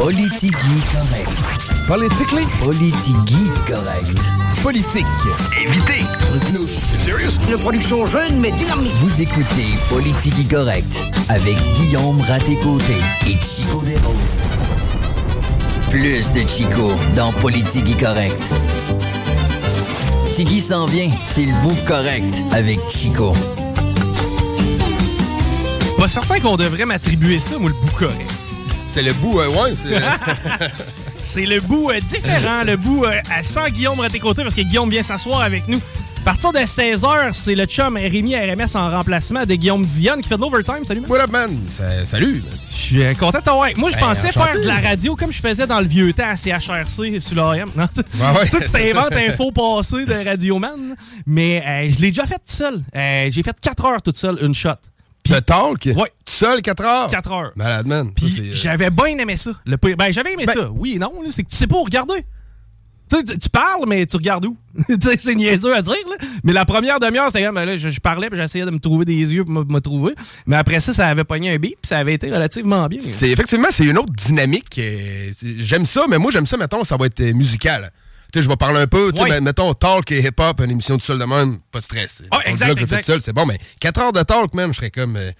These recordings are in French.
Politigui correct. Politically? Politigui correct. Politique. Évitez. Serious? Une production jeune mais dynamique. Vous écoutez Politigui correct avec Guillaume Raté-Côté et Chico Desroses. Plus de Chico dans Politigui correct. Tigui s'en vient, c'est le bout correct avec Chico. Pas certain qu'on devrait m'attribuer ça, moi, le bout correct. C'est le bout, euh, ouais. c'est- C'est le bout euh, différent, le bout euh, à sans Guillaume Raté-Côté, parce que Guillaume vient s'asseoir avec nous. À partir de 16h, c'est le chum Rémi RMS en remplacement de Guillaume Dionne qui fait de l'overtime. Salut, man. What up, man? Salut. Je suis euh, content de t'avoir. Moi, je Ben, pensais enchanté. faire de la radio comme je faisais dans le vieux temps à CHRC sur l'AM. Non, tu ouais. tu t'inventes un faux passé de radioman. Mais euh, je l'ai déjà fait tout seul. Euh, J'ai fait 4 heures toute seule, une shot. Le talk? Ouais. Seul, 4 heures? 4 heures. Malade, man. Puis euh, j'avais bien aimé ça. Le ben, j'avais aimé Ben- ça. Oui et non. C'est que tu sais pas où regarder. Tu, tu- parles, mais tu regardes où? C'est niaiseux à dire, là. Mais la première demi-heure, c'était comme, ben là, je, je parlais, puis j'essayais de me trouver des yeux pour me, trouver. Mais après ça, ça avait pogné un beat, puis ça avait été relativement bien. c'est effectivement, c'est une autre dynamique. euh, J'aime ça, mais moi, j'aime ça, mettons, ça va être euh, musical. Sais, je vais parler un peu, tu sais, mettons, talk et hip-hop, une émission tout seul de même, pas de stress. Ah, exact, exact. seul, c'est bon, mais 4 heures de talk, même, je serais comme... euh,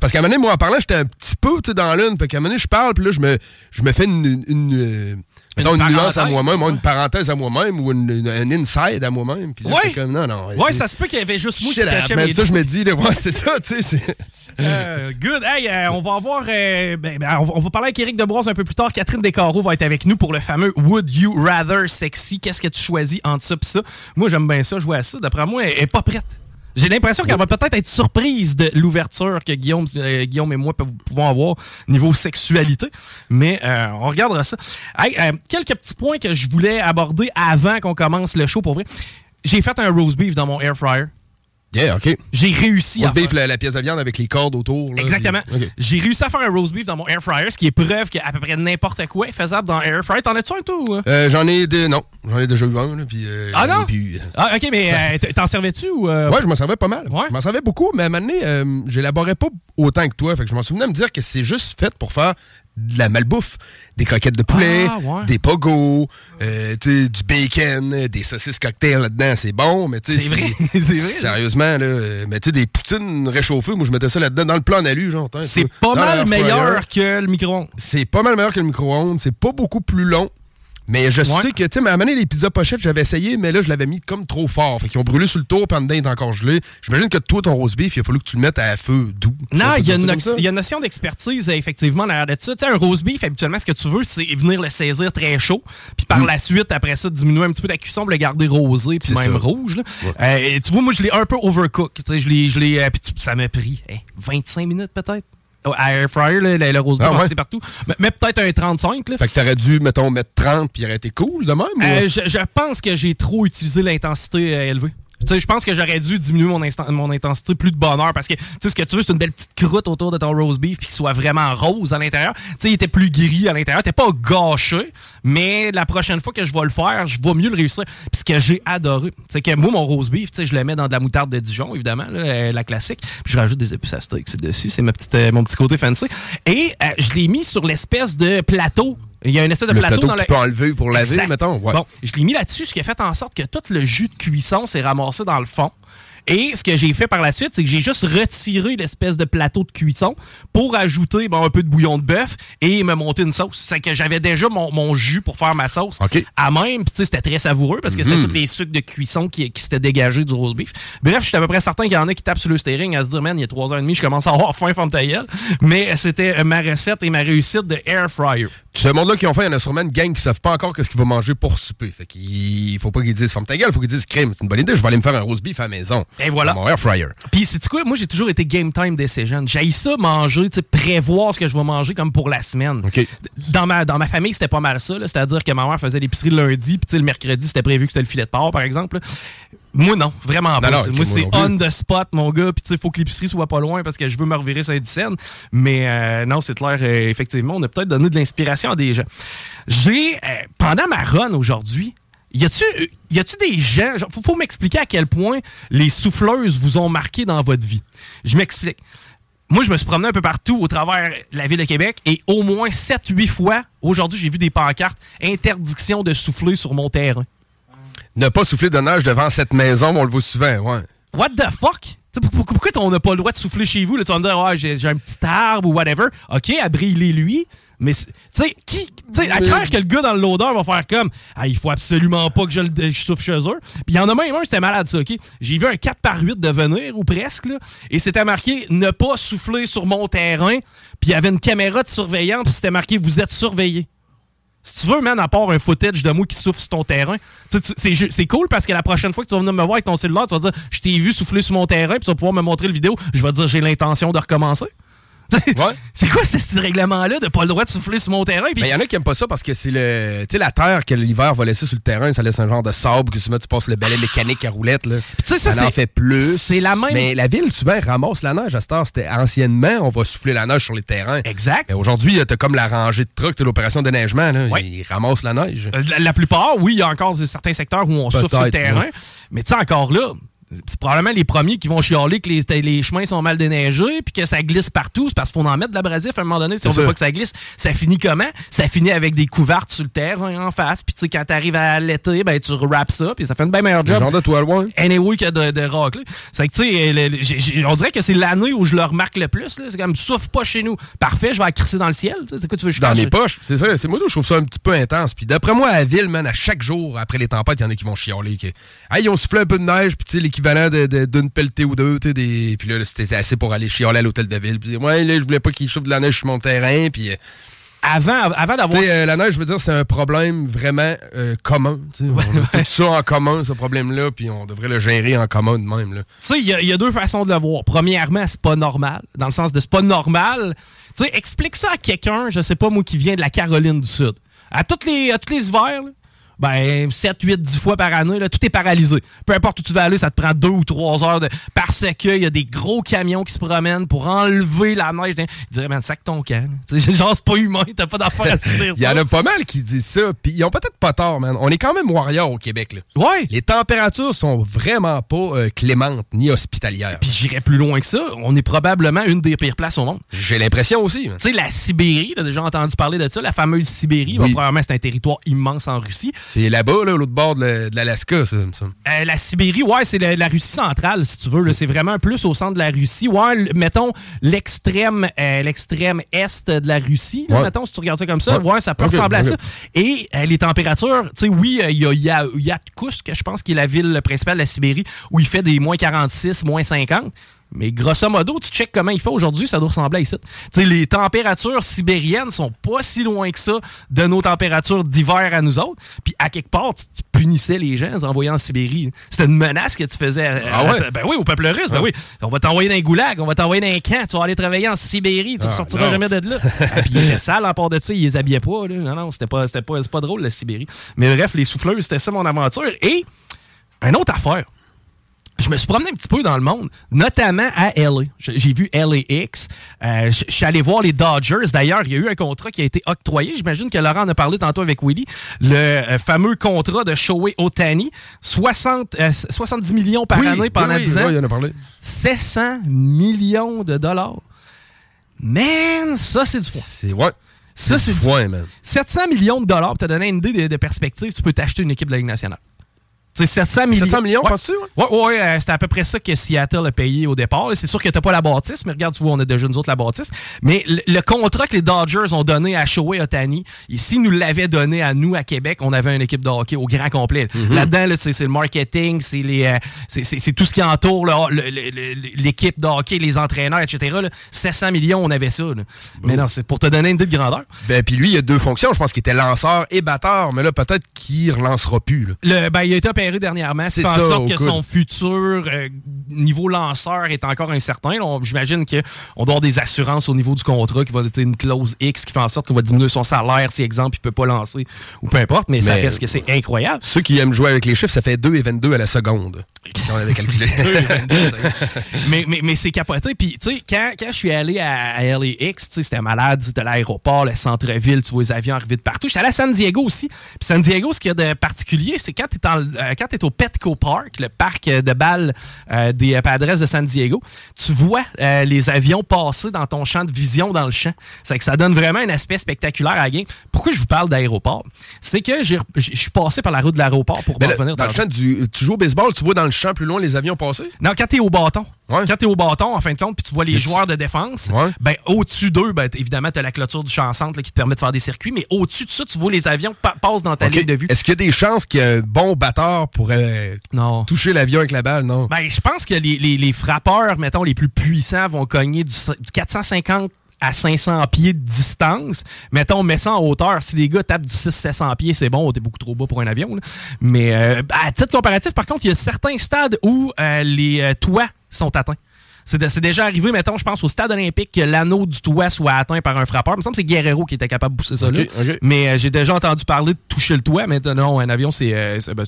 parce qu'à un moment donné, moi, en parlant, j'étais un petit peu, dans l'une, fait qu'à un moment donné, je parle, puis là, je me, je me fais une... une, une, euh, mettons, une nuance à moi-même, une parenthèse à moi-même ou une, une- un inside à moi-même. Puis là, Ouais. c'est comme, non, non. Ouais, ça se peut qu'il y avait juste moi qui catchais mes ça, je me dis, ouais, c'est ça, tu sais. Euh, good. Hey, euh, on va avoir. euh, ben, ben, on, va, on va parler avec Eric Debroise un peu plus tard. Catherine Descarreaux va être avec nous pour le fameux Would You Rather Sexy? Qu'est-ce que tu choisis entre ça et ça? Moi, j'aime bien ça, jouer à ça. D'après moi, elle est pas prête. J'ai l'impression qu'elle va peut-être être surprise de l'ouverture que Guillaume, euh, et moi pouvons avoir niveau sexualité. Mais euh, on regardera ça. Hey, euh, quelques petits points que je voulais aborder avant qu'on commence le show pour vrai. J'ai fait un roast beef dans mon air fryer. Yeah, OK. J'ai réussi On à beef la, la pièce de viande avec les cordes autour. là, Exactement. puis-. J'ai réussi à faire un roast beef dans mon air fryer, ce qui est preuve qu'à peu près n'importe quoi est faisable dans air fryer. T'en as-tu un, toi? euh? Euh, j'en ai des. Non, j'en ai déjà eu un, là, puis. euh, Ah non? puis, euh, Ah, ok, mais euh, t'en servais-tu ou. Ouais, je m'en servais pas mal. Ouais. Je m'en servais beaucoup, mais à un moment donné, j'élaborais pas autant que toi. Fait que je m'en souvenais de me dire que c'est juste fait pour faire de la malbouffe. Des croquettes de poulet, Ah, ouais. des pogos, euh, du bacon, euh, des saucisses cocktail là-dedans, c'est bon, mais tu sais. C'est vrai, c'est vrai. Sérieusement, là. euh, Mais tu sais, des poutines réchauffées, moi je mettais ça là-dedans dans le plan d'alu, genre. C'est pas mal meilleur que le micro-ondes. C'est pas mal meilleur que le micro-ondes. C'est pas beaucoup plus long. Mais je Ouais. sais que, tu sais, mais à les pizzas pochettes, j'avais essayé, mais là, je l'avais mis comme trop fort. Fait qu'ils ont brûlé sur le tour, puis en dedans, il est encore gelé. J'imagine que toi, ton roast beef, il a fallu que tu le mettes à feu doux. Non, il y, a une, y a notion d'expertise, effectivement, derrière de ça. Tu sais, un roast beef, habituellement, ce que tu veux, c'est venir le saisir très chaud, puis par la suite, après ça, diminuer un petit peu la cuisson, pour le garder rosé, puis Mm. Même ça. rouge. là. Euh, tu vois, moi, je l'ai un peu overcook. Tu sais, je l'ai, euh, puis ça m'a pris hey, 25 minutes, peut-être. À air fryer, là, le, beef, Ah, ouais. c'est partout. Mais, mais peut-être un 35, là. Fait que t'aurais dû, mettons, mettre 30, puis il aurait été cool de même. ou- Euh, je, je pense que j'ai trop utilisé l'intensité euh, élevée. Sais, je pense que j'aurais dû diminuer mon, instant- mon intensité plus de bonheur parce que tu sais, ce que tu veux, c'est une belle petite croûte autour de ton roast beef puis qu'il soit vraiment rose à l'intérieur. Tu sais, il était plus gris à l'intérieur. T'es pas gâché, mais la prochaine fois que je vais le faire, je vais mieux le réussir. Puis ce que j'ai adoré, c'est que moi, mon roast beef, tu sais, je le mets dans de la moutarde de Dijon, évidemment, euh, la classique. Puis je rajoute des épices à steak c'est dessus. C'est ma petite, euh, mon petit côté fancy. Et euh, je l'ai mis sur l'espèce de plateau. Il y a une espèce de le plateau, plateau dans que tu peux enlever pour laver, Exact. mettons. Ouais. Bon, je l'ai mis là-dessus, ce qui a fait en sorte que tout le jus de cuisson s'est ramassé dans le fond. Et ce que j'ai fait par la suite, c'est que j'ai juste retiré l'espèce de plateau de cuisson pour ajouter un peu de bouillon de bœuf et me monter une sauce. C'est que j'avais déjà mon, jus pour faire ma sauce à même. Puis c'était très savoureux parce que c'était mm. tous les sucres de cuisson qui, qui s'étaient dégagés du roast beef. Bref, je suis à peu près certain qu'il y en a qui tapent sur le steering à se dire, man, il y a 3h30, je commence à avoir faim, femme Mais c'était ma recette et ma réussite de air fryer. Ce monde-là qui ont fait, il y en a sûrement une gang qui savent pas encore qu'est-ce qu'ils vont manger pour souper. Fait qu'il faut pas qu'ils disent forme ta gueule, faut qu'ils disent crème. C'est une bonne idée, je vais aller me faire un roast beef à la maison. Et voilà. Mon air fryer. Puis c'est quoi, moi j'ai toujours été game time ces jeunes. J'ai ça manger, prévoir ce que je vais manger comme pour la semaine. Dans ma dans ma famille, c'était pas mal ça, c'est-à-dire que ma mère faisait l'épicerie le lundi, puis le mercredi, c'était prévu que c'était le filet de porc par exemple. Moi, non, vraiment pas. moi, c'est on the spot, mon gars. Puis, tu sais, il faut que l'épicerie soit pas loin parce que je veux me revirer saint scène. Mais euh, non, c'est clair, euh, effectivement, on a peut-être donné de l'inspiration à des gens. J'ai, euh, pendant ma run aujourd'hui, y a-tu des gens. Genre, faut, m'expliquer à quel point les souffleuses vous ont marqué dans votre vie. Je m'explique. Moi, je me suis promené un peu partout au travers de la ville de Québec et au moins 7-8 fois, aujourd'hui, j'ai vu des pancartes interdiction de souffler sur mon terrain ne pas souffler de neige devant cette maison, on le voit souvent, ouais. What the fuck? pourquoi on n'a pas le droit de souffler chez vous? Là, tu vas me dire, ouais, j'ai un petit arbre ou whatever. OK, abrille lui. Mais, tu sais, qui. à clair que le gars dans le loader va faire comme, ah, il faut absolument pas que je, le, souffle chez eux. Puis il y en a même un, c'était malade, ça, OK? J'ai vu un 4 par 8 de venir, ou presque, là, et c'était marqué, ne pas souffler sur mon terrain. Puis il y avait une caméra de surveillance, puis c'était marqué, vous êtes surveillé. Si tu veux, man, à part un footage de moi qui souffle sur ton terrain, c'est cool parce que la prochaine fois que tu vas venir me voir avec ton cellulaire, tu vas dire Je t'ai vu souffler sur mon terrain, puis tu vas pouvoir me montrer le vidéo. Je vais dire J'ai l'intention de recommencer. c'est quoi ce règlement-là de pas le droit de souffler sur mon terrain? Il ben, y en a qui aiment pas ça parce que c'est le, la terre que l'hiver va laisser sur le terrain, ça laisse un genre de sable que souvent tu passes le balai mécanique à roulette. Là. ça, ça en fait plus. C'est la même. Mais la ville souvent ramasse la neige à cette heure. C'était anciennement, on va souffler la neige sur les terrains. Exact. Aujourd'hui, t'as comme la rangée de trucks, l'opération de neigement. Là, Ils ramassent la neige. Euh, la, plupart, oui, il y a encore certains secteurs où on souffle sur le terrain. Mais tu sais, encore là, c'est probablement les premiers qui vont chialer que les, chemins sont mal déneigés puis que ça glisse partout. C'est parce qu'il faut en mettre de l'abrasif à un moment donné si on veut pas que ça glisse. Ça finit comment? Ça finit avec des couvertes sur le terrain en face. Puis tu sais, quand t'arrives à l'été, ben tu wraps ça puis ça fait une bien meilleure job. genre de toile, ouais. Anyway que de, de racler. C'est que tu sais, on dirait que c'est l'année où je le remarque le plus. C'est comme, souffle pas chez nous. Parfait, je vais crisser dans le ciel. C'est quoi tu veux je Dans mes poches. C'est ça. C'est moi, je trouve ça un petit peu intense. Puis d'après moi, à la ville, man, à chaque jour, après les tempêtes, il y en a qui vont chialer. Que, hey, ils ont soufflé un peu de neige puis tu sais, l'équivalent de, de une pelletée ou deux, des... puis là, c'était assez pour aller chialer à l'hôtel de ville. Puis ouais, là, je voulais pas qu'il chauffe de la neige sur mon terrain, puis... Euh, avant, avant d'avoir. Euh, la neige, je veux dire, c'est un problème vraiment euh, commun. on a tout ça en commun, ce problème-là, puis on devrait le gérer en commun de même. Tu sais, il y, a deux façons de le voir. Premièrement, c'est pas normal. Dans le sens de c'est pas normal. Tu sais, explique ça à quelqu'un, je sais pas moi, qui vient de la Caroline du Sud. À tous les, à tous les hivers, ben 7, 8, 10 fois par année, là, tout est paralysé. Peu importe où tu vas aller, ça te prend deux ou trois heures de... parce qu'il y a des gros camions qui se promènent pour enlever la neige. Ils diraient, man, sac ton camp. Genre, c'est pas humain, t'as pas d'affaire à subir Il y en a pas mal qui disent ça, puis ils ont peut-être pas tort, man. On est quand même warrior au Québec, là. Ouais. Les températures sont vraiment pas euh, clémentes ni hospitalières. Puis j'irais plus loin que ça. On est probablement une des pires places au monde. J'ai l'impression aussi. Tu sais, la Sibérie, t'as déjà entendu parler de ça, la fameuse Sibérie. probablement, c'est un territoire immense en Russie. C'est là-bas, là, l'autre bord de l'Alaska, ça, me semble. Euh, la Sibérie, ouais, c'est la, Russie centrale, si tu veux. C'est vraiment plus au centre de la Russie. Ouais, mettons l'extrême euh, l'extrême est de la Russie, mettons, si tu regardes ça comme ça. Ouais, ça peut ressembler à ça. Et euh, les températures, tu sais, oui, il y a, y a Yakutsk, je pense, qui est la ville principale de la Sibérie, où il fait des moins 46, moins 50. Mais grosso modo, tu checkes comment il fait aujourd'hui, ça doit ressembler à ça. sais, les températures sibériennes sont pas si loin que ça de nos températures d'hiver à nous autres. Puis à quelque part, tu, punissais les gens en envoyant en Sibérie. C'était une menace que tu faisais ah ouais? ben oui, au peuple russe. Ben oui. On va t'envoyer dans un goulag, on va t'envoyer dans un camp, tu vas aller travailler en Sibérie, tu ne ah, sortiras jamais de là. Et puis il était sale en part de ça, ils les habillaient pas. Là. Non, non, c'était pas, c'était pas, pas drôle la Sibérie. Mais bref, les souffleurs, c'était ça mon aventure. Et une autre affaire je me suis promené un petit peu dans le monde, notamment à LA. J'ai vu LAX. Euh, je suis allé voir les Dodgers. D'ailleurs, il y a eu un contrat qui a été octroyé. J'imagine que Laurent en a parlé tantôt avec Willy. Le euh, fameux contrat de Shohei Otani. 60, 70 euh, millions par année pendant 10 ans. Oui, il en a parlé. 700 millions de dollars. Man, ça, c'est du foin. C'est ouais. Ça, c'est du foin, man. 700 millions de dollars, pour te donner une idée de, de perspective, tu peux t'acheter une équipe de la Ligue nationale. C'est 700 millions. 700 millions, ouais. penses-tu? Oui, ouais, ouais, euh, c'était à peu près ça que Seattle a payé au départ. C'est sûr que t'as pas la bâtisse, mais regarde, tu vois, on a déjà nous autres la bâtisse. Mais le, le contrat que les Dodgers ont donné à Shohei Otani, ici, nous l'avaient donné à nous, à Québec, on avait une équipe de hockey au grand complet. Mhm. Là-dedans, là, c'est le marketing, c'est les, euh, c'est- tout ce qui entoure l'équipe de hockey, les entraîneurs, etc. là. 700 millions, on avait ça. là. Mais non, c'est pour te donner une idée de grandeur. Ben, puis lui, il y a deux fonctions. Je pense qu'il était lanceur et batteur, mais là, peut-être qu'il relancera plus. là. Le, ben, il a été opéré dernièrement. C'est C'est en ça, sorte que coude. son futur euh, niveau lanceur est encore incertain. J'imagine qu'on doit avoir des assurances au niveau du contrat, qui va être une clause X qui fait en sorte qu'on va diminuer son salaire si, exemple, il peut pas lancer ou peu importe. Mais, ça reste que c'est incroyable. Ceux qui aiment jouer avec les chiffres, ça fait 2 et 22 à la seconde. On avait calculé. mais mais, mais c'est capoté. Puis, tu sais, quand, quand je suis allé à, à LAX, c'était malade. C'était l'aéroport, le centre-ville, tu vois les avions arriver de partout. J'étais allé à San Diego aussi. Puis San Diego, ce qu'il y a de particulier, c'est quand tu es, quand t'es au Petco Park, le parc euh, de balles euh, des euh, Padres de San Diego, tu vois euh, les avions passer dans ton champ de vision dans le champ. C'est que ça donne vraiment un aspect spectaculaire à la game. Pourquoi je vous parle d'aéroport? C'est que je suis passé par la route de l'aéroport pour revenir dans le champ du. Tu joues au baseball, tu vois dans le champ plus loin les avions passer? Non, quand t'es au bâton. Ouais. Quand t'es au bâton, en fin de compte, puis tu vois les joueurs de défense, Ouais. ben au-dessus d'eux, ben, évidemment, t'as la clôture du champ centre là, qui te permet de faire des circuits, mais au-dessus de ça, tu vois les avions pa- passent dans ta ligne de vue. Est-ce qu'il y a des chances qu'un bon batteur pourrait Non. toucher l'avion avec la balle? Non. Ben, je pense que les, les- les frappeurs, mettons, les plus puissants vont cogner du 450 à 500 pieds de distance. Mettons, on met ça en hauteur. Si les gars tapent du 600-700 pieds, c'est bon, t'es beaucoup trop bas pour un avion. Mais euh, à titre comparatif, par contre, il y a certains stades où euh, les euh, toits sont atteints. C'est déjà arrivé, mettons, je pense, au stade olympique, que l'anneau du toit soit atteint par un frappeur. Il me semble que c'est Guerrero qui était capable de pousser ça là. Mais euh, j'ai déjà entendu parler de toucher le toit, mais non, un avion, c'est euh, ben,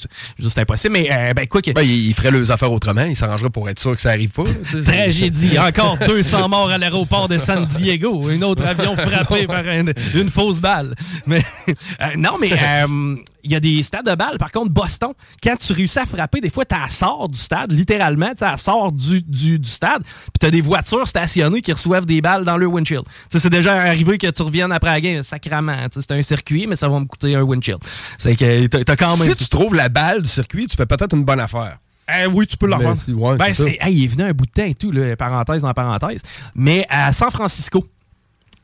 impossible. Mais euh, ben, quoi que. Ben, il il ferait les affaires autrement. Il s'arrangerait pour être sûr que ça arrive pas. Tragédie. Encore 200 morts à l'aéroport de San Diego. Un autre avion frappé par une, une fausse balle. Mais, euh, non, mais euh, il y a des stades de balles. Par contre, Boston, quand tu réussis à frapper, des fois, tu sors du stade, littéralement. Tu sort du, du, du stade. Puis tu as des voitures stationnées qui reçoivent des balles dans leur windshield. C'est déjà arrivé que tu reviennes après la game, sacrament. C'est un circuit, mais ça va me coûter un windshield. C'est que t'as t'as quand même. Si tu trouves la balle du circuit, tu fais peut-être une bonne affaire. Euh, oui, tu peux le Ben, revendre. ouais, Ben, hey, il est venu un bout de temps et tout, là, parenthèse en parenthèse. Mais à San Francisco,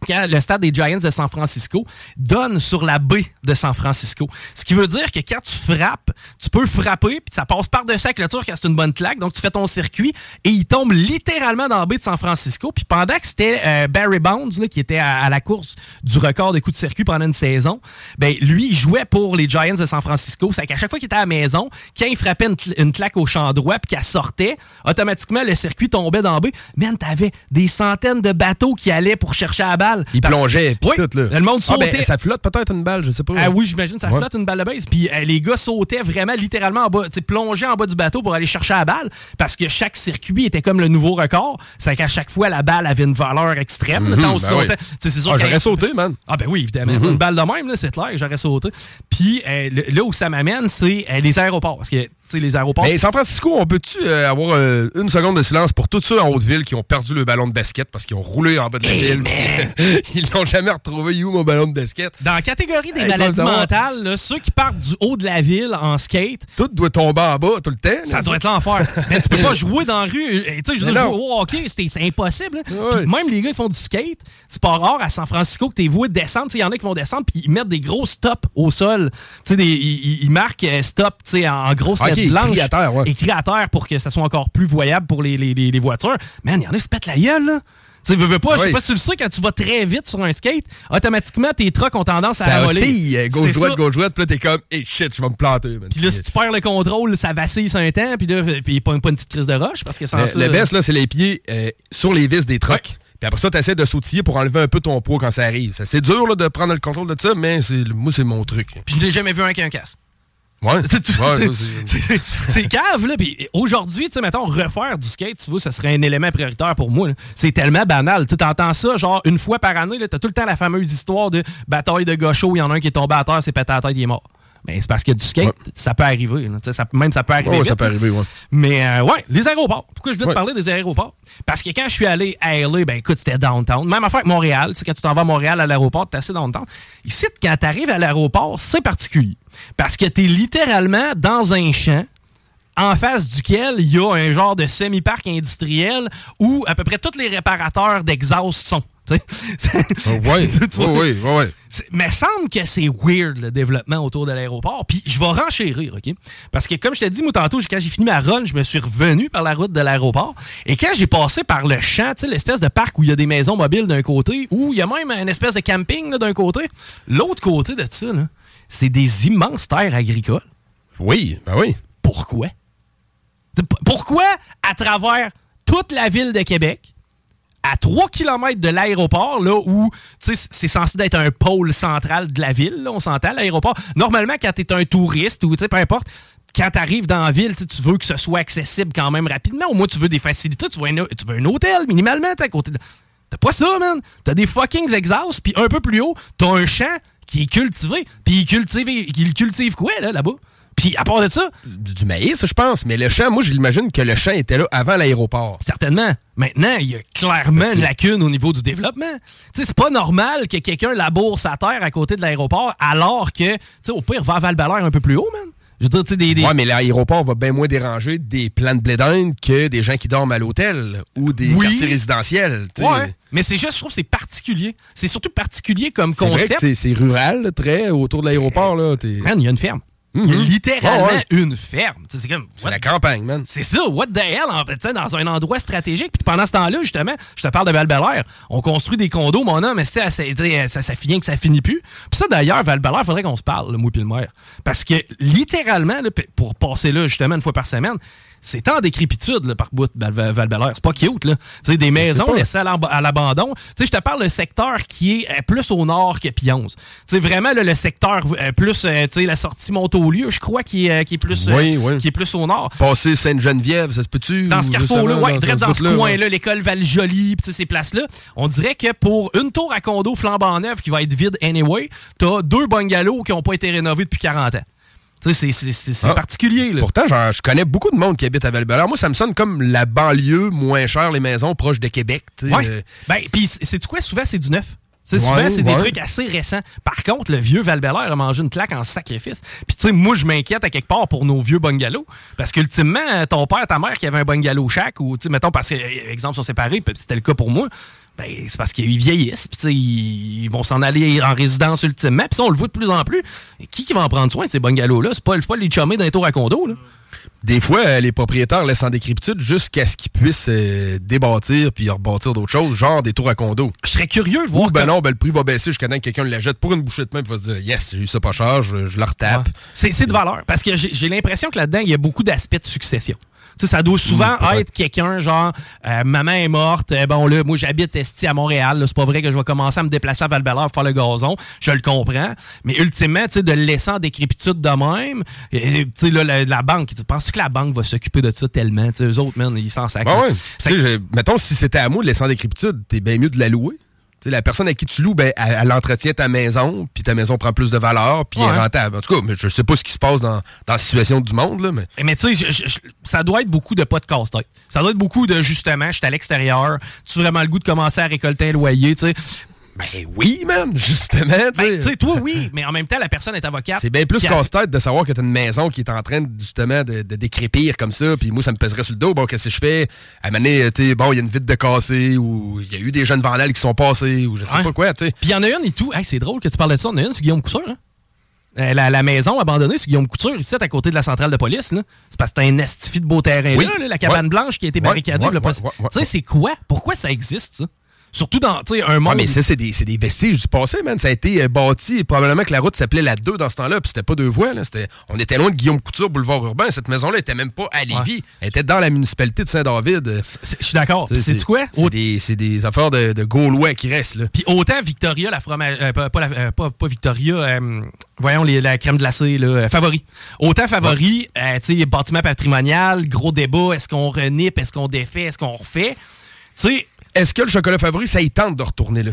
le stade des Giants de San Francisco donne sur la baie de San Francisco. Ce qui veut dire que quand tu frappes, tu peux frapper, puis ça passe par-dessus la clôture quand c'est une bonne claque. Donc, tu fais ton circuit et il tombe littéralement dans la baie de San Francisco. Puis pendant que c'était euh, Barry Bonds, qui était à, à la course du record de coups de circuit pendant une saison, ben lui, il jouait pour les Giants de San Francisco. C'est qu'à chaque fois qu'il était à la maison, quand il frappait une, cl- une claque au champ droit puis qu'elle sortait, automatiquement, le circuit tombait dans la baie. Man, t'avais des centaines de bateaux qui allaient pour chercher la balle. Il Parce- plongeait, puis Oui, tout, là. le monde Ah, ben, sautait. ça flotte peut-être une balle, je sais pas. Ah oui, j'imagine, ça Ouais. flotte une balle de base. Puis euh, les gars sautaient vraiment littéralement en bas, plongeaient en bas du bateau pour aller chercher la balle parce que chaque circuit était comme le nouveau record. C'est qu'à chaque fois, la balle avait une valeur extrême. Ben oui. c'est sûr Ah, J'aurais sauté, man. Ah ben oui, évidemment. Mhm. Une balle de même, c'est clair, j'aurais sauté. Puis euh, le- là où ça m'amène, c'est euh, les aéroports. Parce que, les aéroports... Mais San Francisco, on peut-tu euh, avoir euh, une seconde de silence pour tous ceux en Haute-Ville qui ont perdu le ballon de basket parce qu'ils ont roulé en bas de la Hey, ville? Ils l'ont jamais retrouvé. You, mon ballon de basket? Dans la catégorie des Hey, maladies mentales, là, ceux qui partent du haut de la ville en skate, Tout doit tomber en bas tout le temps. Ça doit être l'enfer. Mais tu peux pas jouer dans la rue. Euh, Tu sais, je veux dire, au hockey, c'est impossible. hein. Même les gars qui font du skate, c'est pas rare à San Francisco que t'es voué de descendre. Il y en a qui vont descendre puis ils mettent des gros stops au sol. Tu sais, des- ils, ils- ils marquent stop tu sais, en grosse Ok, lettre écrit à terre, ouais. Écrit à terre pour que ça soit encore plus voyable pour les, les- les- les voitures. Man, il y en a qui se pètent la gueule, là. Tu veux, veux pas, je sais pas si tu le sais, quand tu vas très vite sur un skate, automatiquement, tes trucks ont tendance à Ça voler. euh, gauche-droite, C'est ça. gauche-droite, puis là, t'es comme, hey shit, je vais me planter. Puis là, si tu perds le contrôle, ça vacille sur un temps, puis là, puis pas, pas une petite crise de roche, parce que sans Le, ça... le best, là, c'est les pieds euh, sur les vis des trucks. Puis après ça, t'essaies de sautiller pour enlever un peu ton poids quand ça arrive. C'est dur là, de prendre le contrôle de ça, mais moi, c'est mon truc. Puis je n'ai jamais vu un qui a un casque. Ouais, C'est cave, là. Puis aujourd'hui, tu sais, mettons, refaire du skate, tu vois, ça serait un élément prioritaire pour moi. C'est tellement banal. Tu entends ça, genre, une fois par année, là, t'as tout le temps la fameuse histoire de bataille de gaucho, il y en a un qui est tombé à terre, c'est pété à la tête, il est mort. Mais c'est parce que du skate, ça peut arriver. là. Tu sais, Ça, même ça peut arriver. Ouais, vite, ça peut arriver, ouais. Mais euh, ouais, les aéroports. Pourquoi je veux te parler des aéroports? Parce que quand je suis allé à LA, ben écoute, c'était downtown. Même affaire avec Montréal. Tu sais, quand tu t'en vas à Montréal à l'aéroport, t'es assez downtown. Ici, quand t'arrives à l'aéroport, c'est particulier. Parce que t'es littéralement dans un champ en face duquel il y a un genre de semi-parc industriel où à peu près tous les réparateurs d'exhaust sont. Ouais, ouais. C'est- Mais semble que c'est weird le développement autour de l'aéroport. Puis je vais renchérir, OK? Parce que comme je t'ai dit, moi, tantôt, quand j'ai fini ma run, je me suis revenu par la route de l'aéroport. Et quand j'ai passé par le champ, tu sais, l'espèce de parc où il y a des maisons mobiles d'un côté, où il y a même une espèce de camping d'un côté, l'autre côté de ça, c'est des immenses terres agricoles. Oui, ben oui. Pourquoi? Pourquoi, à travers toute la ville de Québec, à 3 km de l'aéroport, là où c'est censé être un pôle central de la ville, on s'entend, l'aéroport. Normalement, quand tu es un touriste ou peu importe, quand tu arrives dans la ville, tu veux que ce soit accessible quand même rapidement. Au moins, tu veux des facilités, tu veux un, hôtel minimalement à côté de. T'as pas ça, man. T'as des fucking exhausts, puis un peu plus haut, t'as un champ qui est cultivé. Puis il cultive, il cultive quoi, là, là-bas? Puis à part de ça, Du, du maïs, je pense. Mais le champ, moi, j'imagine que le champ était là avant l'aéroport. Certainement. Maintenant, il y a clairement une lacune au niveau du développement. Tu sais, c'est pas normal que quelqu'un laboure sa terre à côté de l'aéroport alors que, tu sais, au pire, va à val un peu plus haut, man. Je veux dire, tu sais, des, des- Ouais, mais l'aéroport va bien moins déranger des plans de blé que des gens qui dorment à l'hôtel ou des Oui. quartiers résidentiels. tu sais. Ouais. Mais c'est juste, je trouve, c'est particulier. C'est surtout particulier comme concept. c'est- rural, très, autour de l'aéroport. là. Il y a une ferme. Il y a Mhm. littéralement ouais. une ferme. C'est comme. C'est la campagne, man. C'est ça, what the hell, en fait, dans un endroit stratégique. Puis pendant ce temps-là, justement, je te parle de val on construit des condos, mon homme, mais c'est, ça, ça, ça finit que ça finit plus. Puis ça, d'ailleurs, val il faudrait qu'on se parle, le moi puis le maire. Parce que, littéralement, là, pour passer là, justement, une fois par semaine, c'est en décrépitude, là, par bout, val val C'est pas cute, là. Tu sais, des maisons laissées à l'ab- à l'abandon. Tu sais, je te parle le secteur qui est euh, plus au nord que Pionze. Tu sais, vraiment, là, le secteur euh, plus, euh, tu sais, la sortie Montaulieu, je crois, qui est, qui est plus, Oui, oui. qui est plus au nord. Passer Sainte-Geneviève, ça se peut-tu? Dans ce ou carrefour-là, ouais, direct dans ce bout-là, coin-là, l'école Val-Joli, pis tu sais, ces places-là, on dirait que pour une tour à condo flambant neuf qui va être vide anyway, t'as deux bungalows qui n'ont pas été rénovés depuis 40 ans. Tu sais, c'est- Ah. particulier, là. Pourtant, genre, je connais beaucoup de monde qui habite à val Moi, ça me sonne comme la banlieue moins chère, les maisons proches de Québec. Ouais. Euh, Ben, puis c'est quoi? Souvent, c'est du neuf. Ouais, souvent, c'est des trucs assez récents. Par contre, le vieux val a mangé une claque en sacrifice. Puis, tu sais, moi, je m'inquiète à quelque part pour nos vieux bungalows. Parce qu'ultimement, ton père, ta mère qui avait un bungalow chaque, ou, tu sais, mettons, parce que, exemple, sont séparés, puis c'était le cas pour moi, ben, c'est parce qu'ils vieillissent, puis, ils, vont s'en aller en résidence ultimement. Puis, ça, on le voit de plus en plus. Qui qui va en prendre soin de ces bungalows-là? C'est pas, pas les chummés d'un tour à condo, là. Des fois, euh, les propriétaires laissent en décrépitude jusqu'à ce qu'ils puissent euh, débâtir puis rebâtir d'autres choses, genre des tours à condo. Je serais curieux de Ou voir ben comment- non, ben le prix va baisser jusqu'à temps que quelqu'un le jette pour une bouchée de main et va se dire Yes, j'ai eu ça pas cher, je, je le retape. Ouais. C'est de valeur. Parce que j'ai l'impression que là-dedans, il y a beaucoup d'aspects de succession. Tu sais, ça doit souvent Mm, être quelqu'un, genre, euh, maman est morte, euh, bon là, moi j'habite esti à Montréal, c'est pas vrai que je vais commencer à me déplacer à val pour faire le gazon, je le comprends, mais ultimement, tu sais, de le laisser en décrépitude de même, tu sais, la, la banque, tu penses que la banque va s'occuper de ça tellement, tu sais, eux autres, man, ils s'en sacrent. Ben ouais. Mettons, si c'était à moi de laisser en décrépitude, t'es bien mieux de la louer. La personne à qui tu loues, ben, elle, elle entretient ta maison, puis ta maison prend plus de valeur, puis elle Ouais. est rentable. En tout cas, je sais pas ce qui se passe dans, dans la situation du monde, là, mais. Eh, Mais tu sais, ça doit être beaucoup de pas de. Ça doit être beaucoup de justement, je suis à l'extérieur, tu as vraiment le goût de commencer à récolter un loyer, sais. Ben oui, man, justement, tu Ben, sais. tu sais, toi, oui, mais en même temps, la personne est avocate. C'est bien plus casse-tête de savoir que t'as une maison qui est en train de, justement de, de décrépir comme ça, puis moi ça me pèserait sur le dos. Bon, qu'est-ce que je fais? À un moment donné, tu sais, bon, il y a une vitre de cassée, ou il y a eu des jeunes vandales qui sont passés, ou je sais pas quoi, tu sais. Puis il y en a une et tout. Hey, c'est drôle que tu parles de ça. Il y en a une sur Guillaume Couture. Hein? Euh, La, la maison abandonnée sur Guillaume Couture, ici, à côté de la centrale de police. C'est parce que t'as un estifi de beau terrain Oui. là, là, la cabane Ouais. blanche qui a été barricadée. ouais, ouais, tu sais, c'est quoi? Pourquoi ça existe, ça? Surtout dans un monde. Ouais, mais ça, c'est des, des vestiges du passé, man. Ça a été euh, bâti, probablement que la route s'appelait la 2 dans ce temps-là, puis c'était pas deux voies, là. On était loin de Guillaume Couture, boulevard urbain. Cette maison-là était même pas à Lévis. Elle était dans la municipalité de Saint-David. Je suis d'accord. C'est quoi? C'est des, des affaires de, de Gaulois qui restent, là. Puis autant Victoria, la fromage. euh, pas, pas la- euh, pas- pas Victoria, euh, voyons, les- la crème glacée, là, favori. Autant favori, euh, tu sais, bâtiment patrimonial, gros débat, est-ce qu'on renipe, est-ce qu'on défait, est-ce qu'on refait? Tu sais, Est-ce que le chocolat favori, ça y tente de retourner là?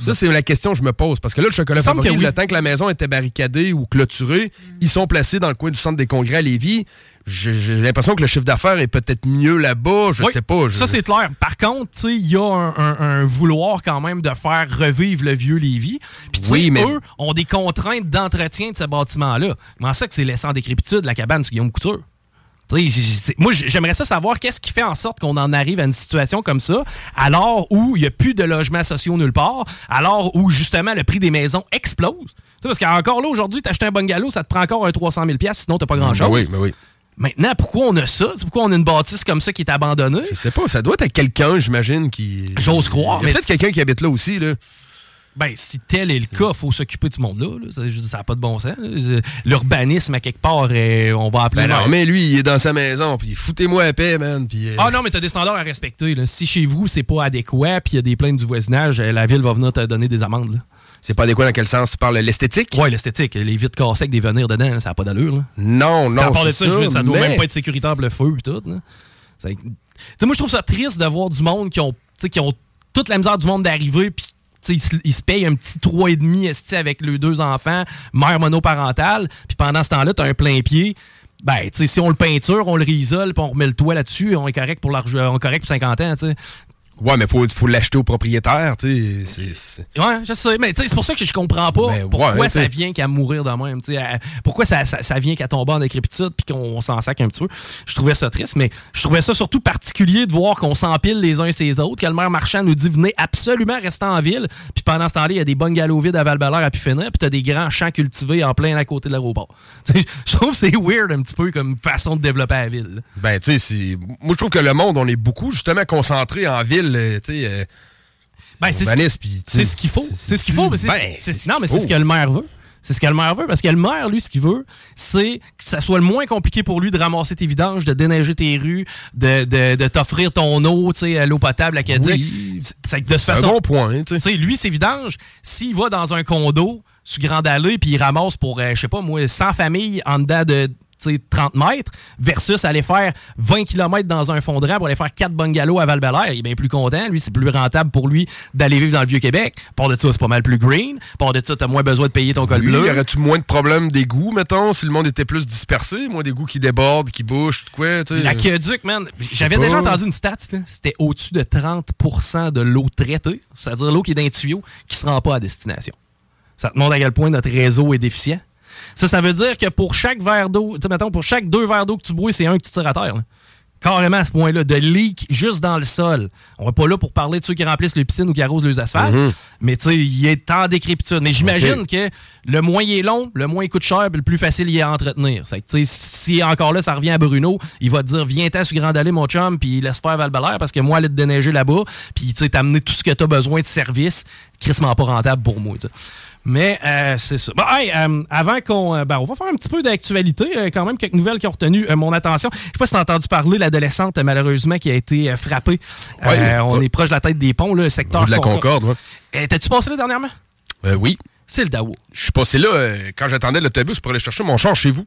Ça, c'est la question que je me pose. Parce que là, le chocolat favori, oui. le temps que la maison était barricadée ou clôturée, ils sont placés dans le coin du centre des congrès à Lévis. J'ai l'impression que le chiffre d'affaires est peut-être mieux là-bas. Je Oui, sais pas. je- Ça, c'est clair. Par contre, il y a un, un- un vouloir quand même de faire revivre le vieux Lévis. Puis, Oui, mais- eux ont des contraintes d'entretien de ce bâtiment-là. Comment ça que c'est laissé en décrépitude, la cabane sur Guillaume Couture? Moi, j'aimerais ça savoir qu'est-ce qui fait en sorte qu'on en arrive à une situation comme ça, alors où il n'y a plus de logements sociaux nulle part, alors où justement le prix des maisons explose. Parce qu'encore là, aujourd'hui, t'achètes un bungalow, ça te prend encore un 300 000 sinon t'as pas grand-chose. Ben oui, ben oui. Maintenant, pourquoi on a ça? Pourquoi on a une bâtisse comme ça qui est abandonnée? Je sais pas, ça doit être quelqu'un, j'imagine, qui. J'ose croire, Il y a mais peut-être quelqu'un qui habite là aussi, là. Ben, si tel est le cas, il faut s'occuper de ce monde-là. là. Ça n'a pas de bon sens. L'urbanisme, à quelque part, on va appeler... Ben non, mais lui, il est dans sa maison, puis foutez-moi à paix, man. Puis, euh, Ah non, mais t'as des standards à respecter. là. Si chez vous, c'est pas adéquat, puis il y a des plaintes du voisinage, euh, la ville va venir te donner des amendes. là. c'est pas adéquat dans quel sens? Tu parles l'esthétique? Ouais, l'esthétique. Les vitres cassées avec des venires dedans, là, ça n'a pas d'allure. là. Non, non. à part de ça, je dire, ça doit mais- même pas être sécuritaire pour le feu et tout. moi, je trouve ça triste de voir du monde qui ont, qui ont toute la misère du monde d'arriver, puis ils se, ils se payent un petit 3,5 esti, avec leurs deux enfants, mère monoparentale, puis pendant ce temps-là, tu as un plein pied. Ben, si on le peinture, on le risole, puis on remet le toit là-dessus, on est correct pour l'argent, on est correct pour 50 ans. Ouais, mais faut, faut l'acheter au propriétaire, tu sais. Ouais, je sais, mais tu sais, c'est pour ça que je comprends pas Ben, pourquoi ouais, ça vient qu'à mourir de même. tu sais, à- pourquoi ça, ça, ça vient qu'à tomber en décrépitude puis qu'on s'en sac un petit peu. Je trouvais ça triste, mais je trouvais ça surtout particulier de voir qu'on s'empile les uns et les autres, que le maire marchand nous dit venez absolument rester en ville, puis pendant ce temps-là, il y a des bungalows vides à val à pu finir, puis t'as des grands champs cultivés en plein à côté de l'aéroport. Je trouve que c'est weird un petit peu comme façon de développer la ville. Ben, tu sais, moi, je trouve que le monde, on est beaucoup, justement, concentré en ville, euh, tu sais. Ben, c'est ce qu'il faut. C'est ce qu'il faut. mais c'est- Ben, non, mais c'est ce que le maire veut. C'est ce que le maire veut. Parce que le maire, lui, ce qu'il veut, c'est que ça soit le moins compliqué pour lui de ramasser tes vidanges, de déneiger tes rues, de, de, de t'offrir ton eau, tu sais, l'eau potable. Oui. C'est- de C'est un façon. bon point, tu sais. lui, ses vidanges, s'il va dans un condo sur Grande Allée puis il ramasse pour, euh, je sais pas moi, 100 familles en dedans de 30 mètres versus aller faire 20 km dans un fondement pour aller faire 4 bungalows à val il est bien plus content. Lui, c'est plus rentable pour lui d'aller vivre dans le Vieux-Québec. Part de ça, c'est pas mal plus green. Part de ça, t'as moins besoin de payer ton col Lui, bleu. y aurait-tu moins de problèmes d'égout, mettons, si le monde était plus dispersé? Moins d'égouts qui débordent, qui bouchent, de quoi, tu sais? L'aqueduc, man. J'avais déjà entendu une stat. C'était au-dessus de 30% de l'eau traitée, c'est-à-dire l'eau qui est dans un tuyau, qui se rend pas à destination. Ça te montre à quel point notre réseau est déficient. Ça, ça veut dire que pour chaque verre d'eau, mettons, pour chaque deux verres d'eau que tu bois, c'est un que tu tires à terre. là. Carrément à ce point-là, de leak juste dans le sol. On n'est pas là pour parler de ceux qui remplissent les piscines ou qui arrosent les asphaltes, mais tu sais, il est en décrépitude. Mais j'imagine que le moins il est long, le moins il coûte cher, puis le plus facile il est à entretenir. C'est que, tu sais, si encore là, ça revient à Bruno, il va te dire Viens-t'en sur Grande Allée, mon chum, puis laisse faire val parce que moi, aller te déneiger là-bas, puis tu sais, t'amener tout ce que tu as besoin de service, crissement pas rentable pour moi. Mais euh, c'est ça. Bon, hey, euh, avant qu'on. euh, ben, on va faire un petit peu d'actualité. quand même, quelques nouvelles qui ont retenu mon attention. Je sais pas si t'as entendu parler, l'adolescente, malheureusement, qui a été frappée. Ouais, on est proche de la tête des ponts, là, le secteur. Ou de la Concorde, ouais. Euh, T'as-tu passé là dernièrement? Oui. C'est le Daou. Je suis passé là quand j'attendais l'autobus pour aller chercher mon char chez vous.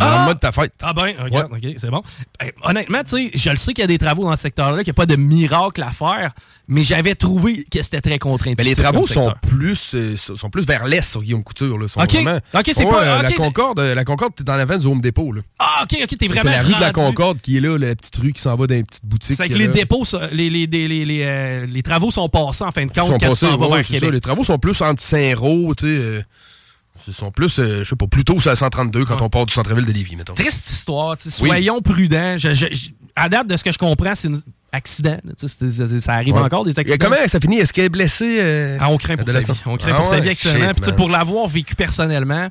Le Ah! lendemain de ta fête. Ah ben, regarde, ok, c'est bon. Ben, honnêtement, tu sais, je le sais qu'il y a des travaux dans ce secteur-là, qu'il n'y a pas de miracle à faire, mais j'avais trouvé que c'était très contraint. Mais les travaux sont plus, euh, sont plus vers l'est sur Guillaume Couture. Là. Sont Ok. vraiment- c'est Ouais, pas- euh, La c'est- Concorde, euh, la Concorde, t'es en avant du Home Depot. Là. Ah, ok, ok, t'es C'est vraiment la rue de la. Concorde qui est là, la petite rue qui s'en va dans une petite boutique. C'est que les dépôts, ça, les, les, les, les, les, euh, les travaux sont passés en fin de Ils compte sont quand passés, ouais, vers c'est ça, les travaux sont plus entre Saint-Roch, tu sais. euh, ils sont plus, euh, je sais pas, plutôt sur la 132 quand on part du centre-ville de Lévis, mettons. Triste histoire, tu sais, Oui. soyons prudents. Je, je, je- à date de ce que je comprends, c'est un accident. ça arrive Ouais. encore, des Et accidents. comment ça finit? Est-ce qu'elle est blessée? euh, Ah, on craint pour sa vie? On craint Ah pour sa ouais, vie actuellement. shit, pour l'avoir vécu personnellement,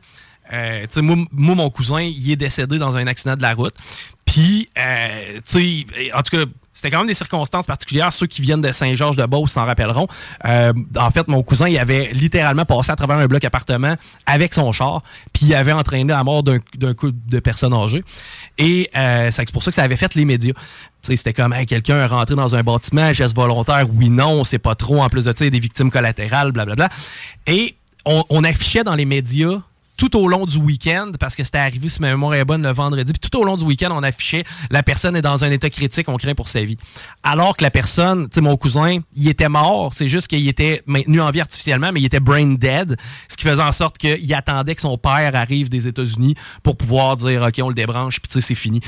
euh, moi, mon cousin, il est décédé dans un accident de la route. Puis, euh, en tout cas, c'était quand même des circonstances particulières. Ceux qui viennent de Saint-Georges-de-Beauce s'en rappelleront. Euh, en fait, mon cousin, il avait littéralement passé à travers un bloc appartement avec son char, puis il avait entraîné la mort d'un couple de personnes âgées. Et c'est pour ça que ça avait fait les médias. C'était comme quelqu'un est rentré dans un bâtiment, geste volontaire, oui, non, on sait pas trop. En plus de ça, des victimes collatérales, blablabla. Et on, on affichait dans les médias tout au long du week-end, parce que c'était arrivé, si ma mémoire est bonne, le vendredi, puis tout au long du week-end, on affichait la personne est dans un état critique, on craint pour sa vie. Alors que la personne, tu sais, mon cousin, il était mort, c'est juste qu'il était maintenu en vie artificiellement, mais il était brain dead, ce qui faisait en sorte qu'il attendait que son père arrive des États-Unis pour pouvoir dire, OK, on le débranche, puis tu sais, c'est fini.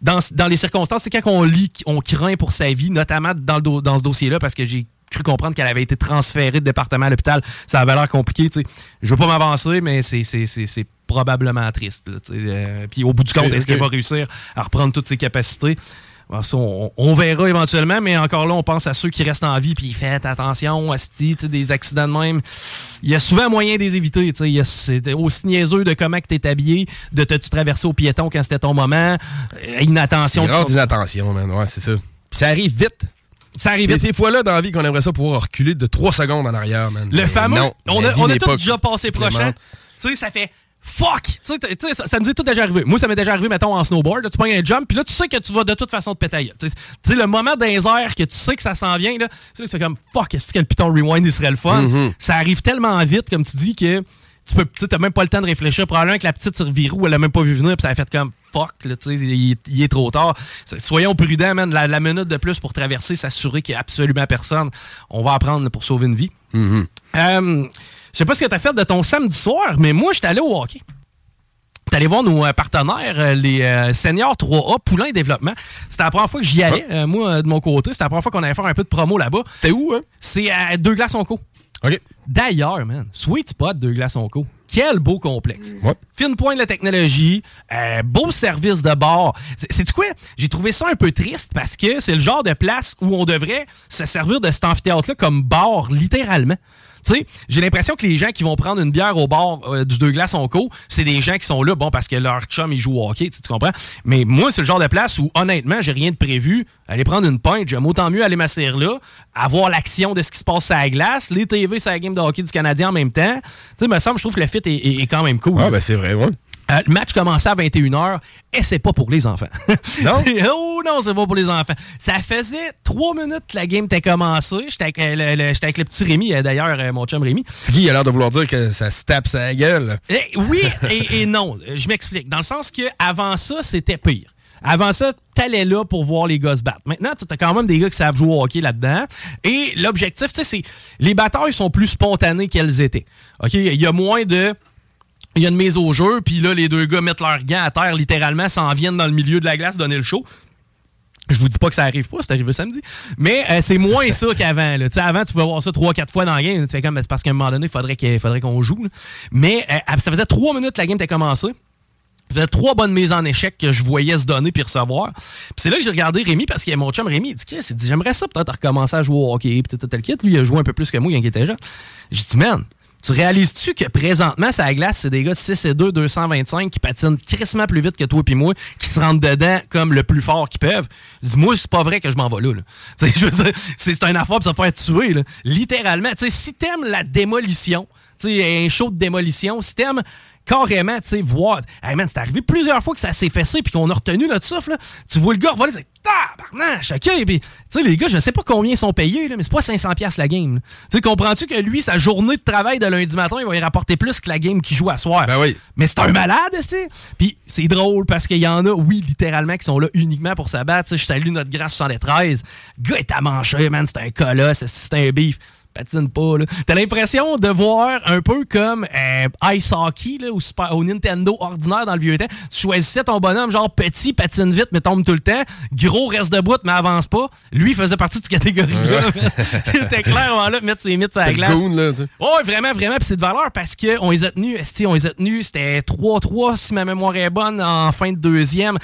Dans, dans les circonstances, c'est quand on lit, on craint pour sa vie, notamment dans, le dans ce dossier-là, parce que j'ai cru comprendre qu'elle avait été transférée de département à l'hôpital. Ça avait l'air compliqué. Je Je veux pas m'avancer, mais c'est probablement triste. Euh, puis au bout du compte, est-ce qu'elle va réussir à reprendre toutes ses capacités? on, verra éventuellement, mais encore là, on pense à ceux qui restent en vie, puis faites attention, asti, des accidents de même. Il y a souvent moyen de les éviter. C'est aussi niaiseux de comment tu es habillé, de te traverser au piéton quand c'était ton moment. Euh, inattention. inattention, man. Ouais, c'est ça. ça arrive vite. Ça arrive vite. ces fois-là dans la vie qu'on aimerait ça pouvoir reculer de 3 secondes en arrière, man. Le fameux. on a, on a tous déjà passé prochain. Tu sais, ça fait fuck! Tu sais, ça, ça, nous est tout déjà arrivé. Moi, ça m'est déjà arrivé, mettons, en snowboard. tu prends un jump, puis là, tu sais que tu vas de toute façon te péter. Tu sais, le moment d'un air que tu sais que ça s'en vient, là, tu sais, c'est comme fuck, est-ce que le Python Rewind, il serait le fun? Mm-hmm. Ça arrive tellement vite, comme tu dis, que tu peux, tu même pas le temps de réfléchir. Probablement que la petite sur Virou, elle a même pas vu venir, puis ça a fait comme fuck, là, il, il, est trop tard. Soyons prudents, man. La, minute de plus pour traverser, s'assurer qu'il n'y a absolument personne. On va apprendre pour sauver une vie. Mm-hmm. euh, je sais pas ce que tu as fait de ton samedi soir, mais moi, j'étais allé au hockey. T'es allé voir nos euh, partenaires, euh, les euh, Seniors 3A Poulain Développement. C'était la première fois que j'y allais, moi, de mon côté. C'était la première fois qu'on allait faire un peu de promo là-bas. C'est où, hein? C'est à Deux Glaces en Co. OK. D'ailleurs, man, Sweet Spot Deux Glaces en Co. Quel beau complexe. Ouais. Fine point de la technologie, beau service de bord. C'est quoi? J'ai trouvé ça un peu triste parce que c'est le genre de place où on devrait se servir de cet amphithéâtre-là comme bar, littéralement j'ai l'impression que les gens qui vont prendre une bière au bord euh, du Deux Glaces en co, c'est des gens qui sont là, bon, parce que leur chum, il joue au hockey, tu comprends? Mais moi, c'est le genre de place où, honnêtement, j'ai rien de prévu. Aller prendre une pinte, j'aime autant mieux aller m'asseoir là, avoir l'action de ce qui se passe à la glace, les TV sur la game de hockey du Canadien en même temps. Tu sais, me semble, je trouve que le fit est, quand même cool. Ah, ben c'est vrai, ouais. Euh, le match commençait à 21h et c'est pas pour les enfants. Non? oh non, c'est pas pour les enfants. Ça faisait trois minutes que la game était commencée. J'étais avec, le, avec le petit Rémi, euh, d'ailleurs, euh, mon chum Rémi. Tiggy a l'air de vouloir dire que ça se tape sa gueule. Eh, oui et, non. Je m'explique. Dans le sens que avant ça, c'était pire. Avant ça, t'allais là pour voir les gars se battre. Maintenant, tu as quand même des gars qui savent jouer au hockey là-dedans. Et l'objectif, tu sais, c'est les batailles sont plus spontanées qu'elles étaient. OK? Il y a moins de il y a une mise au jeu, puis là, les deux gars mettent leurs gants à terre, littéralement, s'en viennent dans le milieu de la glace donner le show. Je vous dis pas que ça arrive pas, c'est arrivé samedi. Mais euh, c'est moins ça qu'avant. Avant, tu pouvais voir ça trois, quatre fois dans la game. Tu fais comme, c'est parce qu'à un moment donné, il faudrait qu'on joue. Mais euh, ça faisait trois minutes que la game était commencée. Ça faisait trois bonnes mises en échec que je voyais se donner puis recevoir. Puis c'est là que j'ai regardé Rémi parce qu'il mon chum Rémi. Il dit, il dit j'aimerais ça peut-être recommencer à jouer au hockey. Puis tel kit. Lui, il a joué un peu plus que moi, il était jeune. J'ai dit, man, tu réalises-tu que présentement, ça glace, c'est des gars de 6 et 2, 225 qui patinent crissement plus vite que toi et moi, qui se rentrent dedans comme le plus fort qu'ils peuvent? Moi, c'est pas vrai que je m'en vais là. C'est un affaire pour se faire tuer. Là. Littéralement. si t'aimes la démolition, un show de démolition, si t'aimes carrément, tu sais, voir. Hey man, c'est arrivé plusieurs fois que ça s'est fessé puis qu'on a retenu notre souffle. Là. Tu vois le gars revoler, tabarnache, ok. Puis, tu sais, les gars, je sais pas combien ils sont payés, là, mais c'est pas 500$ la game. Tu sais, comprends-tu que lui, sa journée de travail de lundi matin, il va y rapporter plus que la game qu'il joue à soir? Ben oui. Mais c'est un malade, c'est. Puis c'est drôle parce qu'il y en a, oui, littéralement, qui sont là uniquement pour s'abattre. Je salue notre grâce 73. Le gars est à manger, man. C'est un colosse, c'est un beef patine pas. T'as l'impression de voir un peu comme euh, Ice Hockey là, au, Nintendo ordinaire dans le vieux temps. Tu choisissais ton bonhomme genre petit, patine vite, mais tombe tout le temps. Gros, reste debout, mais avance pas. Lui, faisait partie de cette catégorie-là. Il était clairement là, mettre ses mythes à la glace. oh, vraiment, vraiment. Puis c'est de valeur parce qu'on les a tenus. On les a tenus. C'était 3-3, si ma mémoire est bonne, en fin de deuxième.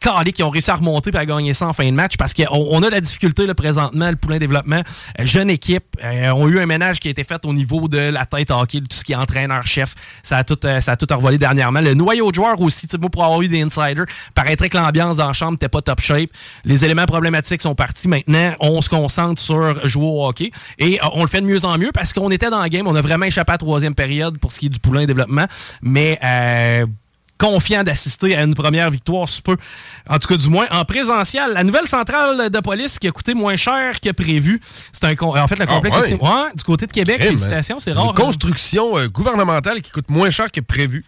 Puis calé qui ont réussi à remonter et à gagner ça en fin de match parce qu'on on a la difficulté là, présentement, le poulain développement. Euh, jeune équipe. Euh, ont eu un ménage qui a été fait au niveau de la tête hockey, tout ce qui est entraîneur-chef. Ça a tout, euh, ça a tout revolé dernièrement. Le noyau de joueurs aussi, pour avoir eu des insiders, paraîtrait que l'ambiance dans la chambre n'était pas top shape. Les éléments problématiques sont partis. Maintenant, on se concentre sur jouer au hockey. Et euh, on le fait de mieux en mieux parce qu'on était dans le game. On a vraiment échappé à la troisième période pour ce qui est du poulain développement. Mais euh, confiant d'assister à une première victoire, si peu. En tout cas, du moins, en présentiel. La nouvelle centrale de police qui a coûté moins cher que prévu. C'est un En fait, le Ah, complexe. ouais. Ouais, du côté de Québec, Crime, félicitations, c'est Une rare. hein. construction euh, gouvernementale qui coûte moins cher que prévu.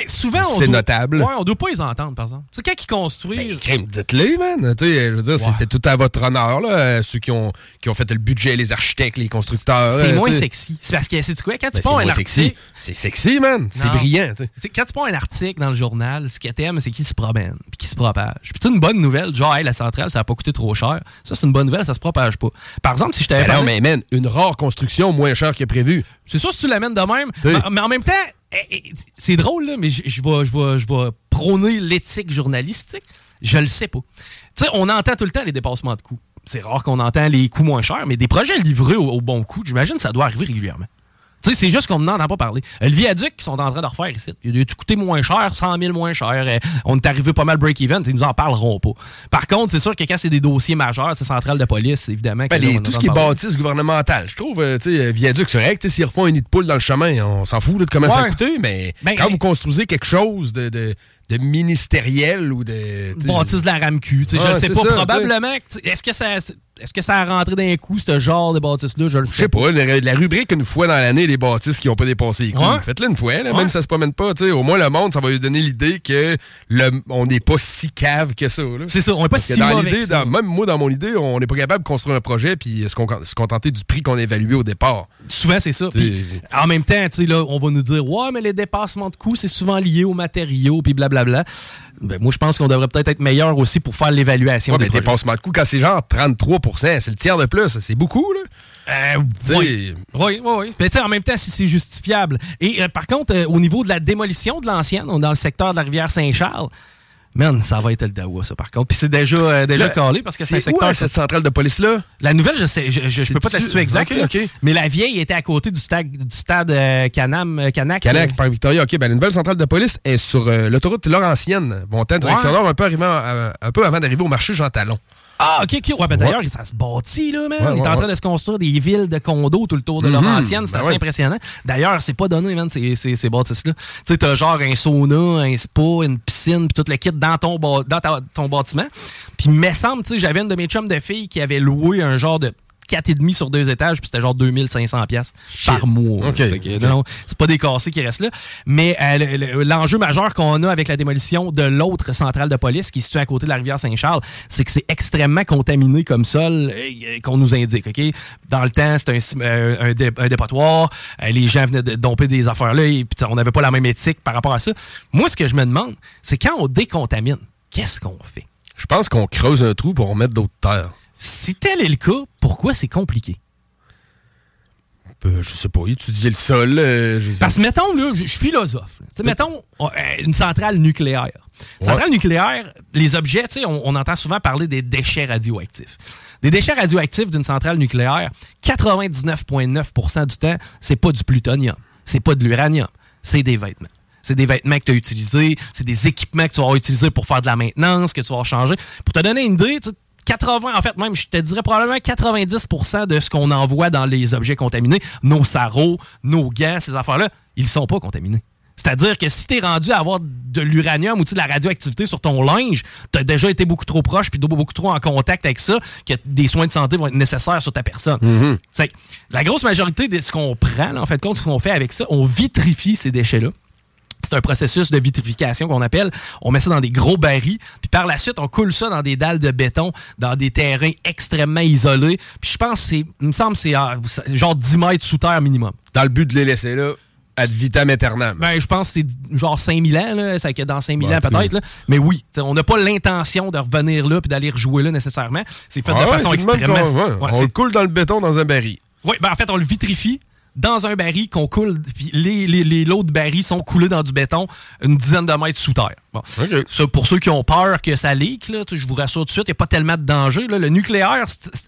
Ben, souvent, on C'est doit- notable. Ouais, on doit pas les entendre, par exemple. Sais, quand ils construisent. Ben, crime, dites-le, man. Tu sais, je veux dire, c'est- c'est tout à votre honneur, là. euh, Ceux qui ont, qui ont fait le budget, les architectes, les constructeurs. c'est euh, moins sexy. C'est parce que, c'est quoi? Quand tu Ben, c'est pars un article. sexy. C'est sexy, man. C'est brillant, quand tu prends un article dans le journal, ce que t'aimes, c'est qu'il se promène, puis qu'il se propage. Puis une bonne nouvelle, genre, hey, la centrale, ça a pas coûté trop cher. Ça, c'est une bonne nouvelle, ça se propage pas. Par exemple, si je t'avais Ben non, mais man, une rare construction moins chère que prévu. C'est sûr si tu l'amènes de même. Mais, mais en même temps, c'est drôle, là, mais je vais prôner l'éthique journalistique. Je le sais pas. Tu sais, on entend tout le temps les dépassements de coûts. C'est rare qu'on entend les coûts moins chers, mais des projets livrés au, au bon coût, j'imagine ça doit arriver régulièrement. Tu sais, c'est juste qu'on n'en entend pas parler. Euh, Le viaduc qu'ils sont en train de refaire ici, il a coûté moins cher, 100 000 moins cher. on est arrivé pas mal break-even, ils nous en parleront pas. Par contre, c'est sûr que quand c'est des dossiers majeurs, c'est centrale de police, évidemment. que Ben, là, les- on tout ce qui est bâtisse gouvernementale, je trouve, euh, tu sais, euh, viaduc, c'est vrai que tu sais, s'ils refont un nid de poule dans le chemin, on s'en fout là, de comment ça a Ouais. coûté, mais Ben, quand vous construisez quelque chose de, de, de ministériel ou de. bâtisse de la RAMQ. sais, je Ah, le sais pas. ça, probablement. Est-ce que ça. Est-ce que ça a rentré d'un coup, ce genre de bâtisse-là? Je le sais pas, la, la rubrique une fois dans l'année, les bâtisses qui n'ont pas dépassé les coûts. Ouais. Faites-le une fois, là, Ouais. même si ça se promène pas. Au moins, le monde, ça va lui donner l'idée que le, on n'est pas si cave que ça. C'est ça, on n'est pas Parce si dans l'idée, même moi, dans mon idée, on n'est pas capable de construire un projet puis se, con- se contenter du prix qu'on a évalué au départ. Souvent, c'est ça. En même temps, là, on va nous dire, ouais, mais les dépassements de coûts, c'est souvent lié aux matériaux, puis blablabla. Ben, moi, je pense qu'on devrait peut-être être meilleur aussi pour faire l'évaluation Ouais, des mais dépassement de coût, quand c'est genre 33 c'est le tiers de plus. C'est beaucoup, là. Euh, oui, oui, oui. Mais en même temps, si c'est justifiable. Et euh, par contre, euh, au niveau de la démolition de l'ancienne, on est dans le secteur de la rivière Saint-Charles. Man, ça va être le Dawa, ça, par contre. Puis c'est déjà, euh, déjà calé parce que c'est un où, secteur. hein, cette centrale de police-là? La nouvelle, je sais, je, je, je peux pas te la situer exact, Ok, là. ok. mais la vieille était à côté du stade, du stade euh, Canam, euh, Canac. Canac, par Victoria. OK, ben, la nouvelle centrale de police est sur euh, l'autoroute Laurentienne, montant direction Ouais. nord, un peu, arrivant, un peu avant d'arriver au marché Jean Talon. Ah, ok, ok. Ouais, ben d'ailleurs, ça se bâtit, là, man. Ouais, Il est en train de se construire des villes de condos tout le tour de Mhm. Laurentienne. C'est Ben assez impressionnant. D'ailleurs, c'est pas donné, man, ces, ces, ces bâtisses-là. Tu sais, t'as genre un sauna, un spa, une piscine, puis tout le kit dans ton, dans ta- ton bâtiment. Puis, il me semble, tu sais, j'avais une de mes chums de filles qui avait loué un genre de 4,5 sur deux étages, puis c'était genre 2500 pièces par mois. Ok, Fait que, ok. non, c'est pas des cassés qui restent là. Mais euh, le- le- l'enjeu majeur qu'on a avec la démolition de l'autre centrale de police qui est située à côté de la rivière Saint-Charles, c'est que c'est extrêmement contaminé comme sol euh, qu'on nous indique. ok? Dans le temps, c'était un, sim- euh, un, dé- un dépotoir. euh, les gens venaient de domper des affaires là et puis, on n'avait pas la même éthique par rapport à ça. Moi, ce que je me demande, c'est quand on décontamine, qu'est-ce qu'on fait? Je pense qu'on creuse un trou pour remettre d'autres terres. Si tel est le cas, pourquoi c'est compliqué? Euh, je sais pas, étudier le sol. euh, Parce que, mettons, là, je suis philosophe. mettons, on- euh, une centrale nucléaire. Centrale nucléaire, les objets, tu sais, on, on entend souvent parler des déchets radioactifs. Des déchets radioactifs d'une centrale nucléaire, 99,9% du temps, c'est pas du plutonium, c'est pas de l'uranium, c'est des vêtements. C'est des vêtements que tu as utilisés, c'est des équipements que tu vas utilisés pour faire de la maintenance, que tu vas changer. Pour te donner une idée, tu sais, 80, en fait, même, je te dirais probablement 90% de ce qu'on envoie dans les objets contaminés, nos sarraux, nos gants, ces affaires-là, ils sont pas contaminés. C'est-à-dire que si tu es rendu à avoir de l'uranium ou de la radioactivité sur ton linge, tu as déjà été beaucoup trop proche puis beaucoup trop en contact avec ça que des soins de santé vont être nécessaires sur ta personne. C'est que la grosse majorité de ce qu'on prend, là, en fait, compte, ce qu'on fait avec ça, on vitrifie ces déchets-là. C'est un processus de vitrification qu'on appelle. On met ça dans des gros barils, puis par la suite, on coule ça dans des dalles de béton, dans des terrains extrêmement isolés. Puis je pense que c'est, il me semble, que c'est euh, genre 10 mètres sous terre minimum. Dans le but de les laisser là, ad vitam aeternam. Ben, je pense que c'est genre 5000 ans, là. Ça que dans 5000 Bon, ans peut-être, là. Mais oui, on n'a pas l'intention de revenir là puis d'aller rejouer là nécessairement. C'est fait Ah de ouais, façon extrêmement. qu'on- ouais, Ouais, on le coule dans le béton dans un baril. oui, ben en fait, on le vitrifie dans un baril qu'on coule, puis les, les, les lots de barils sont coulés dans du béton une dizaine de mètres sous terre. Bon. Ça, pour ceux qui ont peur que ça leak, là, je vous rassure tout de suite, il n'y a pas tellement de danger. là. Le nucléaire,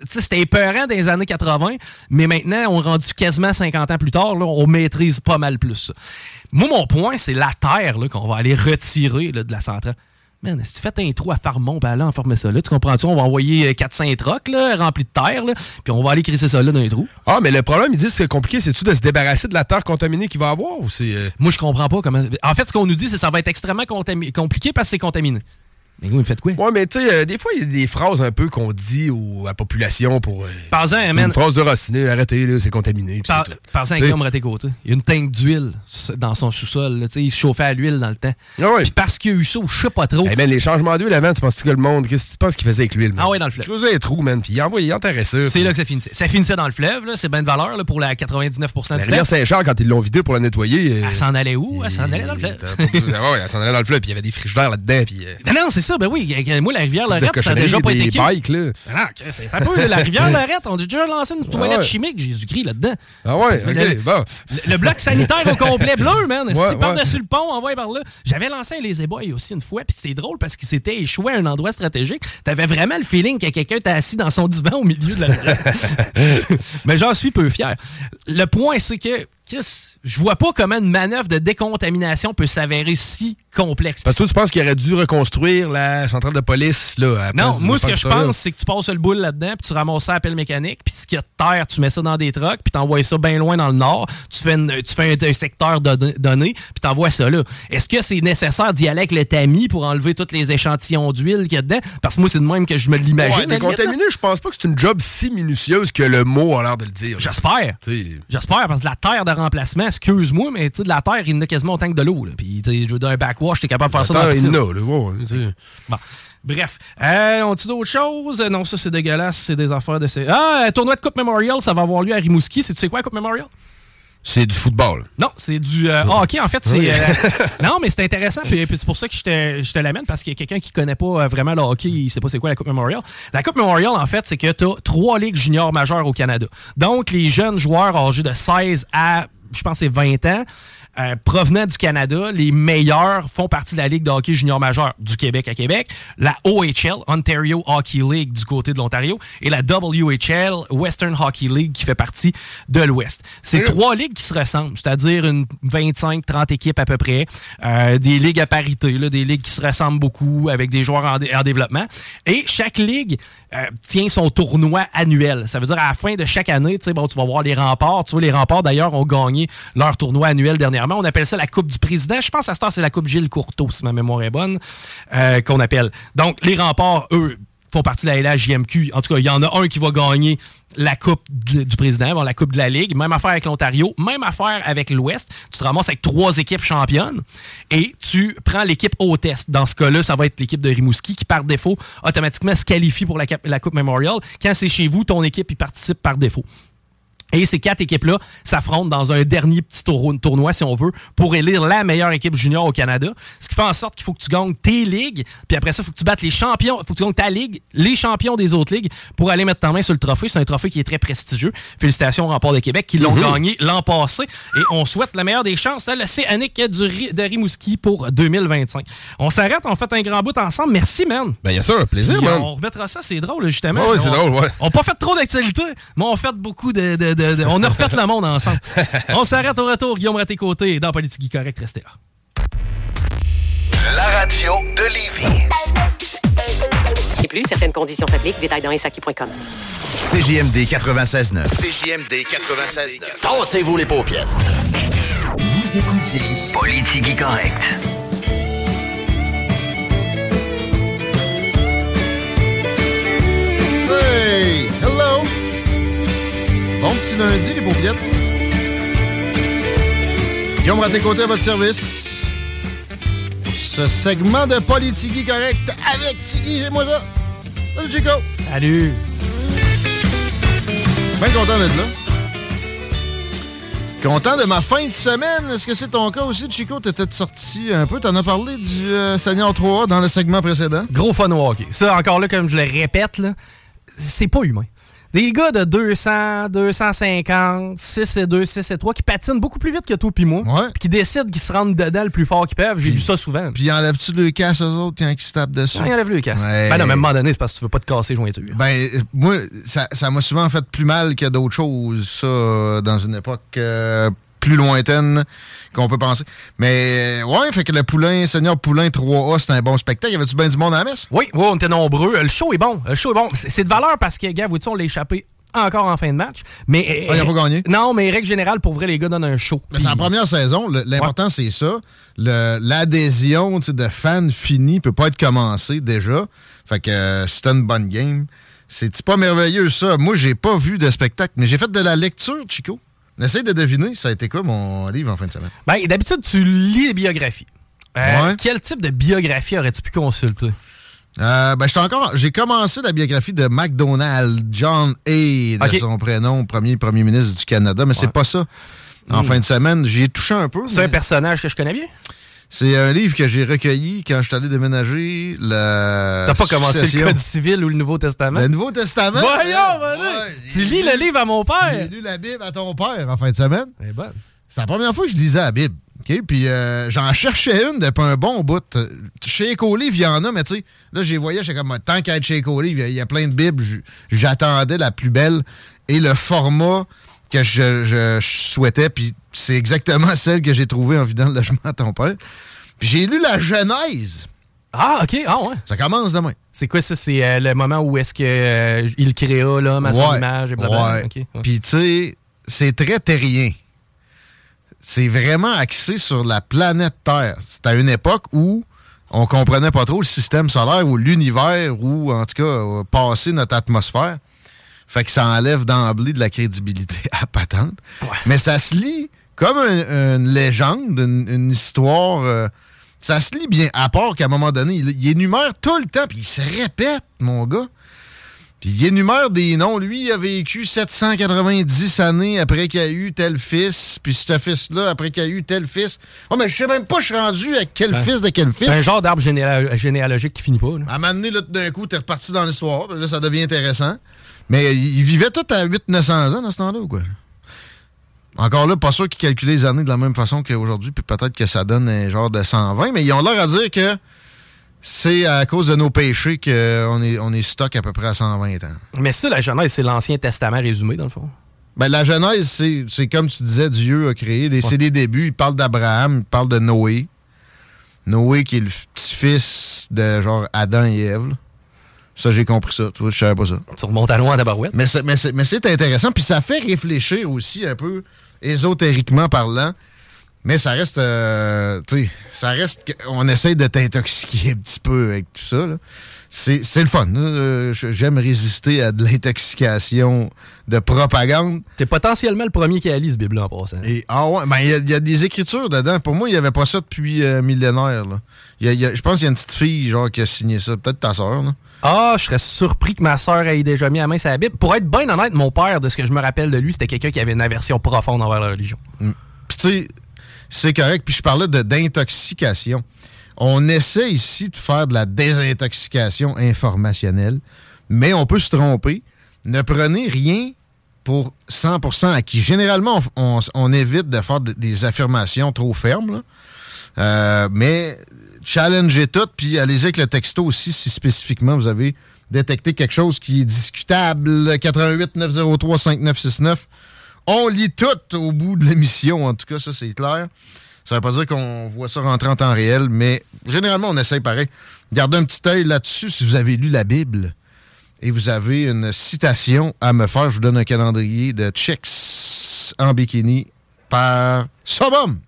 c'était épeurant dans les années 80, mais maintenant, on est rendu quasiment 50 ans plus tard, là, on maîtrise pas mal plus ça. Moi, mon point, c'est la terre qu'on va aller retirer de la centrale. Man, si tu fais un trou à Farmont, ben là, enfermer ça là? Tu comprends-tu? On va envoyer 400 trocs là, remplis de terre, là, puis on va aller crisser ça là dans les trous. Ah, mais le problème, ils disent que c'est compliqué, c'est-tu de se débarrasser de la terre contaminée qu'il va avoir ou c'est. euh, Moi, je comprends pas comment. En fait, ce qu'on nous dit, c'est que ça va être extrêmement compliqué parce que c'est contaminé. Mais vous, vous faites quoi? Ouais, mais tu sais, euh, des fois, il y a des phrases un peu qu'on dit au- à la population pour. euh, Par-en, c'est man. Une phrase de Rossiné, arrêtez, là, c'est contaminé. Par, tout. par exemple. Guillaume Raté-Côté. Il y a une tank d'huile dans son sous-sol. là, tu sais, Il se chauffait à l'huile dans le temps. Ah ouais. Puis parce qu'il y a eu ça, ou je sais pas trop. Eh ben, les changements d'huile avant, tu penses que le monde, qu'est-ce que tu penses qu'il faisait avec l'huile? man? Ah ouais, dans le fleuve. Creusait un trou, man, puis il envoyait, il enterrait ça. C'est là que ça finissait. Ça finissait dans le fleuve, là. c'est bien de valeur là, pour la 99 La du temps. rivière Saint-Charles, quand ils l'ont vidé pour la nettoyer. euh, Elle s'en allait où? Elle s'en allait dans le fleuve. Ah ouais, elle s'en allait dans le fleuve, puis il y avait des frigidaires là-dedans, puis. euh, Non, non, c'est ça, ben oui. Moi, la rivière Lorette, ça a cochonneries, déjà pas été bikes, là. Ah Chris, c'est un peu la rivière Lorette. On a déjà lancé une toilette ouais. chimique, Jésus-Christ, là-dedans. Ah ouais, Le- ok, bon. Le, bloc sanitaire au complet bleu, man. Si par-dessus le pont, envoyé par là. J'avais lancé un Les Boys aussi une fois, puis c'était drôle parce qu'il s'était échoué à un endroit stratégique. T'avais vraiment le feeling que quelqu'un était assis dans son divan au milieu de la rivière. Mais j'en suis peu fier. Le point, c'est que, Chris, je vois pas comment une manœuvre de décontamination peut s'avérer si complexe. Parce que toi, tu penses qu'il aurait dû reconstruire la centrale de police, là, à Non, moi, ce que je pense, c'est que tu passes le boule là-dedans, puis tu ramasses ça à pelle mécanique, puis ce qu'il y a de terre, tu mets ça dans des trucks, puis t'envoies ça bien loin dans le nord. Tu fais, une- tu fais un, un secteur donné, donné, puis t'envoies ça là. Est-ce que c'est nécessaire d'y aller avec le tamis pour enlever tous les échantillons d'huile qu'il y a dedans? Parce que moi, c'est de même que je me l'imagine. Ouais, décontaminer, je pense pas que c'est une job si minutieuse que le mot a l'air de le dire. J'espère. J'espère, parce que la terre de remplacement, excuse-moi, mais tu sais, de la terre, il en a quasiment autant que de l'eau. Puis, je veux dire, un backwash, t'es capable de faire ça dans la il piscine. en a, là, ouais. Bon. Bref. Euh, on-tu d'autres choses? Non, ça, c'est dégueulasse. C'est des affaires de... Ah, un tournoi de Coupe Memorial, ça va avoir lieu à Rimouski. C'est, tu sais quoi, Coupe Memorial? C'est du football. Non, c'est du euh, hockey. En fait, c'est. euh, non, mais c'est intéressant. Puis, puis c'est pour ça que je te, je te l'amène parce qu'il y a quelqu'un qui connaît pas euh, vraiment le hockey. Il sait pas c'est quoi la Coupe Memorial. La Coupe Memorial, en fait, c'est que tu as trois ligues juniors majeures au Canada. Donc, les jeunes joueurs âgés de 16 à, je pense, c'est 20 ans. Euh, provenant du Canada, les meilleurs font partie de la Ligue de hockey junior majeur du Québec à Québec, la OHL, Ontario Hockey League du côté de l'Ontario, et la WHL, Western Hockey League, qui fait partie de l'Ouest. C'est trois ligues qui se ressemblent, c'est-à-dire une 25-30 équipes à peu près, euh, des ligues à parité, là, des ligues qui se ressemblent beaucoup, avec des joueurs en, dé- en développement. Et chaque ligue euh, tient son tournoi annuel. Ça veut dire à la fin de chaque année, bon, tu vas voir les remparts. Tu vois, les remparts, d'ailleurs, ont gagné leur tournoi annuel dernièrement. On appelle ça la Coupe du Président. Je pense à ce temps, c'est la Coupe Gilles Courteau, si ma mémoire est bonne, euh, qu'on appelle. Donc, les remparts, eux, font partie de la LHJMQ. En tout cas, il y en a un qui va gagner la Coupe du Président, la Coupe de la Ligue. Même affaire avec l'Ontario, même affaire avec l'Ouest. Tu te ramasses avec trois équipes championnes et tu prends l'équipe hôtesse. Dans ce cas-là, ça va être l'équipe de Rimouski qui, par défaut, automatiquement se qualifie pour la, la Coupe Memorial. Quand c'est chez vous, ton équipe y participe par défaut. Et ces quatre équipes-là s'affrontent dans un dernier petit tour- tournoi, si on veut, pour élire la meilleure équipe junior au Canada. Ce qui fait en sorte qu'il faut que tu gagnes tes ligues, puis après ça, il faut que tu battes les champions, il faut que tu gagnes ta ligue, les champions des autres ligues, pour aller mettre ta main sur le trophée. C'est un trophée qui est très prestigieux. Félicitations au Rempart de Québec qui l'ont gagné l'an passé. Et on souhaite la meilleure des chances à l'Océanique de Rimouski pour 2025. On s'arrête, on fait un grand bout ensemble. Merci, man. Ben, ça, un plaisir, man. on remettra ça, c'est drôle, justement. Ouais, ouais, c'est drôle, ouais. On n'a pas fait trop d'actualité, mais on fait beaucoup de, de- de- de- On a refait le monde ensemble. on s'arrête au retour, Guillaume Raté-Côté, dans Politique Correct, restez là. La radio de Lévis. Et plus, certaines conditions s'appliquent. Détails dans insaki.com. CJMD 96.9. CJMD 96. Tassez-vous les paupières. Vous écoutez Politique Correct. Hey! Hello! Bon petit lundi, les pauviettes. Guillaume Raté-Côté à votre service. Pour ce segment de Politique correct avec Tiggy, c'est moi ça. Salut Chico! Salut! Bien content d'être là. Content de ma fin de semaine. Est-ce que c'est ton cas aussi, Chico? T'étais sorti un peu. T'en as parlé du euh, Seigneur 3 dans le segment précédent. Gros fun hockey. Ça, encore là, comme je le répète, là, c'est pas humain. Des gars de 200, 250, 6 et 2, 6 et 3 qui patinent beaucoup plus vite que toi puis moi, Ouais. puis qui décident qu'ils se rendent dedans le plus fort qu'ils peuvent. J'ai vu ça souvent. Puis enlèves-tu le casse aux autres quand ils se tapent dessus? Ah, il enlève le casse. Ouais. Ben non, mais à un moment donné, c'est parce que tu veux pas te casser les jointures. Ben, euh, moi, ça ça m'a souvent fait plus mal que d'autres choses, ça, dans une époque euh, plus lointaine qu'on peut penser. Mais ouais, fait que le Poulain, Seigneur Poulain 3A, c'est un bon spectacle. Y avait-tu bien du monde à la messe? Oui, oui, on était nombreux. Le show est bon. Le show est bon. C'est de valeur parce que, gars, vous on l'a échappé encore en fin de match. Mais, Ah, il a pas gagné? Non, mais règle générale, pour vrai, les gars donnent un show. Mais c'est la première saison. L'important, c'est ça. L'adhésion de fans finis peut pas être commencée déjà. Fait que euh, c'était une bonne game. C'est pas merveilleux, ça. Moi, j'ai pas vu de spectacle, mais j'ai fait de la lecture, Chico. Essaye de deviner, ça a été quoi mon livre en fin de semaine? Ben, d'habitude, tu lis des biographies. Euh, Ouais. Quel type de biographie aurais-tu pu consulter? Euh, ben, j'étais encore. J'ai commencé la biographie de McDonald, John A, de son prénom, premier premier ministre du Canada, mais c'est pas ça. En Hmm. fin de semaine, j'y ai touché un peu. C'est un personnage que je connais bien? C'est un livre que j'ai recueilli quand je suis allé déménager. La T'as pas commencé le. Code civil ou le Nouveau Testament? Le Nouveau Testament? Voyons, voyons. Ouais, Tu lis le livre à mon père? J'ai lu la Bible à ton père en fin de semaine. Est bonne. C'est la première fois que je lisais la Bible. OK? Puis euh, j'en cherchais une depuis un bon bout. Chez Ecolive, il y en a, mais tu sais, là, j'ai voyais, j'étais comme, tant qu'à être chez Ecolive, il y a- il y, a plein de Bibles. J'attendais la plus belle et le format que je, je- je souhaitais. Puis c'est exactement celle que j'ai trouvée en vidant le logement à ton père. Puis j'ai lu la Genèse. Ah, OK. Ah, ouais. Ça commence demain. C'est quoi ça? C'est euh, le moment où est-ce que euh, il créa l'homme à son image et blablabla? Ouais. Puis, tu sais, c'est très terrien. C'est vraiment axé sur la planète Terre. C'est à une époque où on comprenait pas trop le système solaire ou l'univers ou, en tout cas, euh, passer notre atmosphère. Fait que ça enlève d'emblée de la crédibilité à patente. Mais ça se lit comme un- une légende, une, une histoire. euh, ça se lit bien, à part qu'à un moment donné, il, il énumère tout le temps, puis il se répète, mon gars. Puis il énumère des noms. Lui, il a vécu 790 années après qu'il a eu tel fils, puis ce fils-là, après qu'il a eu tel fils. Oh, mais je sais même pas, je suis rendu à quel fils de quel fils. C'est un genre d'arbre généa- généalogique qui finit pas. là. À un moment donné, d'un coup, t'es reparti dans l'histoire. Là, ça devient intéressant. Mais il il vivait tout à 800-900 ans dans ce temps-là, ou quoi? Encore là, pas sûr qu'ils calculaient les années de la même façon qu'aujourd'hui, puis peut-être que ça donne un genre de 120, mais ils ont l'air à dire que c'est à cause de nos péchés qu'on est, on est stock à peu près à 120 ans. Mais ça, la Genèse, c'est l'Ancien Testament résumé, dans le fond. Ben, la Genèse, c'est, comme tu disais, Dieu a créé. C'est des débuts. Il parle d'Abraham, il parle de Noé. Noé qui est le petit-fils de genre Adam et Ève. là. Ça, j'ai compris ça. Tu vois, je savais pas ça. Tu remontes à loin à Tabarouette. Mais c'est intéressant. Puis ça fait réfléchir aussi un peu, ésotériquement parlant. Mais ça reste, euh, tu sais, ça reste qu'on essaye de t'intoxiquer un petit peu avec tout ça. là. C'est, c'est le fun. Euh, J'aime résister à de l'intoxication de propagande. C'est potentiellement le premier qui a lu ce Bible en passant. Et, ah ouais, ben il y a- il y, a des écritures dedans. Pour moi, il n'y avait pas ça depuis euh, millénaire. je pense qu'il y a une petite fille genre qui a signé ça. Peut-être ta soeur. Là. Ah, je serais surpris que ma sœur ait déjà mis la main sur la Bible. Pour être bien honnête, mon père, de ce que je me rappelle de lui, c'était quelqu'un qui avait une aversion profonde envers la religion. Mm. Puis tu sais, c'est correct. Puis je parlais de d'intoxication. On essaie ici de faire de la désintoxication informationnelle, mais on peut se tromper. Ne prenez rien pour 100% acquis. Généralement, on, évite de faire de- des affirmations trop fermes. Euh, mais challengez tout, puis allez-y avec le texto aussi si spécifiquement vous avez détecté quelque chose qui est discutable. 88 903 5969. On lit tout au bout de l'émission, en tout cas, ça c'est clair. Ça veut pas dire qu'on voit ça rentrer en temps réel, mais généralement on essaye pareil. Gardez un petit œil là-dessus si vous avez lu la Bible et vous avez une citation à me faire. Je vous donne un calendrier de checks en bikini par Sobom.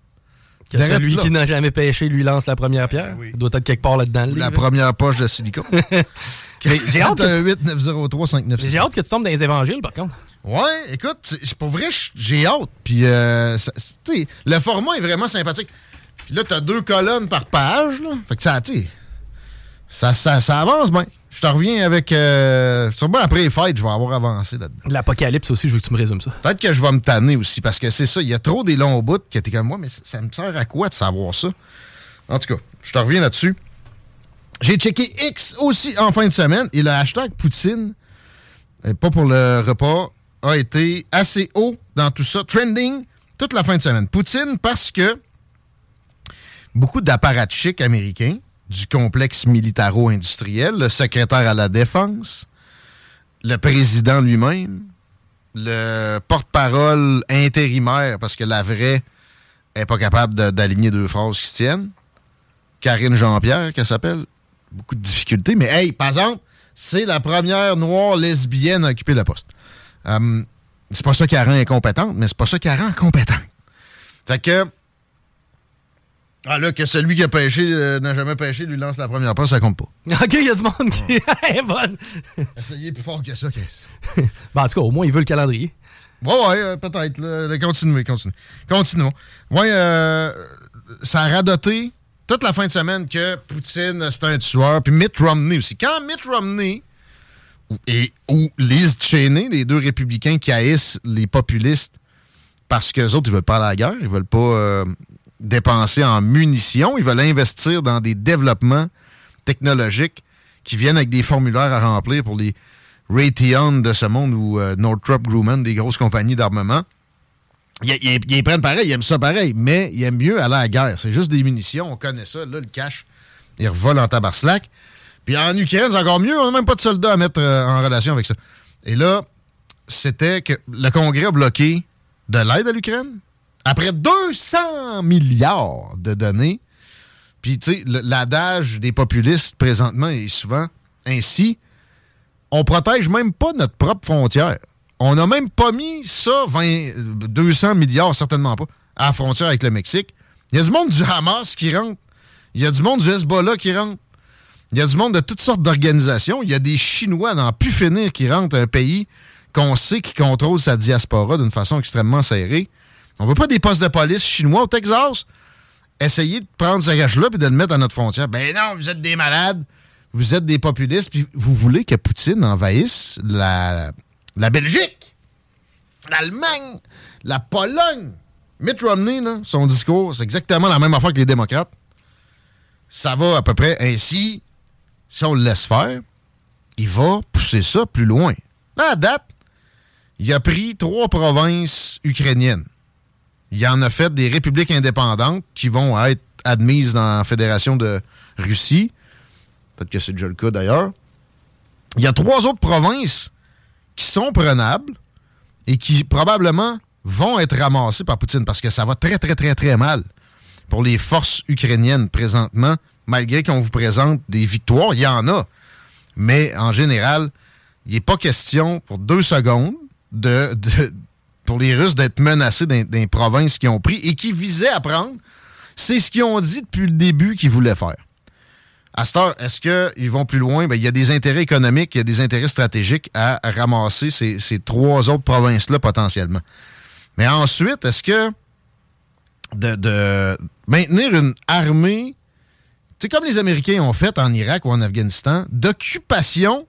Que celui là. qui n'a jamais pêché lui lance la première pierre. Il doit être quelque part là-dedans. La première poche de silicone. J'ai hâte, que tu- 8 903 5969 j'ai hâte que tu tombes dans les évangiles, par contre. Ouais, écoute, c'est- pour vrai, j'ai hâte. Puis, euh, ça- le format est vraiment sympathique. Puis là, t'as deux colonnes par page, là. Fait que ça, tu sais, ça, ça, ça avance bien. Je te reviens avec. Euh, sûrement après les fêtes, je vais avoir avancé là-dedans. L'Apocalypse aussi, je veux que tu me résumes ça. Peut-être que je vais me tanner aussi, parce que c'est ça, il y a trop des longs bouts qui étaient comme moi, mais ça, ça me sert à quoi de savoir ça? En tout cas, je te reviens là-dessus. J'ai checké X aussi en fin de semaine et le hashtag Poutine, euh, pas pour le repas, a été assez haut dans tout ça, trending toute la fin de semaine. Poutine parce que beaucoup d'apparatchiks américains du complexe militaro-industriel, le secrétaire à la défense, le président lui-même, le porte-parole intérimaire, parce que la vraie est pas capable d'aligner deux phrases qui se tiennent. Karine Jean-Pierre, qu'elle s'appelle. Beaucoup de difficultés. Mais hey, par exemple, c'est la première noire lesbienne à occuper le poste. Euh, c'est pas ça qui la rend incompétente, mais c'est pas ça qui la rend compétente. Fait que. Ah là, que celui qui a pêché euh, n'a jamais pêché lui lance la première passe, ça compte pas. OK, il y a du monde qui est bonne. Essayez plus fort que ça, qu'est-ce. Ben, en tout cas, au moins, il veut le calendrier. Ouais, ouais, euh, peut-être. Continuez, continuez. Continuons. Ouais, euh, ça a radoté toute la fin de semaine que Poutine, c'est un tueur. Puis Mitt Romney aussi. Quand Mitt Romney et ou Liz Cheney, les deux républicains qui haïssent les populistes parce qu'eux autres, ils veulent pas aller à la guerre, ils veulent pas euh, dépenser en munitions, ils veulent investir dans des développements technologiques qui viennent avec des formulaires à remplir pour les Raytheon de ce monde ou euh, Northrop Grumman, des grosses compagnies d'armement. Ils, ils- prennent pareil, ils aiment ça pareil, mais ils aiment mieux aller à la guerre. C'est juste des munitions, on connaît ça. Là, le cash, ils revolent en tabarslac. Puis en Ukraine, c'est encore mieux, on n'a même pas de soldats à mettre euh, en relation avec ça. Et là, c'était que le Congrès a bloqué de l'aide à l'Ukraine. Après 200 milliards de données, puis tu sais, l'adage des populistes présentement est souvent ainsi on protège même pas notre propre frontière. On n'a même pas mis ça, 20, 200 milliards, certainement pas, à la frontière avec le Mexique. Il y a du monde du Hamas qui rentre. Il y a du monde du Hezbollah qui rentre. Il y a du monde de toutes sortes d'organisations. Il y a des Chinois dans plus finir qui rentrent un pays qu'on sait qui contrôle sa diaspora d'une façon extrêmement serrée. On veut pas des postes de police chinois au Texas? Essayez de prendre ce gage-là et de le mettre à notre frontière. Ben non, vous êtes des malades vous êtes des populistes, puis vous voulez que Poutine envahisse la, la Belgique, l'Allemagne, la Pologne. Mitt Romney, là, son discours, c'est exactement la même affaire que les démocrates. Ça va à peu près ainsi. Si on le laisse faire, il va pousser ça plus loin. Là, à date, il a pris trois provinces ukrainiennes. Il en a fait des républiques indépendantes qui vont être admises dans la Fédération de Russie. Peut-être que c'est déjà le cas d'ailleurs. Il y a trois autres provinces qui sont prenables et qui probablement vont être ramassées par Poutine parce que ça va très, très, très, très mal pour les forces ukrainiennes présentement, malgré qu'on vous présente des victoires. Il y en a. Mais en général, il n'est pas question pour deux secondes de, pour les Russes d'être menacés les provinces qu'ils ont pris et qui visaient à prendre. C'est ce qu'ils ont dit depuis le début qu'ils voulaient faire. À cette heure, est-ce qu'ils vont plus loin? Ben, il y a des intérêts économiques, il y a des intérêts stratégiques à ramasser ces, trois autres provinces-là potentiellement. Mais ensuite, est-ce que de maintenir une armée, sais, comme les Américains ont fait en Irak ou en Afghanistan, d'occupation,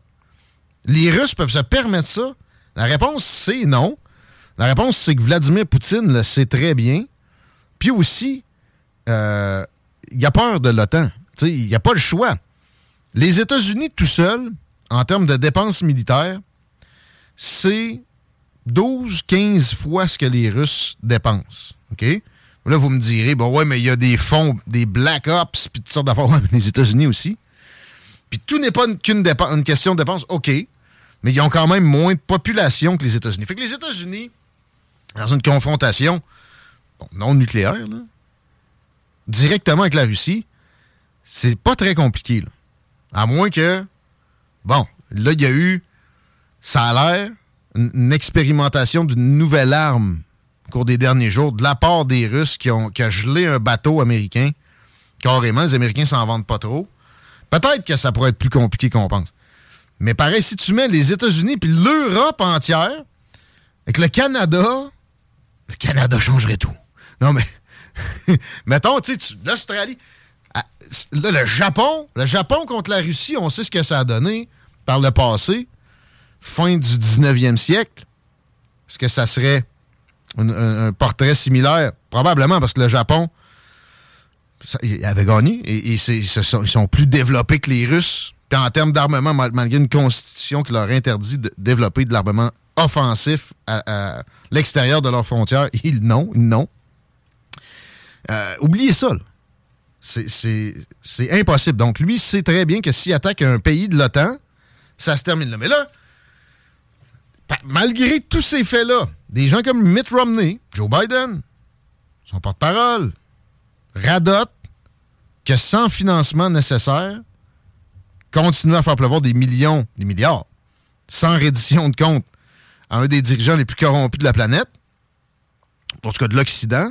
les Russes peuvent se permettre ça? La réponse, c'est non. La réponse, c'est que Vladimir Poutine le sait très bien. Puis aussi, euh, il a peur de l'OTAN. Il n'y a pas le choix. Les États-Unis tout seuls, en termes de dépenses militaires, c'est 12-15 fois ce que les Russes dépensent. OK? Là, vous me direz, bon, ouais, mais il y a des fonds, des Black Ops, puis toutes sortes d'affaires. Ouais, les États-Unis aussi. Puis tout n'est pas une- qu'une question de dépenses. OK. Mais ils ont quand même moins de population que les États-Unis. Fait que les États-Unis, dans une confrontation bon, non nucléaire, là, directement avec la Russie, c'est pas très compliqué. À moins que, bon, là, il y a eu, ça a l'air, une expérimentation d'une nouvelle arme au cours des derniers jours de la part des Russes qui ont a gelé un bateau américain. Carrément, les Américains s'en vendent pas trop. Peut-être que ça pourrait être plus compliqué qu'on pense. Mais pareil, si tu mets les États-Unis puis l'Europe entière, avec le Canada, le Canada changerait tout. Non, mais mettons, tu sais, l'Australie, ah, là, le Japon, le Japon contre la Russie, on sait ce que ça a donné par le passé, fin du 19e siècle. Est-ce que ça serait un, portrait similaire? Probablement, parce que le Japon il avait gagné ils, sont, plus développés que les Russes. Puis en termes d'armement, mal- malgré une constitution qui leur interdit de développer de l'armement offensif à, l'extérieur de leurs frontières, ils n'ont, ils n'ont. Euh, oubliez ça, là. C'est impossible. Donc, lui sait très bien que s'il attaque un pays de l'OTAN, ça se termine là. Mais là, malgré tous ces faits-là, des gens comme Mitt Romney, Joe Biden, son porte-parole, radotent que sans financement nécessaire, continuer à faire pleuvoir des millions, des milliards, sans reddition de compte à un des dirigeants les plus corrompus de la planète, en tout cas de l'Occident,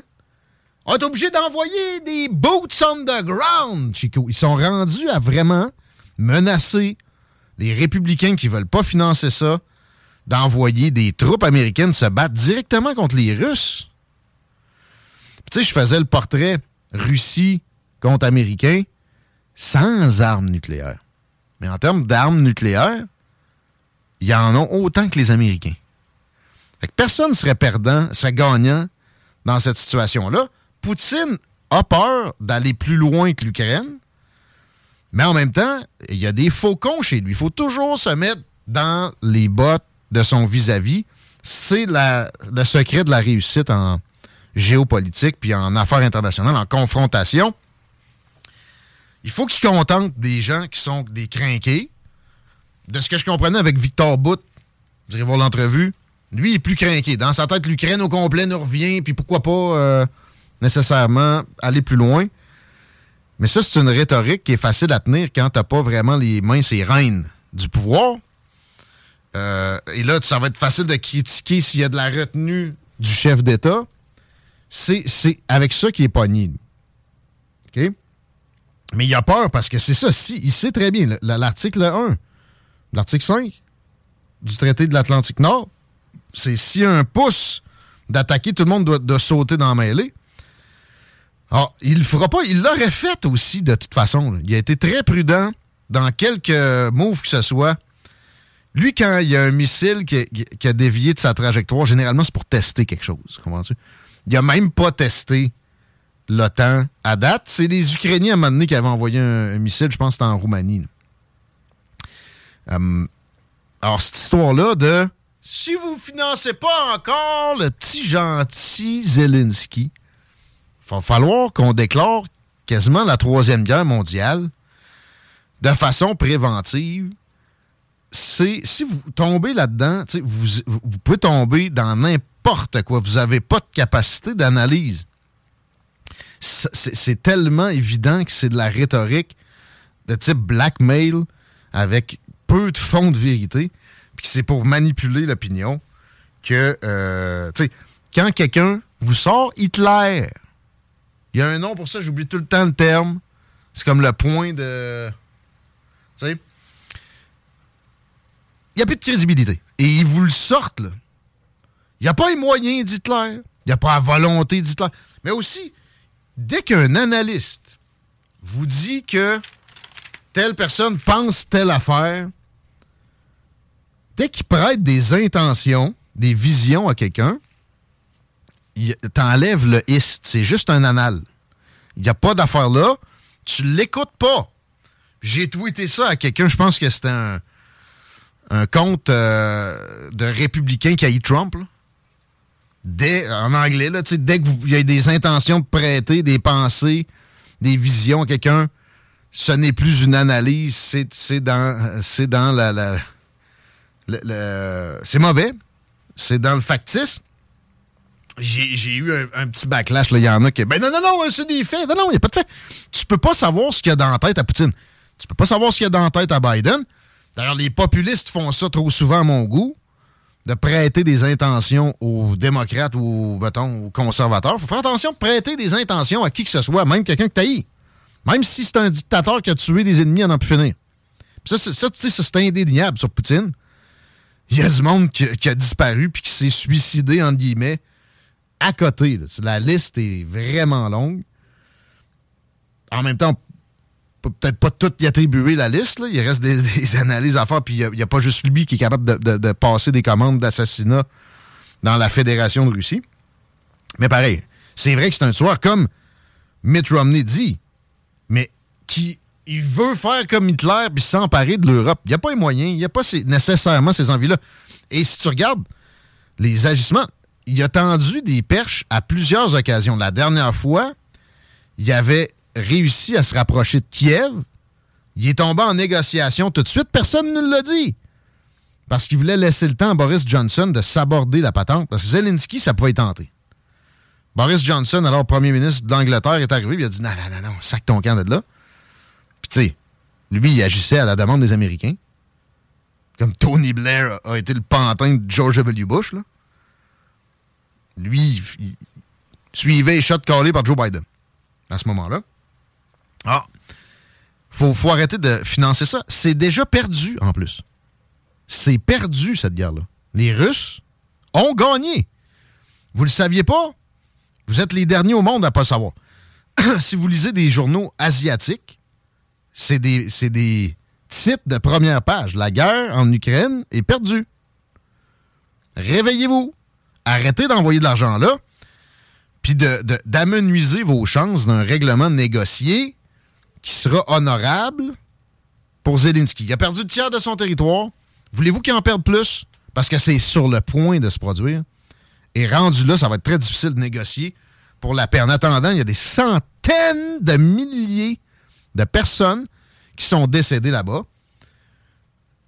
est obligé d'envoyer des boots on the ground, Chico. Ils sont rendus à vraiment menacer les républicains qui veulent pas financer ça, d'envoyer des troupes américaines se battre directement contre les Russes. Tu sais, je faisais le portrait Russie contre Américains sans armes nucléaires. Mais en termes d'armes nucléaires, il y en a autant que les Américains. personne ne serait perdant, serait gagnant dans cette situation-là. Poutine a peur d'aller plus loin que l'Ukraine, mais en même temps, il y a des faucons chez lui. Il faut toujours se mettre dans les bottes de son vis-à-vis. C'est le secret de la réussite en géopolitique puis en affaires internationales, en confrontation. Il faut qu'il contente des gens qui sont des crinqués. De ce que je comprenais avec Victor Bout, vous irez voir l'entrevue, lui, il est plus crinqué. Dans sa tête, l'Ukraine au complet nous revient, puis pourquoi pas euh, nécessairement aller plus loin. Mais ça, c'est une rhétorique qui est facile à tenir quand t'as pas vraiment les mains, ces reines du pouvoir. Euh, et là, ça va être facile de critiquer s'il y a de la retenue du chef d'État. C'est avec ça qu'il est pogné. Mais il a peur parce que c'est ça. Si, il sait très bien. L'article 1, l'article 5 du traité de l'Atlantique Nord, c'est si un pouce d'attaquer, tout le monde doit, sauter dans la mêlée. Alors, il le fera pas. Il l'aurait fait aussi, de toute façon. Il a été très prudent dans quelques moves que ce soit. Lui, quand il y a un missile qui, a dévié de sa trajectoire, généralement, c'est pour tester quelque chose. Comprends-tu? Il a même pas testé l'OTAN à date. C'est les Ukrainiens à un moment donné qui avaient envoyé un, missile, je pense que c'était en Roumanie. Hum, alors, cette histoire-là de si vous ne financez pas encore le petit gentil Zelensky, il va falloir qu'on déclare quasiment la Troisième Guerre mondiale de façon préventive. Si vous tombez là-dedans, vous, vous pouvez tomber dans n'importe quoi. Vous n'avez pas de capacité d'analyse. C'est tellement évident que c'est de la rhétorique de type blackmail avec peu de fond de vérité puis c'est pour manipuler l'opinion que, euh, tu sais, quand quelqu'un vous sort Hitler, il y a un nom pour ça, j'oublie tout le temps le terme. C'est comme le point de. Tu sais. Il n'y a plus de crédibilité. Et ils vous le sortent, là. Il n'y a pas les moyens d'Hitler. Il n'y a pas la volonté d'Hitler. Mais aussi, dès qu'un analyste vous dit que telle personne pense telle affaire, dès qu'il prête des intentions, des visions à quelqu'un, t'enlèves le ist. C'est juste un anal. Il n'y a pas d'affaire là. Tu l'écoutes pas. J'ai tweeté ça à quelqu'un, je pense que c'était un, un compte euh, de républicain qui a eu Trump. Dès, en anglais, là, dès qu'il y a des intentions de prêter, des pensées, des visions à quelqu'un, ce n'est plus une analyse, c'est dans, dans la c'est mauvais. C'est dans le factice. J'ai eu un, petit backlash. Il y en a qui. Ben non, non, non, c'est des faits. Non, non, il n'y a pas de faits. Tu peux pas savoir ce qu'il y a dans la tête à Poutine. Tu peux pas savoir ce qu'il y a dans la tête à Biden. D'ailleurs, les populistes font ça trop souvent à mon goût, de prêter des intentions aux démocrates ou, mettons, aux conservateurs. Faut faire attention de prêter des intentions à qui que ce soit, même quelqu'un que tu Même si c'est un dictateur qui a tué des ennemis à n'en plus finir. ça, ça, c'est indéniable sur Poutine il y a du monde qui, a disparu puis qui s'est suicidé, entre guillemets, à côté. La liste est vraiment longue. En même temps, peut-être pas tout y attribuer la liste. Il reste des, analyses à faire, puis il n'y a, pas juste lui qui est capable de, passer des commandes d'assassinat dans la Fédération de Russie. Mais pareil, c'est vrai que c'est un tueur, comme Mitt Romney dit, mais qui il veut faire comme Hitler puis s'emparer de l'Europe. Il n'y a pas les moyens, il n'y a pas nécessairement ces envies-là. Et si tu regardes les agissements, il a tendu des perches à plusieurs occasions. La dernière fois, il avait réussi à se rapprocher de Kiev. Il est tombé en négociation tout de suite. Personne ne l'a dit. Parce qu'il voulait laisser le temps à Boris Johnson de s'aborder la patente. Parce que Zelensky, ça pouvait tenter. Boris Johnson, alors premier ministre d'Angleterre, est arrivé, il a dit non, non, non, non, sac ton camp de là. Puis tu sais, lui, il agissait à la demande des Américains. Comme Tony Blair a été le pantin de George W. Bush, là. Lui, il, suivait les shots callés par Joe Biden à ce moment-là. Ah, faut, faut arrêter de financer ça. C'est déjà perdu, en plus. C'est perdu, cette guerre-là. Les Russes ont gagné. Vous le saviez pas? Vous êtes les derniers au monde à pas le savoir. si vous lisez des journaux asiatiques, c'est des, titres de première page. La guerre en Ukraine est perdue. Réveillez-vous. Arrêtez d'envoyer de l'argent là, puis d'amenuiser vos chances d'un règlement négocié qui sera honorable pour Zelensky. Il a perdu le tiers de son territoire. Voulez-vous qu'il en perde plus? Parce que c'est sur le point de se produire. Et rendu là, ça va être très difficile de négocier pour la paix. En attendant, il y a des centaines de milliers de personnes qui sont décédées là-bas,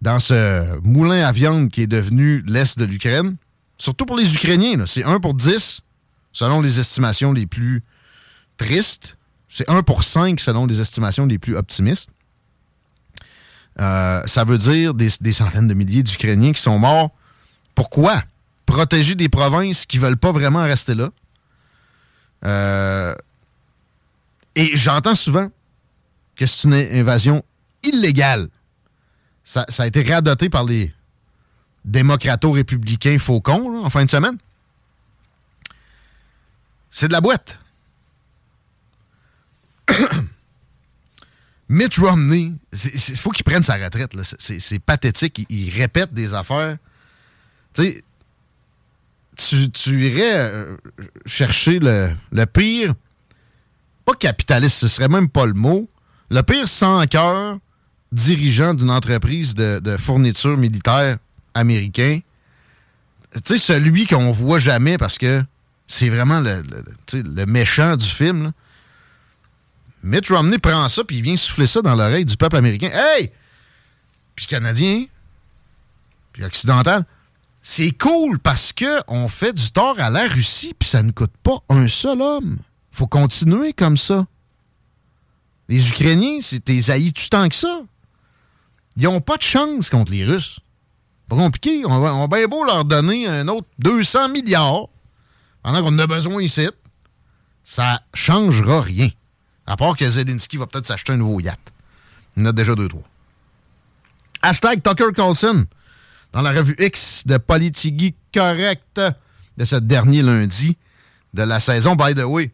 dans ce moulin à viande qui est devenu l'Est de l'Ukraine. Surtout pour les Ukrainiens, c'est 1 pour 10, selon les estimations les plus tristes. C'est 1 pour 5 selon les estimations les plus optimistes. Euh, ça veut dire des, centaines de milliers d'Ukrainiens qui sont morts. Pourquoi? Protéger des provinces qui veulent pas vraiment rester là. Euh, et j'entends souvent que c'est une invasion illégale. Ça, a été radoté par les démocrato-républicains faucons en fin de semaine. C'est de la boîte. Mitt Romney, il faut qu'il prenne sa retraite. C'est- pathétique. Il, répète des affaires. Tu irais euh, chercher le, pire, pas capitaliste, ce serait même pas le mot, le pire sans cœur dirigeant d'une entreprise de, fourniture militaire américain. Celui qu'on voit jamais parce que c'est vraiment le, méchant du film. Mitt Romney prend ça puis il vient souffler ça dans l'oreille du peuple américain. Hey! Puis Canadien, puis occidental. C'est cool parce que on fait du tort à la Russie puis ça ne coûte pas un seul homme. Faut continuer comme ça. Les Ukrainiens, c'est tes haïs tout tant que ça. Ils ont pas de chance contre les Russes. Pas compliqué. On va, on va bien beau leur donner un autre 200 milliards pendant qu'on en a besoin ici. Ça changera rien. À part que Zelensky va peut-être s'acheter un nouveau yacht. Il en a déjà deux, trois. Hashtag Tucker Carlson dans la revue X de Politigui Correct de ce dernier lundi de la saison. By the way,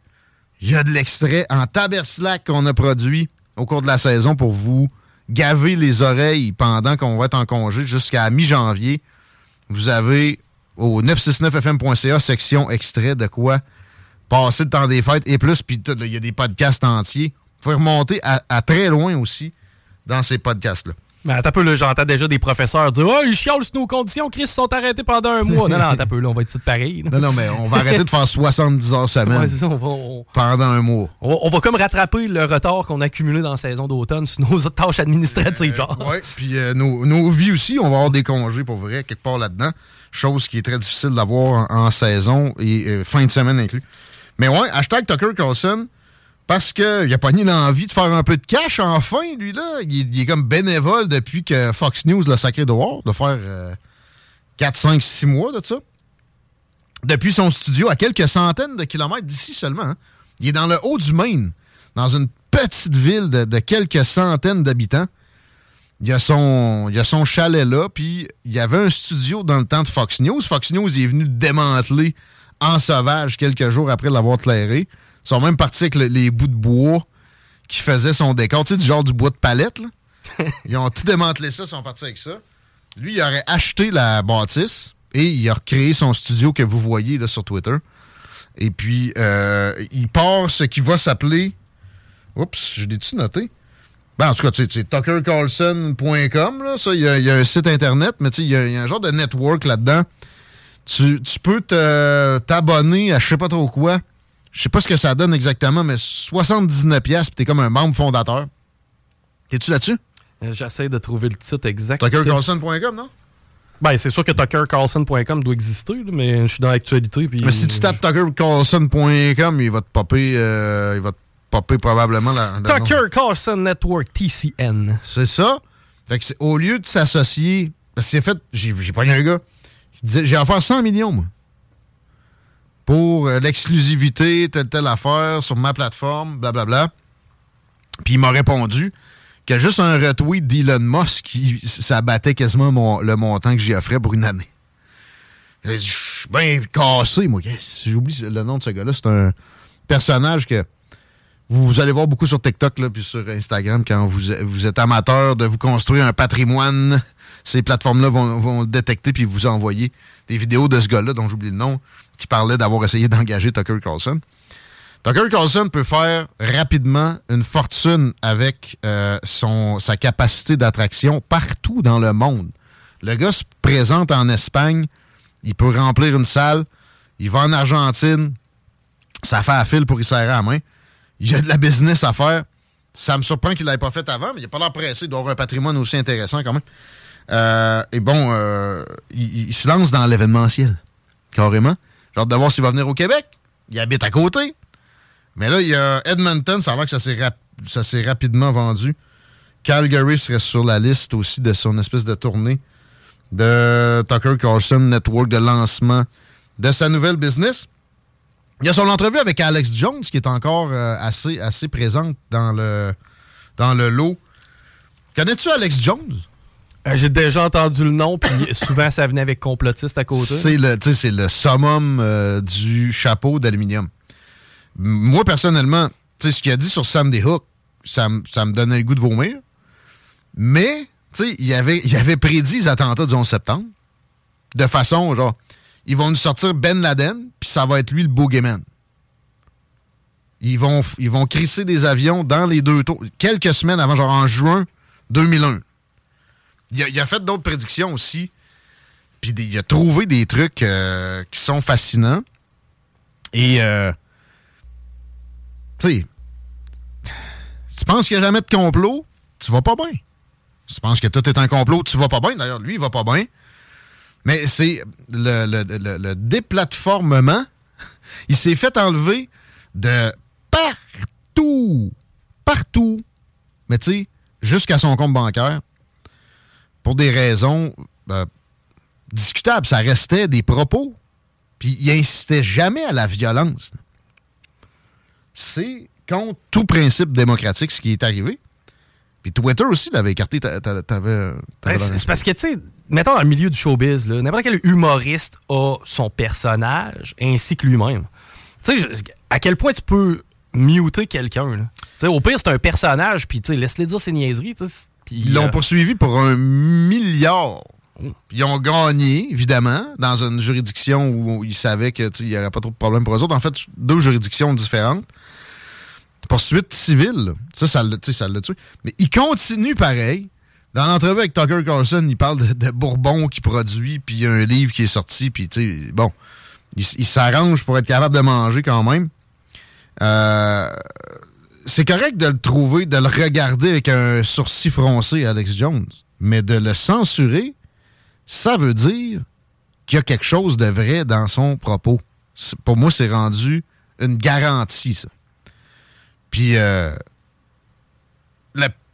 il y a de l'extrait en taberslack qu'on a produit au cours de la saison pour vous gaver les oreilles pendant qu'on va être en congé jusqu'à mi-janvier. Vous avez au 969fm.ca section extrait de quoi passer le temps des fêtes et plus, puis il y a des podcasts entiers. Vous pouvez remonter à, à très loin aussi dans ces podcasts-là. Mais un peu, là, j'entends déjà des professeurs dire Oh, ils chialent sur nos conditions, Chris, ils sont arrêtés pendant un mois. non, non, un peu, là, on va être ici de pareil. là. Non, non, mais on va arrêter de faire 70 heures semaine Ouais, c'est ça, on va, on- pendant un mois. on va- on va comme rattraper le retard qu'on a accumulé dans la saison d'automne sur nos tâches administratives, genre. Oui, puis euh, nos, nos vies aussi, on va avoir des congés pour vrai, quelque part là-dedans. Chose qui est très difficile d'avoir en, en saison et euh, fin de semaine inclus. Mais ouais, hashtag Tucker Carlson, parce qu'il a pas ni l'envie de faire un peu de cash enfin, lui, là. Il, est- il comme bénévole depuis que Fox News l'a sacré dehors, de faire euh, 4, 5, 6 mois de ça. Depuis son studio, à quelques centaines de kilomètres d'ici seulement. hein. Il est dans le haut du Maine, dans une petite ville de, quelques centaines d'habitants. Il y a son, il a son chalet là, puis il y avait un studio dans le temps de Fox News. Fox News est venu le démanteler en sauvage quelques jours après l'avoir clairé. Ils sont même partis avec le- les bouts de bois qui faisaient son décor, tu sais, du genre du bois de palette. là. Ils ont tout démantelé ça, ils sont partis avec ça. Lui, il aurait acheté la bâtisse et il a recréé son studio que vous voyez là, sur Twitter. Et puis, euh, il part ce qui va s'appeler. Oups, je l'ai-tu noté? Ben, en tout cas, tu sais, c'est tuckercarlson.com. Là, ça, il y, a- il y a un site internet, mais tu sais, il y, y a un genre de network là-dedans. Tu, tu peux t'abonner à je sais pas trop quoi. Je sais pas ce que ça donne exactement, mais 79$ pièces, puis t'es comme un membre fondateur. T'es-tu là-dessus? J'essaie de trouver le titre exact. Tuckercarlson.com, non? Ben, c'est sûr que tuckercarlson.com doit exister, là, mais je suis dans l'actualité. Mais si tu tapes tuckercarlson.com, il va te popper, euh, il va te popper probablement la. Tucker Carlson Network, TCN. C'est ça. Fait que au lieu de s'associer, parce que c'est fait, j'ai pogné un gars disait j'ai offert 100 millions, moi, pour euh, l'exclusivité, telle, telle affaire sur ma plateforme, blablabla. Puis il m'a répondu que juste un retweet d'Elon Musk, qui, ça battait quasiment mon- le montant que j'y offrais pour une année. Je suis bien cassé, moi. J'oublie le nom de ce gars-là. C'est un personnage que vous, allez voir beaucoup sur TikTok là, puis sur Instagram quand vous êtes amateur de vous construire un patrimoine. Ces plateformes-là vont, vont le détecter puis vous envoyer des vidéos de ce gars-là, dont j'oublie le nom, qui parlait d'avoir essayé d'engager Tucker Carlson. Tucker Carlson peut faire rapidement une fortune avec euh, son, sa capacité d'attraction partout dans le monde. Le gars se présente en Espagne, il peut remplir une salle, il va en Argentine, ça fait à fil pour y serrer la main. Il y a de la business à faire. Ça me surprend qu'il ne l'ait pas fait avant, mais il n'a pas l'air pressé. Il doit avoir un patrimoine aussi intéressant quand même. Euh, et bon, euh, il, se lance dans l'événementiel, carrément. J'ai de voir s'il va venir au Québec. Il habite à côté. Mais là, il y a Edmonton, ça a l'air que ça s'est rap- ça s'est rapidement vendu. Calgary serait sur la liste aussi de son espèce de tournée de Tucker Carlson Network de lancement de sa nouvelle business. Il y a son entrevue avec Alex Jones qui est encore euh, assez, assez présente dans le, dans le lot. Connais-tu Alex Jones? Euh, J'ai déjà entendu le nom, puis souvent ça venait avec complotiste à côté. C'est le, le summum euh, du chapeau d'aluminium. Moi, personnellement, ce qu'il a dit sur Sandy Hook, ça, ça me donnait le goût de vomir. Mais, tu sais, il avait, il avait prédit les attentats du 11 septembre de façon, genre, ils vont nous sortir Ben Laden, puis ça va être lui le boogeyman. Ils vont, ils vont crisser des avions dans les deux tours, quelques semaines avant, genre en juin 2001. Il a, fait d'autres prédictions aussi. Puis il a trouvé des trucs euh, qui sont fascinants. Et, euh, tu sais, tu penses qu'il n'y a jamais de complot, tu vas pas bien. Tu penses que tout est un complot, tu vas pas bien. D'ailleurs, lui, il va pas bien. Mais c'est le, le, le- le déplatformement. Il s'est fait enlever de partout. Partout. Mais tu sais, jusqu'à son compte bancaire. Pour des raisons euh, discutables. Ça restait des propos. Puis il insistait jamais à la violence. C'est contre tout principe démocratique ce qui est arrivé. Puis Twitter aussi l'avait écarté. Ben, c'est parce que, tu sais, mettons dans le milieu du showbiz, n'importe quel humoriste a son personnage ainsi que lui-même. Tu sais, à quel point tu peux muter quelqu'un, là? Tu sais, au pire, c'est un personnage, puis tu sais, laisse-les dire ses niaiseries, Ils l'ont euh, poursuivi pour un milliard. Puis Ils ont gagné, évidemment, dans une juridiction où ils savaient qu'il n'y aurait pas trop de problème pour eux autres. En fait, deux juridictions différentes. Poursuite civile, ça, ça l'a tu sais, ça l'a tué. Mais il continue pareil. Dans l'entrevue avec Tucker Carlson, il parle de, de Bourbon qui produit, puis il y a un livre qui est sorti, puis tu sais, bon, il, il s'arrange pour être capable de manger quand même. Euh, c'est correct de le trouver, de le regarder avec un sourcil froncé, Alex Jones, mais de le censurer, ça veut dire qu'il y a quelque chose de vrai dans son propos. Pour moi, c'est rendu une garantie, ça. Puis, euh,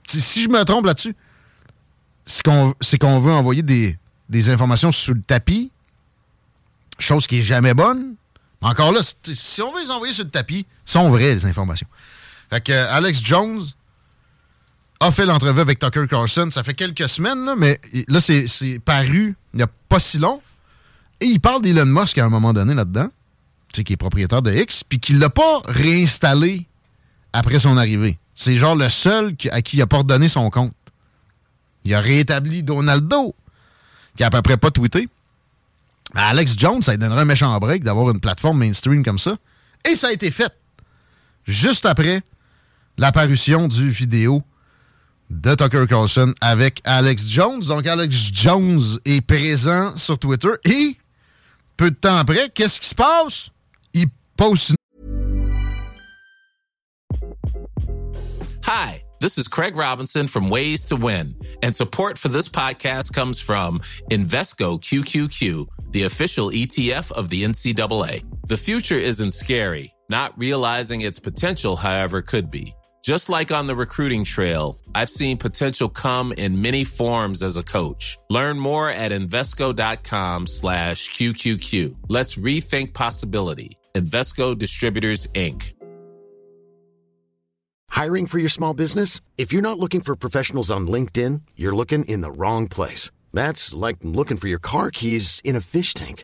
si- je me trompe là-dessus, c'est qu'on veut envoyer des, informations sous le tapis, chose qui est jamais bonne. Encore là, si on veut les envoyer sur le tapis, sont vraies les informations. Fait que euh, Alex Jones a fait l'entrevue avec Tucker Carlson. Ça fait quelques semaines, mais là, c'est paru il n'y a pas si long. Et il parle d'Elon Musk à un moment donné là-dedans, tu qui est propriétaire de X, puis qu'il l'a pas réinstallé après son arrivée. C'est genre le seul à qui il a pas redonné son compte. Il a rétabli Donaldo, qui a à peu près pas tweeté. Alex Jones, ça lui donnerait un méchant break d'avoir une plateforme mainstream comme ça. Et ça a été fait juste après l'apparition du vidéo de Tucker Carlson avec Alex Jones. Donc, Alex Jones est présent sur Twitter et peu de temps après, qu'est-ce qui se passe? Il poste une Hi, This is Craig Robinson from Ways to Win, and support for this podcast comes from Invesco QQQ, the official ETF of the NCAA. The future isn't scary. Not realizing its potential, however, could be. Just like on the recruiting trail, I've seen potential come in many forms as a coach. Learn more at Invesco.com slash QQQ. Let's rethink possibility. Invesco Distributors, Inc. Hiring for your small business? If you're not looking for professionals on LinkedIn, you're looking in the wrong place. That's like looking for your car keys in a fish tank.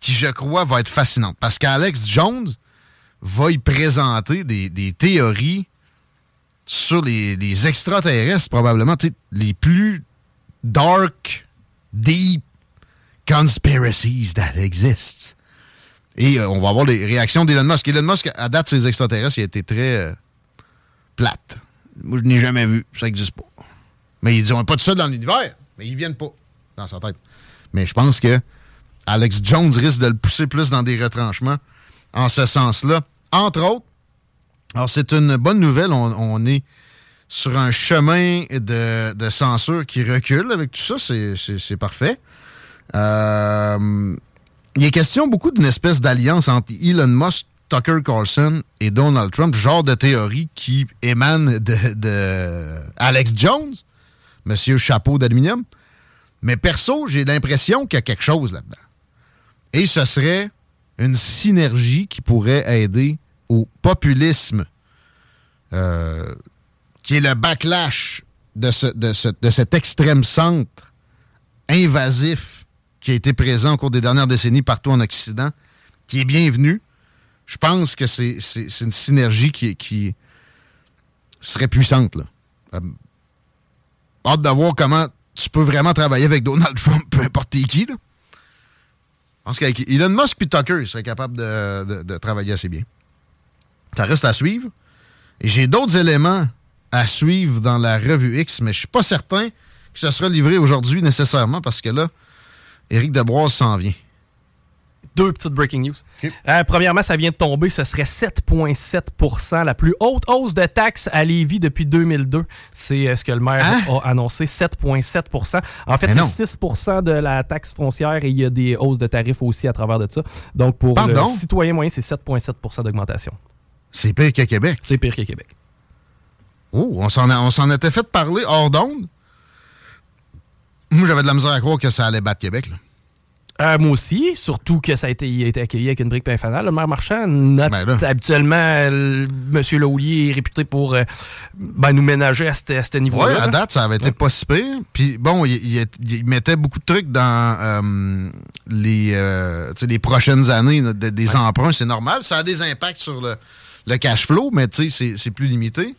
Qui, je crois, va être fascinante. Parce qu'Alex Jones va y présenter des, théories sur les, extraterrestres, probablement, les plus dark, deep conspiracies that exist. Et euh, on va voir les réactions d'Elon Musk. Elon Musk, à date, ses extraterrestres, il a été très euh, plate. Moi, je n'ai jamais vu. Ça n'existe pas. Mais ils ont pas de ça dans l'univers. Mais ils viennent pas dans sa tête. Mais je pense que Alex Jones risque de le pousser plus dans des retranchements en ce sens-là. Entre autres, alors c'est une bonne nouvelle. On, est sur un chemin de, de, censure qui recule avec tout ça. C'est parfait. Euh, il est question beaucoup d'une espèce d'alliance entre Elon Musk, Tucker Carlson et Donald Trump, genre de théorie qui émane de, de Alex Jones, monsieur chapeau d'aluminium. Mais perso, j'ai l'impression qu'il y a quelque chose là-dedans. Et ce serait une synergie qui pourrait aider au populisme, euh, qui est le backlash de, de, ce, de cet extrême centre invasif qui a été présent au cours des dernières décennies partout en Occident, qui est bienvenu. Je pense que c'est une synergie qui, qui serait puissante. Là. Euh, hâte de voir comment tu peux vraiment travailler avec Donald Trump, peu importe qui. Là. Pense qu'avec Elon Musk et Tucker, il serait capable de, travailler assez bien. Ça reste à suivre. Et j'ai d'autres éléments à suivre dans la revue X, mais je suis pas certain que ce sera livré aujourd'hui nécessairement parce que là, Éric Debroise s'en vient. Deux petites breaking news. Okay. Euh, premièrement, ça vient de tomber. Ce serait 7,7% la plus haute hausse de taxes à Lévis depuis 2002. C'est euh, ce que le maire hein? a annoncé, 7,7% En fait, c'est 6% de la taxe foncière et il y a des hausses de tarifs aussi à travers de ça. Donc, pour Pardon? le citoyen moyen, c'est 7,7% d'augmentation. C'est pire que Québec? C'est pire que Québec. Oh, on s'en était fait parler hors d'onde. Moi, j'avais de la misère à croire que ça allait battre Québec. Là. Euh, moi aussi, surtout que ça a été, il a été accueilli avec une brique pain fanale. Le maire Marchand note ben habituellement euh, M. Laulier est réputé pour euh, ben, nous ménager à ce niveau-là. Oui, à date, ça avait été ouais. pas si pire. Puis bon, il, il, il, mettait beaucoup de trucs dans les, les prochaines années de, des ouais. emprunts. C'est normal. Ça a des impacts sur le, le cash flow, mais c'est plus limité.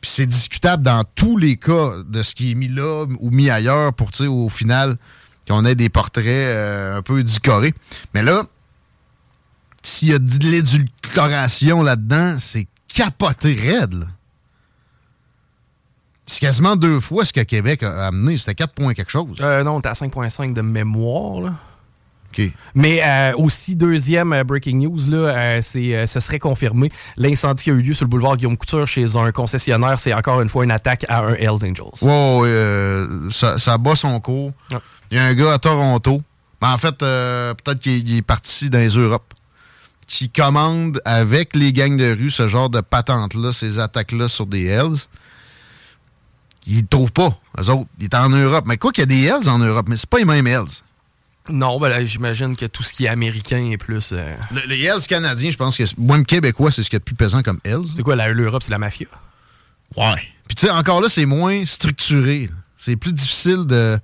Puis c'est discutable dans tous les cas de ce qui est mis là ou mis ailleurs pour, au final qu'on ait des portraits euh, un peu édulcorés. Mais là, s'il y a de l'édulcoration là-dedans, c'est capoté raide. Là. C'est quasiment deux fois ce que Québec a amené. C'était 4 points quelque chose. Euh, non, t'es à 5,5 de mémoire. Là. Okay. Mais euh, aussi, deuxième euh, breaking news, là, euh, c'est, ce serait confirmé. L'incendie qui a eu lieu sur le boulevard Guillaume Couture chez un concessionnaire, c'est encore une fois une attaque à un Hells Angels. Wow, ça, ça bat son cours. Ah. Il y a un gars à Toronto. Ben, en fait, peut-être qu'il est parti dans les Europes. Qui commande avec les gangs de rue ce genre de patente-là, ces attaques-là sur des Hells. Ils ne trouvent pas, eux autres. Il est en Europe. Mais quoi qu'il y a des Hells en Europe, mais c'est pas les mêmes Hells. Non, ben là, j'imagine que tout ce qui est américain est plus. Euh... Le, les Hells canadiens, je pense que. Même québécois, c'est ce qui est le plus pesant comme Hells. C'est quoi, l'Europe, c'est la mafia? Ouais. Puis tu sais, encore là, c'est moins structuré. C'est plus difficile de,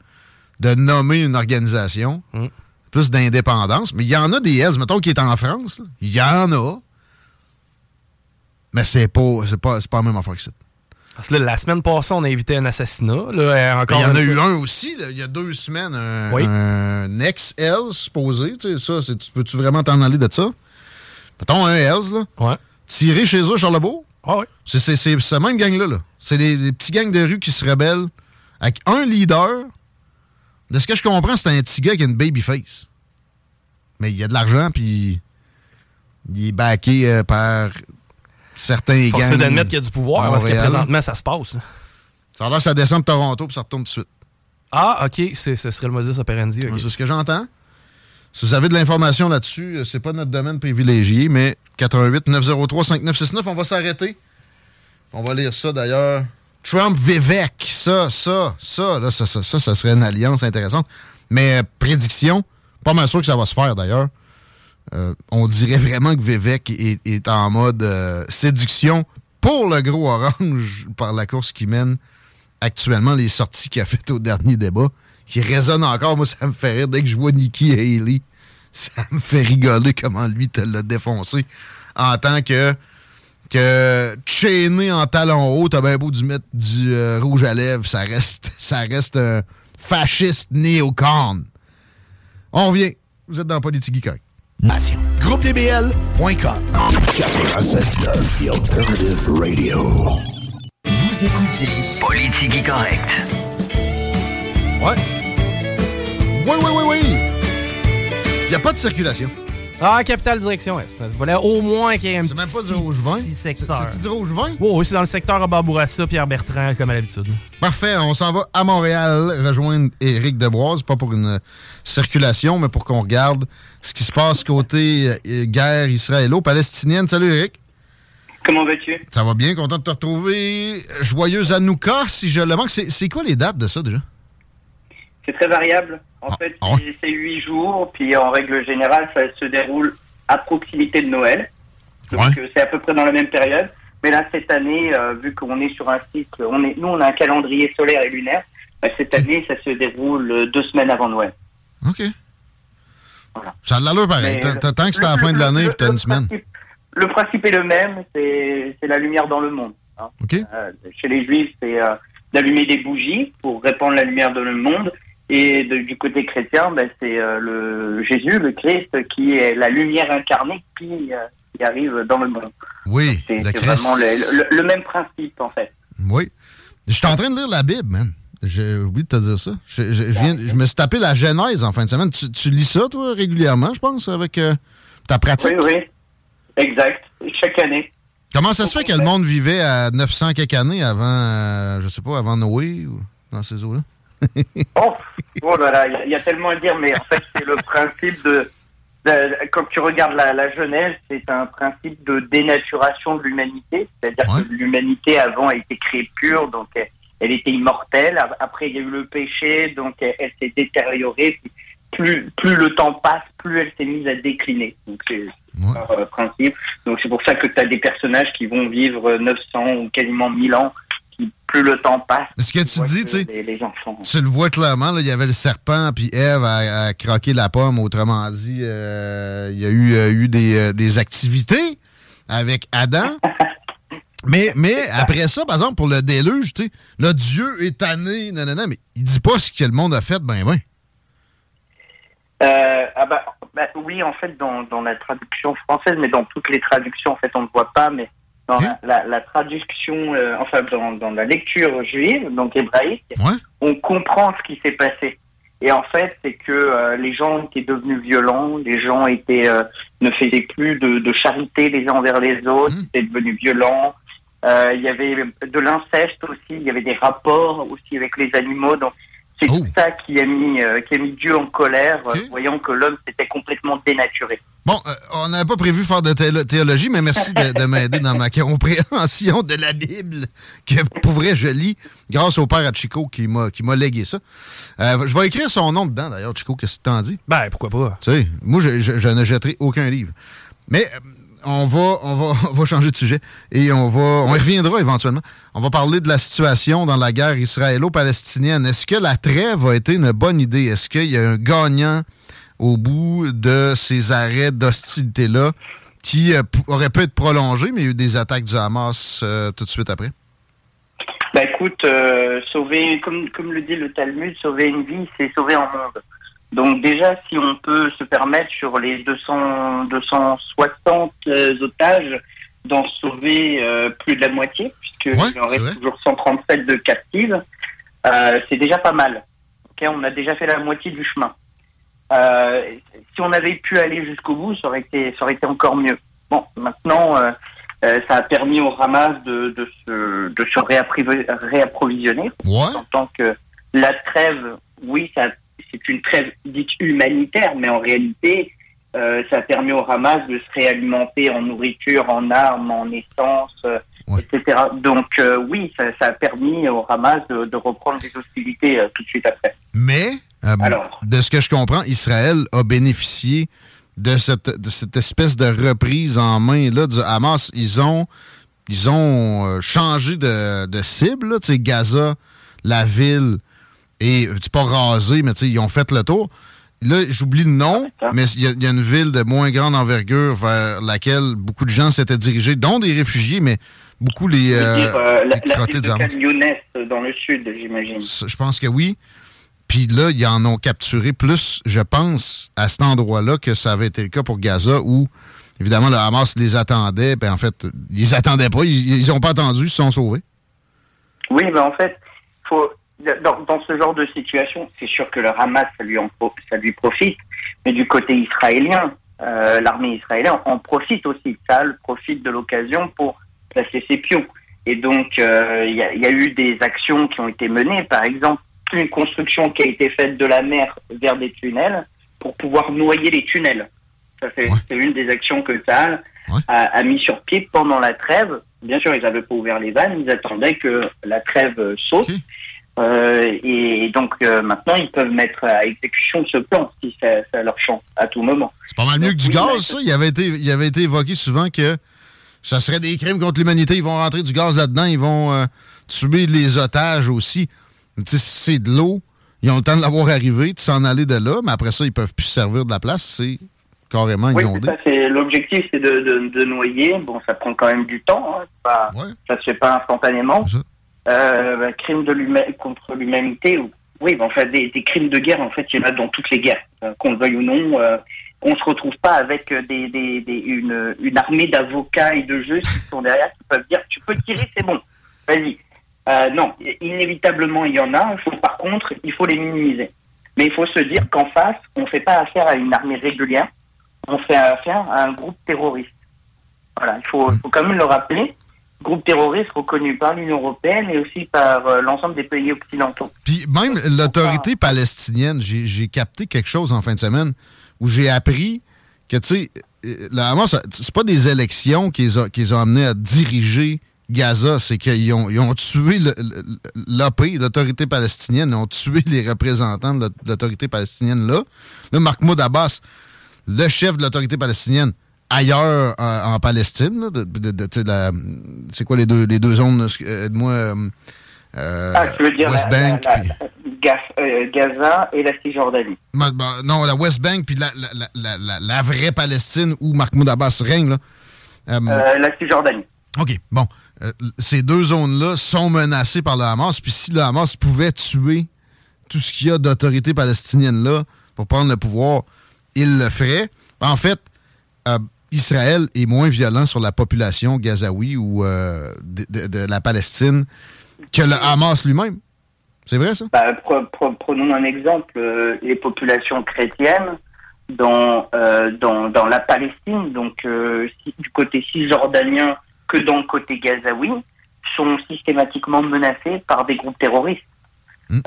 de nommer une organisation. Mm. Plus d'indépendance. Mais il y en a des Hells, mettons, qui est en France. Il y en a. Mais c'est pas, pas, pas la même affaire que ça. Parce que là, la semaine passée, on a évité un assassinat. Là, encore Il y en a eu un aussi, là, il y a deux semaines, un, Oui. un ex-Hells supposé. Tu sais, ça, peux-tu vraiment t'en aller de ça? Mettons un Hells, là. Ouais. Tiré chez eux, Charlebourg? Ah. C'est c'est- c'est cette même gang-là. Là. C'est des, des petits gangs de rue qui se rebellent avec un leader. De ce que je comprends, c'est un petit gars qui a une baby face. Mais il y a de l'argent, puis il est backé euh, par certains Force gangs. d'admettre qu'il y a du pouvoir, parce que présentement, ça se passe. là. Ça a l'air que ça descend de Toronto, puis ça retourne tout de suite. Ah, OK, ce serait le modus operandi. C'est ce que j'entends. Si vous avez de l'information là-dessus, euh, c'est pas notre domaine privilégié, mais 88 903 5969, on va s'arrêter. On va lire ça d'ailleurs. Trump Vivek, ça, ça, ça, là, ça, ça, ça, ça serait une alliance intéressante. Mais euh, prédiction, pas mal sûr que ça va se faire d'ailleurs. Euh, on dirait vraiment que Vivek est, en mode euh, séduction pour le gros orange par la course qui mène actuellement les sorties qu'il a faites au dernier débat, qui résonnent encore. Moi, ça me fait rire dès que je vois Nikki Haley. Ça me fait rigoler comment lui te l'a défoncé en tant que que chaîné en talon haut, t'as bien beau du mettre du euh, rouge à lèvres, ça reste ça reste un fasciste néocon. On revient. Vous êtes dans Politique Correct. GroupeDBL.com 96.9 The Alternative Radio. Vous écoutez Politique Correct. Ouais. Oui, oui, oui, oui. Il n'y a pas de circulation. Ah, Capitale Direction Est. Ça voulait au moins qu'il y ait un C'est même pas du rouge vin? petit secteur. C'est- c'est du rouge vin? Oui, oui, c'est dans le secteur à Barbourassa, Pierre Bertrand, comme à l'habitude. Parfait, on s'en va à Montréal rejoindre Éric Deboise, pas pour une euh, circulation, mais pour qu'on regarde ce qui se passe côté euh, guerre israélo-palestinienne. Salut Éric. Comment vas-tu? Ça va bien, content de te retrouver. Joyeuse Hanouka, si je le manque. C'est c'est quoi les dates de ça déjà? C'est très variable. En fait, c'est- c'est huit jours, puis en règle générale, ça se déroule à proximité de Noël. Donc euh, c'est à peu près dans la même période. Mais là, cette année, euh, vu qu'on est sur un cycle, on est, nous, on a un calendrier solaire et lunaire. bah, cette année, ça se déroule euh, deux semaines avant Noël. OK. Ça a de l'allure pareil. Tant- que c'est à la fin de l'année puis t'as une semaine. Le principe est le même, c'est la lumière dans le monde. hein. OK. Euh, chez les Juifs, c'est euh, d'allumer des bougies pour répandre la lumière dans le monde. Et de- du côté chrétien, ben, c'est euh, le Jésus, le Christ, qui est la lumière incarnée qui, euh, qui arrive dans le monde. Oui, C'est vraiment le, le- le même principe, en fait. Oui. Je suis en train de lire la Bible, man. J'ai oublié de te dire ça. Je, je- je viens, je me suis tapé la Genèse en fin de semaine. Tu, tu lis ça, toi, régulièrement, je pense, avec euh, ta pratique? Oui, oui. Exact. Chaque année. Comment ça se fait que le monde vivait à 900 quelques années avant, euh, je sais pas, avant Noé ou dans ces eaux-là? Oh, oh là là, il y a- il y, a tellement à dire, mais en fait, c'est le principe de, de- Quand tu regardes la, la Genèse, c'est un principe de dénaturation de l'humanité. C'est-à-dire que l'humanité, avant, a été créée pure, donc elle, elle était immortelle. Après, il y a eu le péché, donc elle, elle s'est détériorée. Plus, plus le temps passe, plus elle s'est mise à décliner. Donc, c'est un principe. Donc, c'est pour ça que tu as des personnages qui vont vivre 900 ou quasiment 1000 ans. Plus le temps passe, Ce que tu dis, tu sais, les, les enfants. Tu le vois clairement, là, il y avait le serpent, puis Ève a, a croqué la pomme. Autrement dit, euh, il y a eu, euh, eu des, euh, des activités avec Adam. mais, mais après ça, par exemple, pour le déluge, tu sais, là, Dieu est tanné, nanana, mais il dit pas ce que le monde a fait, ben ben. Euh, ah bah, bah, oui, en fait, dans, dans la traduction française, mais dans toutes les traductions, en fait, on ne voit pas, mais dans la, la, la traduction, euh, enfin, dans, dans la lecture juive, donc hébraïque, on comprend ce qui s'est passé. Et en fait, c'est que euh, les gens étaient devenus violents, les gens étaient euh, ne faisaient plus de, de charité les uns envers les autres, ils étaient devenus violents. Euh, il y avait de l'inceste aussi, il y avait des rapports aussi avec les animaux. Donc c'est tout ça qui a mis euh, qui a mis Dieu en colère, euh, voyant que l'homme s'était complètement dénaturé. Bon, euh, on n'avait pas prévu faire de théologie, mais merci de, de m'aider dans ma compréhension de la Bible, que pour vrai, je lis grâce au père à Chico qui m'a qui m'a légué ça. Euh, je vais écrire son nom dedans, d'ailleurs, Chico, qu'est-ce que t'en dis? Ben, pourquoi pas? Tu sais, moi, je, je- je ne jetterai aucun livre. Mais euh, on va, on, va, on va changer de sujet et on va, on y reviendra éventuellement. On va parler de la situation dans la guerre israélo-palestinienne. Est-ce que la trêve a été une bonne idée? Est-ce qu'il y a un gagnant au bout de ces arrêts d'hostilité-là qui euh, auraient pu être prolongés, mais il y a eu des attaques du Hamas euh, tout de suite après? Bah écoute, euh, sauver, comme, comme le dit le Talmud, sauver une vie, c'est sauver un monde. Donc déjà, si on peut se permettre sur les 200, 260 euh, otages d'en sauver euh, plus de la moitié, puisqu'il en reste toujours 137 de captives, euh, c'est déjà pas mal. Ok, on a déjà fait la moitié du chemin. Euh, si on avait pu aller jusqu'au bout, ça aurait été, ça aurait été encore mieux. Bon, maintenant, euh, euh, ça a permis au Hamas de, de se, de se réapprovisionner. En tant que la trêve, oui, ça, c'est une trêve dite humanitaire, mais en réalité, euh, ça a permis au Hamas de se réalimenter en nourriture, en armes, en essence, euh, etc. Donc euh, oui, ça, ça a permis au Hamas de, de reprendre les hostilités euh, tout de suite après. Mais, Alors? de ce que je comprends, Israël a bénéficié de cette, de cette espèce de reprise en main là, du Hamas. Ils ont, ils ont changé de, de cible. là. Gaza, la ville, et c'est pas rasé, mais tu sais, ils ont fait le tour. Là, j'oublie le nom, mais il y, a- il y a une ville de moins grande envergure vers laquelle beaucoup de gens s'étaient dirigés, dont des réfugiés, mais beaucoup les, euh, dire, euh, la, les la crottés ville de euh, dans le sud, j'imagine. Je pense que oui. Puis là, ils en ont capturé plus, je pense, à cet endroit-là que ça avait été le cas pour Gaza, où, évidemment, le Hamas les attendait. Ben, en fait, ils attendaient pas. Ils n'ont pas attendu, ils se sont sauvés. Oui, mais en fait, faut, dans, dans ce genre de situation, c'est sûr que le Hamas, ça lui, en, ça lui profite, mais du côté israélien, euh, l'armée israélienne en profite aussi. Ça profite de l'occasion pour placer ses pions. Et donc, euh, il y, a, y a eu des actions qui ont été menées, par exemple, une construction qui a été faite de la mer vers des tunnels pour pouvoir noyer les tunnels. Ça, c'est c'est une des actions que Tsahal a, a mis sur pied pendant la trêve. Bien sûr, ils n'avaient pas ouvert les vannes, ils attendaient que la trêve saute. Et donc euh, maintenant, ils peuvent mettre à exécution ce plan si ça, ça leur chante à tout moment. C'est pas mal mieux que du gaz, ça. Il avait, été, il avait été évoqué souvent que ça serait des crimes contre l'humanité. Ils vont rentrer du gaz là-dedans. Ils vont euh, tuer les otages aussi. C'est de l'eau. Ils ont le temps de l'avoir arrivé, de s'en aller de là, mais après ça, ils peuvent plus se servir de la place. C'est carrément Oui, inondé. c'est l'objectif, c'est de, de, de noyer. Bon, ça prend quand même du temps. Hein, pas, Ça se fait pas instantanément. Euh, crime de l'huma- contre l'humanité. ou- Oui, en fait, des, crimes de guerre, en fait, il y en a dans toutes les guerres, euh, qu'on le veuille ou non. Euh, on se retrouve pas avec euh, une, armée d'avocats et de juges qui sont derrière, qui peuvent dire tu peux tirer, c'est bon, vas-y. Non, inévitablement il y en a. Par contre, il faut les minimiser. Mais il faut se dire qu'en face, on fait pas affaire à une armée régulière, on fait affaire à un groupe terroriste. Voilà, il faut quand même le rappeler. Groupe terroriste reconnu par l'Union européenne et aussi par euh, l'ensemble des pays occidentaux. Puis même l'autorité palestinienne, j'ai capté quelque chose en fin de semaine où j'ai appris que, tu sais, euh, le Hamas, c'est pas des élections qui les, a- qui les ont amenés à diriger Gaza, c'est qu'ils ont, ils ont tué l'AP, l'autorité palestinienne, ils ont tué les représentants de l'autorité palestinienne là. Là, Mahmoud Abbas, le chef de l'autorité palestinienne, ailleurs euh, en Palestine, de- de- de- c'est quoi les deux, les deux zones, moi, euh, euh, ah, tu veux dire West la- Bank, la- la- Gaza et la Cisjordanie? Ben, ben, non, la West Bank, puis la, la, la, la, la- la vraie Palestine où Mahmoud Abbas règne. Là. Euh, Euh, la Cisjordanie. OK, bon. Ces deux zones-là sont menacées par le Hamas. Puis si le Hamas pouvait tuer tout ce qu'il y a d'autorité palestinienne là pour prendre le pouvoir, il le ferait. En fait, Israël est moins violent sur la population gazaoui ou euh, de, de- de la Palestine que le Hamas lui-même. C'est vrai, ça? Bah, pre- pre- prenons un exemple, euh, les populations chrétiennes dans, euh, dans, dans la Palestine, donc si- du côté cisjordanien que dans le côté gazaoui, sont systématiquement menacées par des groupes terroristes.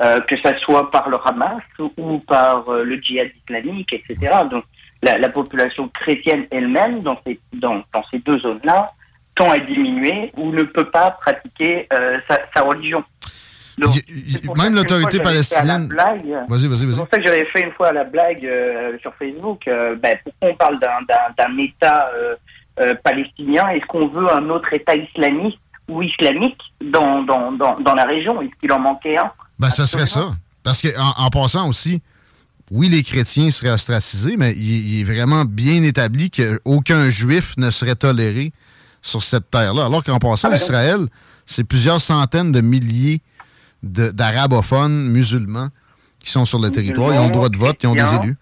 Euh, que ça soit par le Hamas ou par le djihad islamique, etc. Donc la, la population chrétienne elle-même dans ces, dans, dans ces deux zones-là tend à diminuer ou ne peut pas pratiquer euh, sa, sa religion. Donc, Même l'autorité à la palestinienne. blague- Vas-y, vas-y, C'est vas-y. pour ça que j'avais fait une fois la blague euh, sur Facebook. euh, ben, pourquoi on parle d'un- État palestinien? Est-ce qu'on veut un autre État islamiste ou islamique dans, dans, dans, dans la région? Est-ce qu'il en manquait un? Ben, ce serait ça. Parce qu'en en, passant aussi, oui, les chrétiens seraient ostracisés, mais il, il est vraiment bien établi qu'aucun juif ne serait toléré sur cette terre-là. Alors qu'en passant, Ah. Israël, c'est plusieurs centaines de milliers de- d'arabophones musulmans qui sont sur le territoire. Ils ont le droit de vote, ils ont des élus.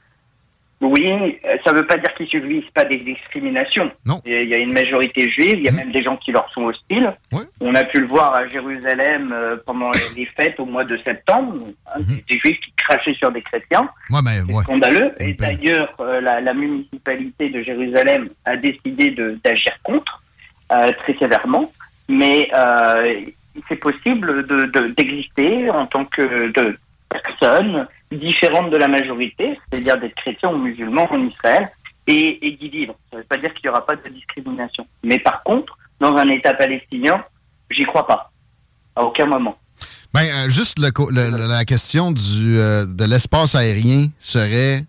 Oui, euh, ça ne veut pas dire qu'ils subissent pas des discriminations. Non. Il y a- une majorité juive, il y a même des gens qui leur sont hostiles. On a pu le voir à Jérusalem euh, pendant les- fêtes au mois de septembre, hein, des, des juifs qui crachaient sur des chrétiens. Ouais, mais, ouais. Scandaleux. Et d'ailleurs, euh, la, la municipalité de Jérusalem a décidé de- d'agir contre euh, très sévèrement. Mais euh, c'est possible de- de- d'exister en tant que de personnes différentes de la majorité, c'est-à-dire d'être chrétien ou musulman en Israël, et, et d'y vivre. Ça ne veut pas dire qu'il n'y aura pas de discrimination. Mais par contre, dans un État palestinien, j'y crois pas. À aucun moment. Ben, euh, juste le le- la question du, euh, de l'espace aérien serait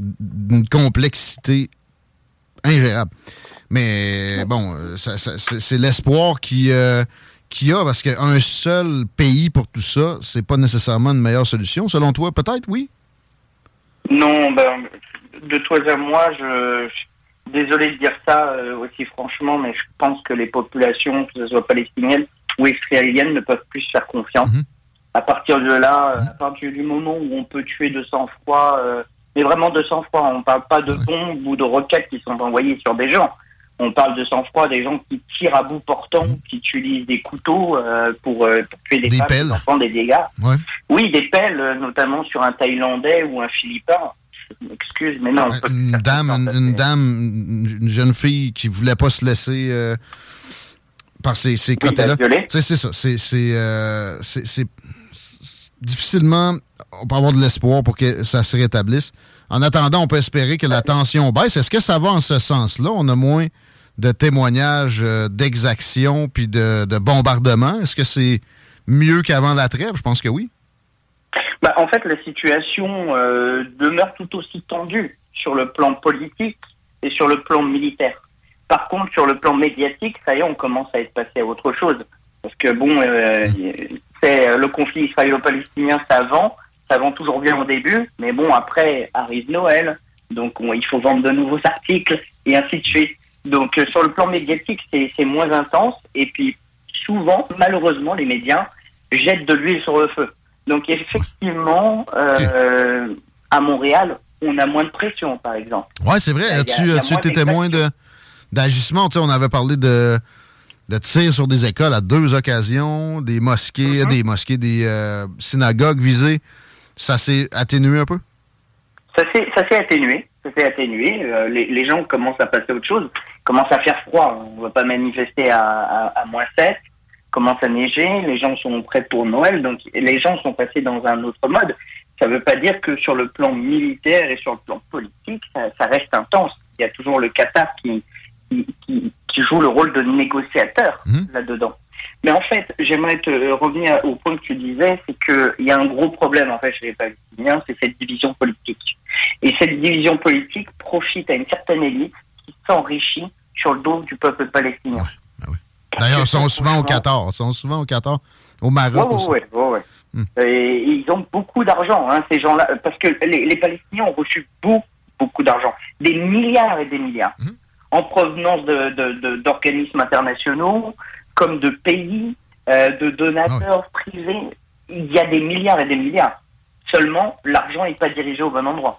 d'une complexité ingérable. Mais bon, euh, ça- ça- c'est c'est l'espoir qui euh, qu'il y a, parce qu'un seul pays pour tout ça, c'est pas nécessairement une meilleure solution. Selon toi, peut-être, oui? Non, ben, de toi à moi, je, je- désolé de dire ça euh, aussi franchement, mais je pense que les populations, que ce soit palestiniennes ou israéliennes, ne peuvent plus se faire confiance. À partir de là, euh, à partir du moment où on peut tuer de sang-froid, euh, mais vraiment de sang-froid, on parle pas de bombes ou de roquettes qui sont envoyées sur des gens. On parle de sang-froid, des gens qui tirent à bout portant, qui utilisent des couteaux euh, pour, euh, pour tuer des, Des femmes, pelles. des enfants, des dégâts. Ouais. Oui, des pelles, euh, notamment sur un Thaïlandais ou un Philippin. Je m'excuse, mais non. Une dame, une, une dame, une une jeune fille qui voulait pas se laisser euh, par ces, ces côtés-là. Tu sais, c'est ça. C'est- difficilement, on peut avoir de l'espoir pour que ça se rétablisse. En attendant, on peut espérer que la tension baisse. Est-ce que ça va en ce sens-là? On a moins de témoignages euh, d'exactions puis de, de bombardements. Est-ce que c'est mieux qu'avant la trêve? Je pense que oui. Bah, en fait, la situation euh, demeure tout aussi tendue sur le plan politique et sur le plan militaire. Par contre, sur le plan médiatique, ça y est, on commence à être passé à autre chose. Parce que bon, euh, c'est le conflit israélo-palestinien, ça vend, ça vend toujours bien au début, mais bon, après arrive Noël, donc on- il faut vendre de nouveaux articles et ainsi de suite. Donc euh, sur le plan médiatique, c'est moins intense, et puis souvent, malheureusement, les médias jettent de l'huile sur le feu. Donc effectivement, euh, à Montréal, on a moins de pression, par exemple. Ouais, c'est vrai. As-tu moins été témoin de- d'agissement? Tu sais, on avait parlé de, de tirs sur des écoles à deux occasions, des mosquées, Mm-hmm. des mosquées, des euh, synagogues visées. Ça s'est atténué un peu? Ça s'est atténué, s'est atténué. Euh, les, les gens commencent à passer à autre chose, commence à faire froid. On va pas manifester à, à, à moins 7, commence à neiger, les gens sont prêts pour Noël, donc les gens sont passés dans un autre mode. Ça veut pas dire que sur le plan militaire et sur le plan politique, ça, ça reste intense. Il y a toujours le Qatar qui, qui, qui, qui joue le rôle de négociateur là-dedans. Mais en fait, j'aimerais te euh, revenir au point que tu disais, c'est qu'il y a un gros problème en fait chez les Palestiniens, c'est cette division politique. Et cette division politique profite à une certaine élite qui s'enrichit sur le dos du peuple palestinien. D'ailleurs, ils sont souvent au Qatar. Ils sont souvent au Qatar. Au Maroc ouais. Hmm. Et ils ont beaucoup d'argent, hein, ces gens-là, parce que les, les Palestiniens ont reçu beaucoup, beaucoup d'argent, des milliards et des milliards, Hmm. en provenance de- de- de- d'organismes internationaux, comme de pays, euh, de donateurs Ah privés. Il y a des milliards et des milliards. Seulement, l'argent n'est pas dirigé au bon endroit.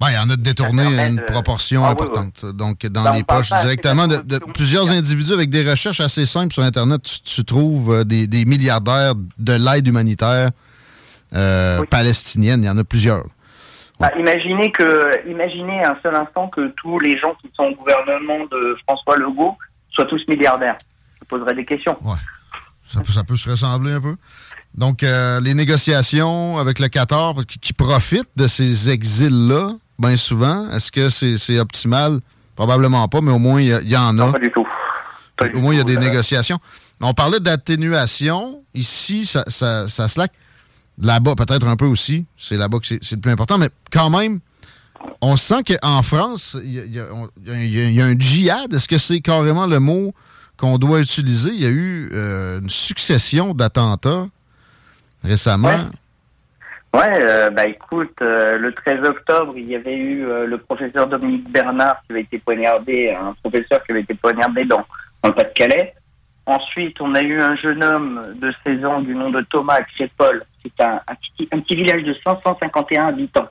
Ben, il y en a détourné une proportion Ah, oui, importante. Donc, dans Ben, les poches directement de, de plusieurs individus avec des recherches assez simples sur Internet, tu, tu trouves euh, des, des milliardaires de l'aide humanitaire euh, palestinienne. Il y en a plusieurs. Bah, imaginez que, imaginez un seul instant que tous les gens qui sont au gouvernement de François Legault soient tous milliardaires. Je poserai des questions. Ça peut, ça peut se ressembler un peu. Donc, euh, les négociations avec le Qatar qui, qui profitent de ces exils-là, bien souvent, est-ce que c'est optimal? Probablement pas, mais au moins, il y, en a. pas du tout. au moins, il y a des négociations. On parlait d'atténuation. Ici, ça, ça, ça slack. Là-bas, peut-être un peu aussi. C'est là-bas que c'est le plus important. Mais quand même, on sent qu'en France, y y il y a un djihad. Est-ce que c'est carrément le mot qu'on doit utiliser? Il y a eu euh, une succession d'attentats récemment. Ouais, euh, bah écoute, euh, le 13 octobre, il y avait eu le professeur Dominique Bernard qui avait été poignardé, un professeur qui avait été poignardé dans, dans le Pas-de-Calais. Ensuite, on a eu un jeune homme de 16 ans du nom de Thomas Crépol. C'est un, un, petit, un petit village de 551 habitants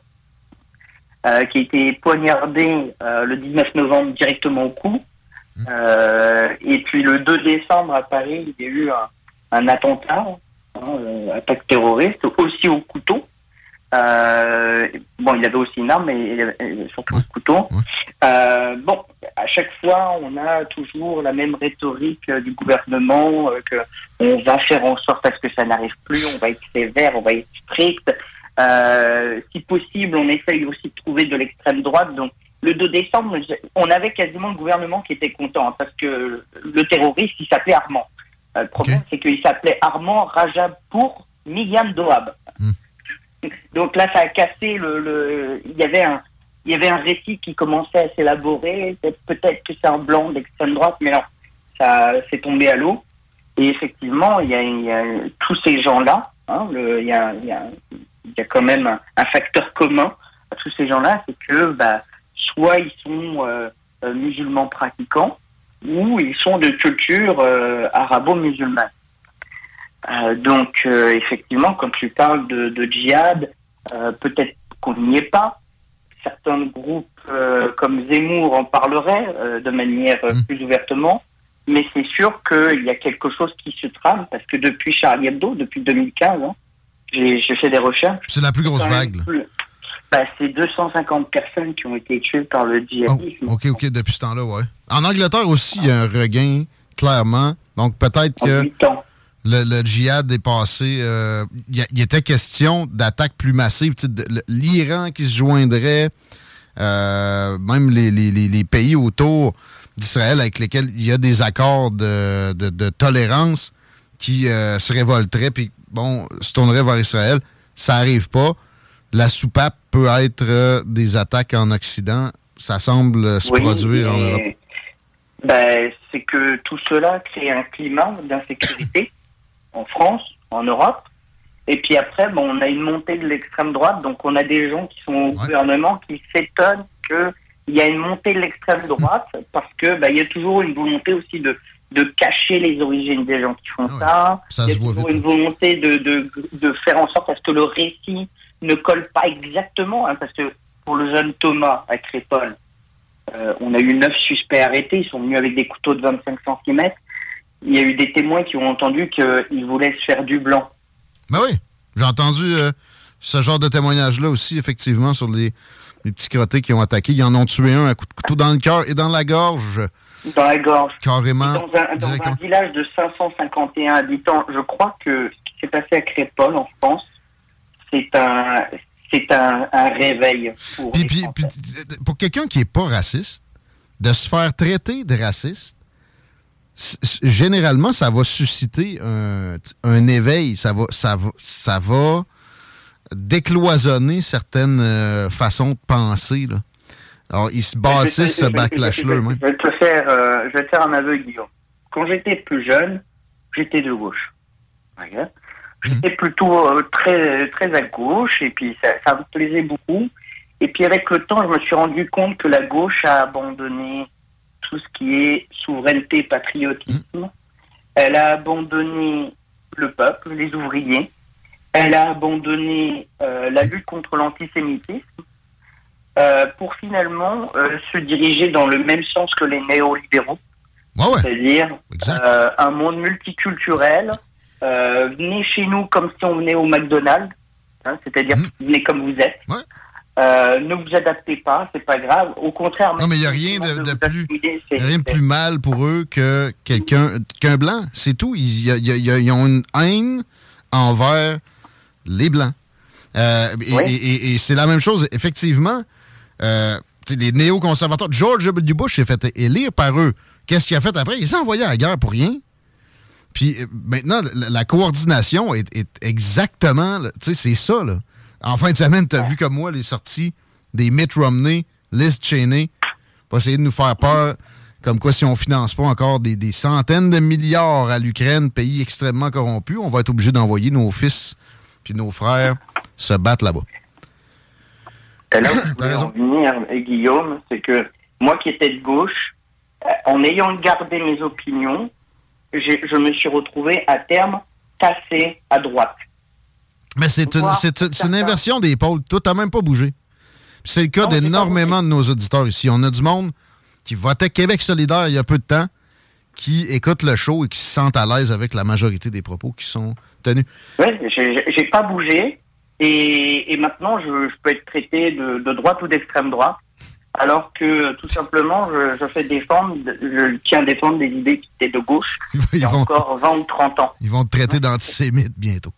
qui a été poignardé le 19 novembre directement au cou. Euh, et puis le 2 décembre à Paris, il y a eu un, un attentat, hein, euh, attaque terroriste, aussi au couteau. Euh, bon, il avait aussi une arme, mais surtout un couteau. Euh, bon, à chaque fois, on a toujours la même rhétorique du gouvernement que on va faire en sorte à ce que ça n'arrive plus, on va être sévère, on va être strict. Si possible, on essaye aussi de trouver de l'extrême droite. Donc, le 2 décembre, on avait quasiment le gouvernement qui était content hein, parce que le terroriste, il s'appelait Armand. Euh, le problème, c'est qu'il s'appelait Armand Rajapour Miyam Doab. Donc là, ça a cassé le, le- il y avait un, il y avait un récit qui commençait à s'élaborer. Peut-être que c'est un blanc d'extrême droite, mais non, ça s'est tombé à l'eau. Et effectivement, il y a, il y a tous ces gens-là. hein, il y a quand même un, un facteur commun à tous ces gens-là, c'est que bah, soit ils sont euh, euh, musulmans pratiquants, ou ils sont de culture euh, arabo-musulmane. Donc, effectivement, quand tu parles de, de djihad, peut-être qu'on n'y est pas. Certains groupes comme Zemmour en parleraient de manière euh, plus ouvertement, mais c'est sûr qu'il y a quelque chose qui se trame, parce que depuis Charlie Hebdo, depuis 2015, hein, j'ai fait des recherches. C'est la plus grosse vague. plus- Bah, c'est 250 personnes qui ont été tuées par le djihadisme. OK, OK, depuis ce temps-là, ouais. En Angleterre aussi, il y a un regain, clairement. Donc peut-être que le, le djihad est passé. euh, Il y, était question d'attaques plus massives. L'Iran qui se joindrait, euh, même les, les- les- les pays autour d'Israël avec lesquels il y a des accords de, de- de tolérance qui euh, se révolteraient puis bon, se tourneraient vers Israël. Ça arrive pas. La soupape peut être euh, des attaques en Occident. Ça semble euh, se Oui, produire en Europe. ben, c'est que tout cela crée un climat d'insécurité en France, en Europe. Et puis après, bon, on a une montée de l'extrême droite, donc on a des gens qui sont au gouvernement qui s'étonnent qu'il y a une montée de l'extrême droite parce que ben, il y a toujours une volonté aussi de, de cacher les origines des gens qui font ça. Ça il y a toujours une volonté de, de, de faire en sorte à ce que le récit ne colle pas exactement, hein, parce que pour le jeune Thomas à Crépole, euh, on a eu neuf suspects arrêtés, ils sont venus avec des couteaux de 25 cm. Il y a eu des témoins qui ont entendu qu'ils voulaient se faire du blanc. Ben oui, j'ai entendu euh, ce genre de témoignage-là aussi, effectivement, sur les, les petits crottés qui ont attaqué. Ils en ont tué un à coup de couteau dans le cœur et dans la gorge. Dans la gorge. Carrément. Dans un, dans un village de 551 habitants, je crois que ce qui s'est passé à Crépole, en France, c'est un, c'est un, un réveil pour Puis, les puis- puis, pour quelqu'un qui est pas raciste, de se faire traiter de raciste, généralement, ça va susciter un, un éveil. Ça va, ça va, ça va décloisonner certaines euh, façons de penser. Là. Alors, ils se bâtissent ce backlash-là je. Je vais te faire, euh, je vais te faire un aveu, Guillaume. Quand j'étais plus jeune, j'étais de gauche. J'étais plutôt euh, très très à gauche et puis ça, ça me plaisait beaucoup. Et puis avec le temps, je me suis rendu compte que la gauche a abandonné tout ce qui est souveraineté, patriotisme. Elle a abandonné le peuple, les ouvriers. Elle a abandonné euh, la lutte contre l'antisémitisme euh, pour finalement se diriger dans le même sens que les néolibéraux. C'est-à-dire un monde multiculturel. Euh, venez chez nous comme si on venait au McDonald's. hein, C'est-à-dire venez comme vous êtes. Euh, ne vous adaptez pas, c'est pas grave. Au contraire, Non, mais il n'y a rien de, de plus, y a rien de plus mal pour eux que quelqu'un qu'un blanc. C'est tout. Ils, y a- y a- y a- ils ont une haine envers les blancs. Euh, et Oui. et- et- et c'est la même chose, effectivement. Euh, les néoconservateurs, George W. Bush s'est fait élire par eux. Qu'est-ce qu'il a fait après? Il s'est envoyé à la guerre pour rien. Puis euh, maintenant, la, la coordination est, est exactement, tu sais, c'est ça, là. En fin de semaine, tu as vu comme moi les sorties des Mitt Romney, Liz Cheney, pour essayer de nous faire peur, comme quoi si on finance pas encore des, des centaines de milliards à l'Ukraine, pays extrêmement corrompu, on va être obligé d'envoyer nos fils puis nos frères se battre là-bas. Et là où en venir, euh, Guillaume, c'est que moi qui étais de gauche, euh, en ayant gardé mes opinions, je me suis retrouvé à terme tassé à droite. Mais c'est une, inversion des pôles. Toi, t'as même pas bougé. C'est le cas d'énormément de nos auditeurs ici. On a du monde qui votait Québec solidaire il y a peu de temps, qui écoute le show et qui se sentent à l'aise avec la majorité des propos qui sont tenus. Oui, j'ai pas bougé. Et, maintenant, je, peux être traité de, droite ou d'extrême droite. Alors que tout simplement, je, fais défendre, je tiens à défendre des idées qui étaient de gauche il y a encore 20 ou 30 ans. Ils vont te traiter d'antisémite bientôt.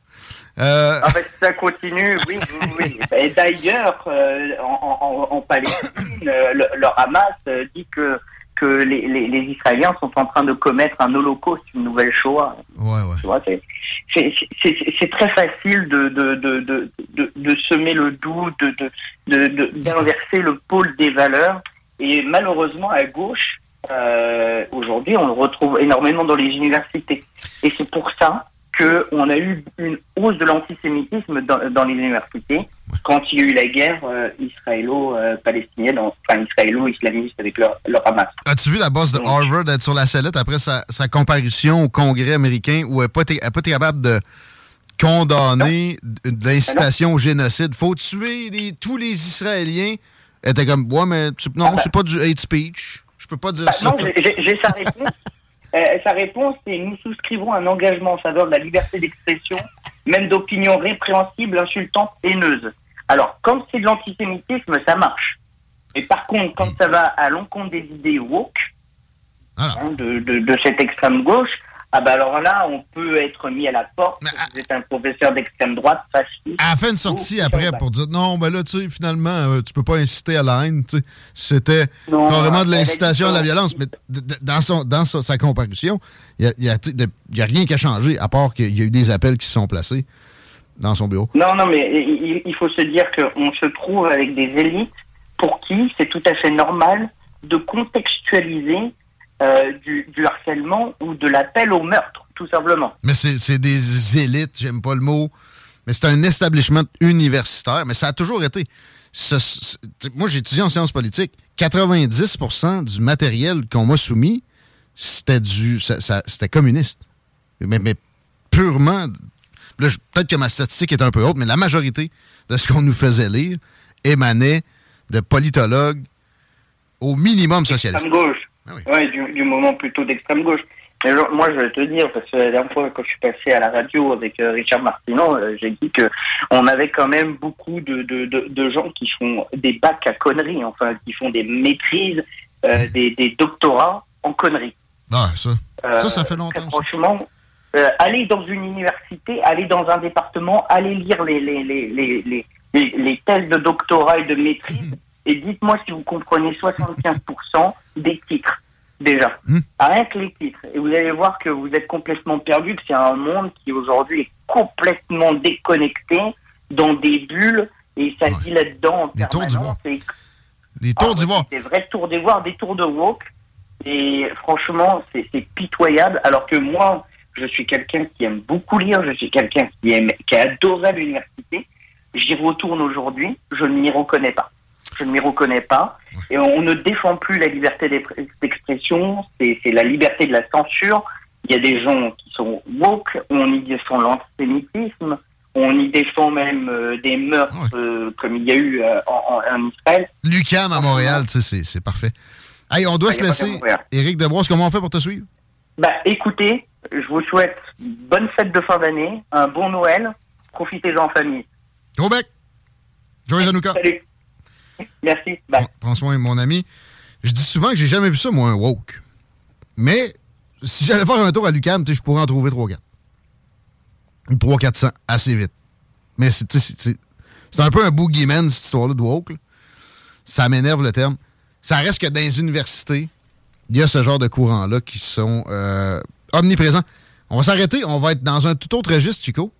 Euh... Ah ben, ça continue, oui, oui, oui. Et d'ailleurs, euh, en, Palestine, euh, le, Hamas euh, dit que que les, les, Israéliens sont en train de commettre un holocauste, une nouvelle Shoah. Ouais, ouais. C'est très facile de, de, de, de, de semer le doute, d'inverser le pôle des valeurs. Et malheureusement, à gauche, euh, aujourd'hui, on le retrouve énormément dans les universités. Et c'est pour ça qu'on a eu une hausse de l'antisémitisme dans, les universités quand il y a eu la guerre euh, israélo-palestinienne, enfin israélo-islamiste avec leur, Hamas. As-tu vu la bosse de Harvard être sur la sellette après sa, comparution au Congrès américain où elle n'a pas, été capable de condamner l'incitation au génocide? Faut tuer tous les Israéliens. Elle était comme, ouais, mais non, ah, c'est pas du hate speech. Je peux pas dire bah, ça. Non, j'ai sa réponse. Euh, sa réponse est nous souscrivons un engagement en faveur de la liberté d'expression, même d'opinions répréhensibles, insultantes, haineuses. Alors, quand c'est de l'antisémitisme, ça marche. Mais par contre, quand ça va à l'encontre des idées woke, hein, de, de, de, cette extrême gauche, ah bah alors là, on peut être mis à la porte. Mais vous êtes un professeur d'extrême droite, fasciste. À la fin de sortie après pour dire non, ben là, tu sais, finalement, euh, tu peux pas inciter à la haine. C'était carrément de l'incitation à la violence. Mais dans, son, dans sa, comparution, il n'y a, y a, rien qui a changé, à part qu'il y a eu des appels qui se sont placés dans son bureau. Non, non, mais il, faut se dire qu'on se trouve avec des élites pour qui c'est tout à fait normal de contextualiser euh, du, harcèlement ou de l'appel au meurtre, tout simplement. Mais c'est des élites, j'aime pas le mot, mais c'est un establishment universitaire, mais ça a toujours été. moi, j'ai étudié en sciences politiques. 90% du matériel qu'on m'a soumis, c'était du, c'était communiste. Mais, mais purement. Peut-être que ma statistique est un peu haute, mais la majorité de ce qu'on nous faisait lire émanait de politologues au minimum socialistes. gauche. Ah oui, du, moment plutôt d'extrême gauche. Mais moi, je vais te dire, parce que la dernière fois, quand je suis passé à la radio avec euh, Richard Martineau, euh, j'ai dit que on avait quand même beaucoup de, de, de, gens qui font des bacs à conneries, enfin, qui font des maîtrises, euh, des, des, doctorats en conneries. Ah, ça. ça, ça fait longtemps. Franchement, aller dans une université, aller dans un département, aller lire les, les, les, les, les, les thèses de doctorat et de maîtrise, et dites-moi si vous comprenez 75% des titres, déjà. Rien que les titres. Et vous allez voir que vous êtes complètement perdu, que c'est un monde qui aujourd'hui est complètement déconnecté dans des bulles, et ça dit là-dedans Des tours d'ivoire. Des tours ah, d'ivoire. Des vrais tours d'ivoire, des tours de woke. Et franchement, c'est pitoyable. Alors que moi, je suis quelqu'un qui aime beaucoup lire, je suis quelqu'un qui aime, qui a adoré l'université. J'y retourne aujourd'hui, je ne m'y reconnais pas je ne m'y reconnais pas. Et on ne défend plus la liberté d'expression, c'est la liberté de la censure. Il y a des gens qui sont woke, on y défend l'antisémitisme, on y défend même euh, des meurtres euh, comme il y a eu euh, en, Israël. Lucam à Montréal, c'est parfait. Hey, on doit se laisser. Éric Debrosse, comment on fait pour te suivre? Bah, écoutez, je vous souhaite bonne fête de fin d'année, un bon Noël, profitez-en en famille. Gros bec! Joyeux! Salut! Merci. Prends soin, mon ami. Je dis souvent que j'ai jamais vu ça, moi, un woke. Mais si j'allais faire un tour à Lucam, je pourrais en trouver 3-4. 3-400, assez vite. Mais c'est un peu un boogeyman, cette histoire-là de woke. Ça m'énerve le terme. Ça reste que dans les universités, il y a ce genre de courants-là qui sont euh, omniprésents. On va s'arrêter, on va être dans un tout autre registre, Chico.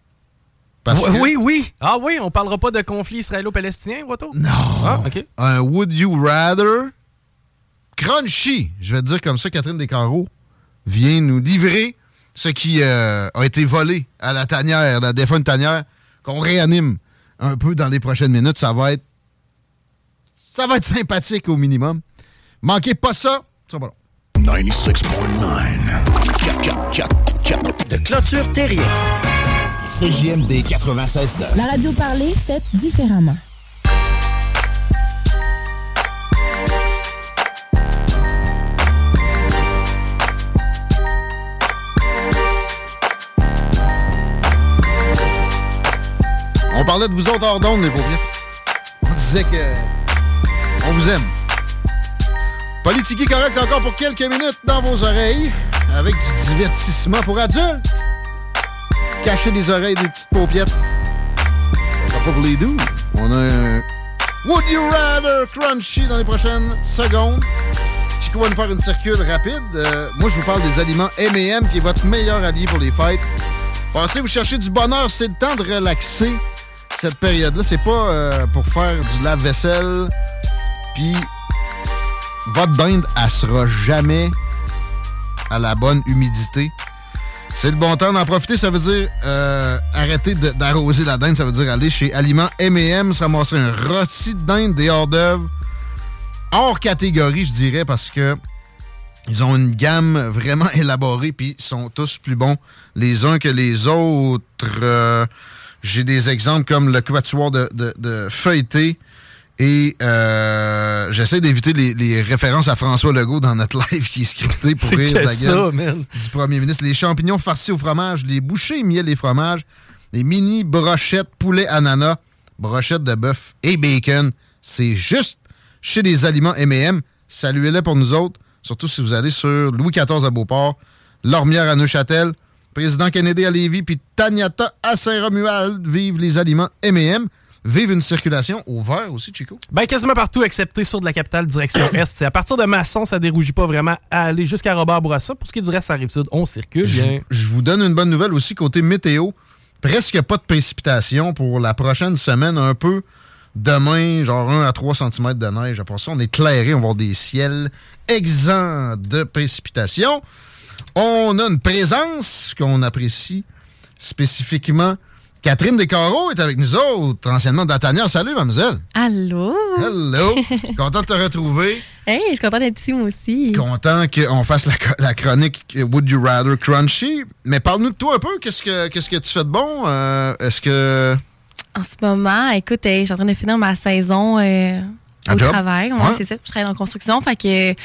Oui, oui. Ah oui, on parlera pas de conflit israélo-palestinien, Wato? Non. Ah, OK. Un Would You Rather? Crunchy, je vais te dire comme ça, Catherine Descarreaux vient nous livrer ce qui euh, a été volé à la tanière, la défunte tanière, qu'on réanime un peu dans les prochaines minutes. Ça va être ça va être sympathique au minimum. Manquez pas ça, ça va 96.9. De clôture terrien. CJMD 96 La radio parlée, faite différemment. On parlait de vous autres hors d'onde, les paupières. On disait que. On vous aime. Politique correct encore pour quelques minutes dans vos oreilles, avec du divertissement pour adultes. Cacher les oreilles des petites paupiettes. Ça sera pas pour les doux. On a un Would You Rather Crunchy dans les prochaines secondes. Chico va nous faire une circule rapide. Euh, moi, je vous parle des aliments M&M, qui est votre meilleur allié pour les fêtes. Pensez, vous cherchez du bonheur, c'est le temps de relaxer cette période-là. C'est pas euh, pour faire du lave-vaisselle, puis votre dinde, elle sera jamais à la bonne humidité. C'est le bon temps d'en profiter. Ça veut dire euh, arrêter d'arroser la dinde. Ça veut dire aller chez Aliments M&M, se ramasser un rôti de dinde, des hors d'œuvre. Hors catégorie, je dirais, parce que ils ont une gamme vraiment élaborée, puis ils sont tous plus bons les uns que les autres. Euh, J'ai des exemples comme le quatuor de feuilleté. Et euh, j'essaie d'éviter les, les références à François Legault dans notre live qui est scripté pour rire de la gueule man. du premier ministre. Les champignons farcis au fromage, les bouchées miel et fromage, les mini brochettes poulet ananas, brochettes de bœuf et bacon. C'est juste chez les aliments M&M. Saluez-les pour nous autres, surtout si vous allez sur Louis XIV à Beauport, Lormière à Neuchâtel, Président Kennedy à Lévis, puis Taniata à Saint-Romuald. Vive les aliments M&M. Vive une circulation au vert aussi, Chico. Ben, quasiment partout, excepté sur de la capitale, direction Est. C'est à partir de Masson, ça dérougit pas vraiment à aller jusqu'à Robert Bourassa. Pour ce qui est du reste, ça arrive sud, on circule bien. Je vous donne une bonne nouvelle aussi côté météo. Presque pas de précipitation pour la prochaine semaine. Un peu demain, genre 1 à 3 cm de neige. Après ça, on est éclairé. On va avoir des ciels exempts de précipitation. On a une présence qu'on apprécie spécifiquement. Catherine Descarreaux est avec nous autres, anciennement d'Atania. Salut, mademoiselle. Allô? Hello. Content de te retrouver. Hey, je suis contente d'être ici, moi aussi. Content qu'on fasse la, la chronique Would You Rather Crunchy. Mais parle-nous de toi un peu. Qu'est-ce que, qu'est-ce que tu fais de bon? Euh, est-ce que. En ce moment, écoute, je suis en train de finir ma saison euh, au job? travail. Ouais, Ouais. c'est ça. Je travaille en construction. Fait que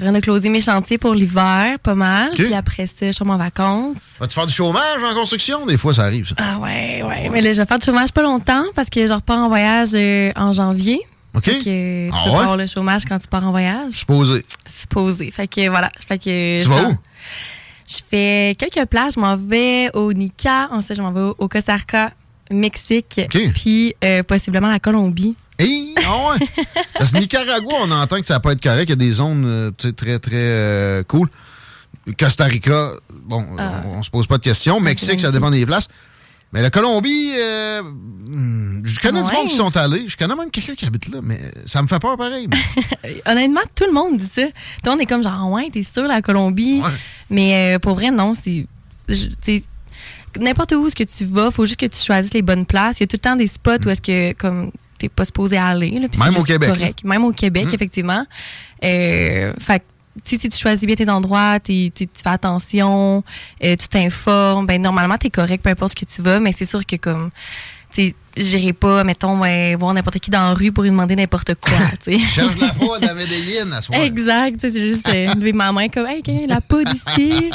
en train de closer mes chantiers pour l'hiver, pas mal. OK. Puis après ça, je tombe en vacances. Vas-tu faire du chômage en construction? Des fois, ça arrive, ça. Ah ouais, ouais. Mais là, je vais faire du chômage pas longtemps parce que je repars en voyage euh, en janvier. OK. Fait que tu Ah peux ouais? avoir le chômage quand tu pars en voyage. Supposé. Supposé. Fait que voilà. Fait que Tu vas où? Je fais quelques places. Je m'en vais au Nika. Ensuite, je m'en vais au- au Costa Rica, Mexique. Puis euh, possiblement la Colombie. Ah ouais. Parce que Nicaragua, on entend que ça pas être correct. Il y a des zones euh, très, très euh, cool. Costa Rica, bon, Ah. on, on se pose pas de questions. Mexique, ça dépend des places. Mais la Colombie, euh, je connais du Ouais. monde qui sont allés. Je connais même quelqu'un qui habite là, mais ça me fait peur pareil. Honnêtement, tout le monde dit ça. Tout le monde est comme genre, ouais, t'es sûr, la Colombie. Mais euh, pour vrai, non. C'est. N'importe où ce que tu vas, faut juste que tu choisisses les bonnes places. Il y a tout le temps des spots où est-ce que comme t'es pas supposé aller. là, Même au Québec, correct. Même au Québec, effectivement. Euh, fait si tu choisis bien tes endroits, t'es- t'es- tu fais attention, euh, tu t'informes, ben normalement t'es correct, peu importe ce que tu vas. Mais c'est sûr que comme j'irai pas, mettons, voir n'importe qui dans la rue pour lui demander n'importe quoi. Cherche la poudre à Medellin à soir. Exact, c'est juste euh, lever ma main comme, hey, la poudre ici.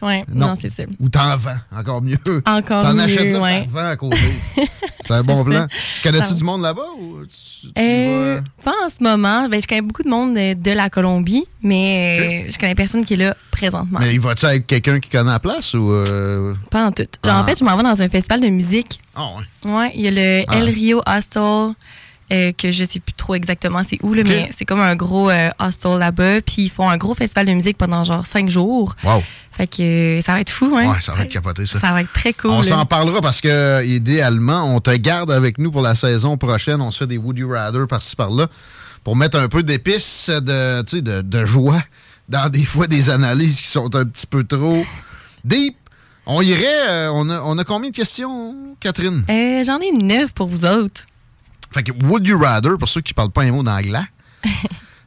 Ouais, non, c'est ça. Ou t'en vends, encore mieux. Encore T'en mieux, achètes là, ouais. t'en vends à côté. C'est un bon plan. Connais-tu du monde là-bas? Ou tu- tu Euh, vas- pas en ce moment. Ben, je connais beaucoup de monde de, de la Colombie, mais euh, je connais personne qui est là présentement. Mais il va-tu avec quelqu'un qui connaît la place ou. euh, Pas en tout. Genre, Ah. En fait, je m'en vais dans un festival de musique. Ah ouais. Ouais, il y a le Ah. El Rio Hostel, euh, que je sais plus trop exactement c'est où, là, mais c'est comme un gros euh, hostel là-bas. Puis ils font un gros festival de musique pendant genre cinq jours. Wow. Fait que euh, ça va être fou, hein? Ouais, ça va être capoté, ça. Ça va être très cool. On s'en parlera parce que, idéalement, on te garde avec nous pour la saison prochaine. On se fait des Woody Rather par-ci par-là pour mettre un peu d'épices de, de, de joie dans des fois des analyses qui sont un petit peu trop deep. On irait. euh, on, a, on a combien de questions, Catherine? Euh, J'en ai neuf pour vous autres. Fait que Would You Rather, pour ceux qui parlent pas un mot d'anglais,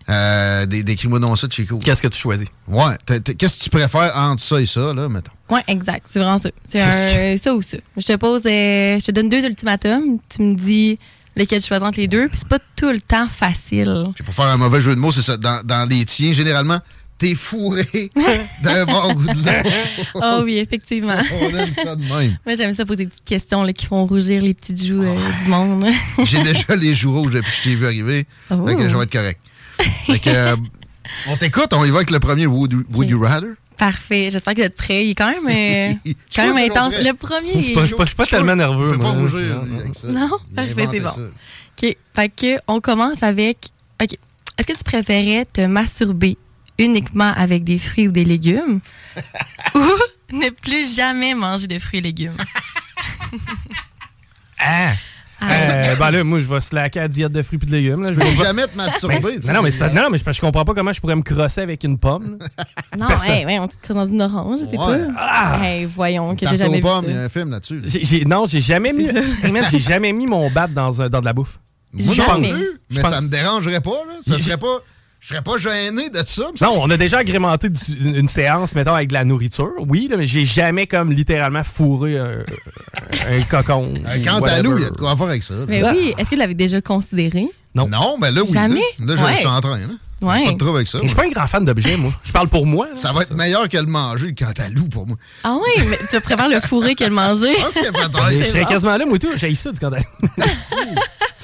Euh, des- Décris-moi donc ça, Chico. Qu'est-ce que tu choisis? Ouais. Qu'est-ce que tu préfères entre ça et ça, là, mettons? Ouais, exact. C'est vraiment ça. C'est un ça ou ça. Je te pose, euh, je te donne deux ultimatums. Tu me dis lequel tu choisis entre les deux. Puis c'est pas tout le temps facile. Pour faire un mauvais jeu de mots, c'est ça. Dans, dans les tiens, généralement, t'es fourré d'un bon goût de l'eau. Oh oui, effectivement. On aime ça de même. Moi, j'aime ça poser des petites questions là, qui font rougir les petites joues euh, du monde. J'ai déjà les joues rouges depuis que je t'ai vu arriver. Oh. Fait que je vais être correct. Fait que, euh, on t'écoute, on y va avec le premier Would, You- Would You Rather. Parfait. J'espère que vous êtes prêts. Il est quand même, euh, quand même intense. Le premier. Je suis pas, je suis pas- je suis pas tellement nerveux. Je peux pas rougir Non, non. avec ça. Non, Il a parfait, c'est bon. ça. OK. Fait que on commence avec. OK. Est-ce que tu préférais te masturber uniquement avec des fruits ou des légumes ou ne plus jamais manger de fruits et légumes? Ah! Euh, ben là, moi, je vais slacker à diète de fruits et de légumes. Là. Tu Je vais jamais te masturber. Mais- tu sais, non, mais c'est- c'est pas- non, mais c'est que je comprends pas comment je pourrais me crosser avec une pomme. là. Non, hey, ouais, on te crée dans une orange, je sais Ouais. pas. Ah! Hey, voyons, que j'ai jamais vu pommes, ça. il y a un film là-dessus. Non, j'ai jamais mis. C'est j'ai jamais mis mon bat dans, dans de la bouffe. Moi Je pense. Je mais pense. ça me dérangerait pas. Là. Ça serait pas... Je serais pas gêné de ça. Non, on a déjà agrémenté une, une séance, mettons, avec de la nourriture. Oui, là, mais j'ai jamais comme littéralement fourré un, un cocon. Un cantalou, il y a de quoi faire avec ça. là. Mais oui, est-ce que vous l'avez déjà considéré? Non. Non, mais là, oui. Jamais? Là, là, je suis en train. Là. Ouais. Pas de trouble avec ça. Je suis pas un grand fan d'objets, moi. Je parle pour moi. là. Ça va être meilleur que le manger, le cantalou, pour moi. Ah oui, mais tu préfères le fourré que le manger? Je pense qu'il y a. Je serais quasiment là, moi, tout. J'ai ça du cantalou.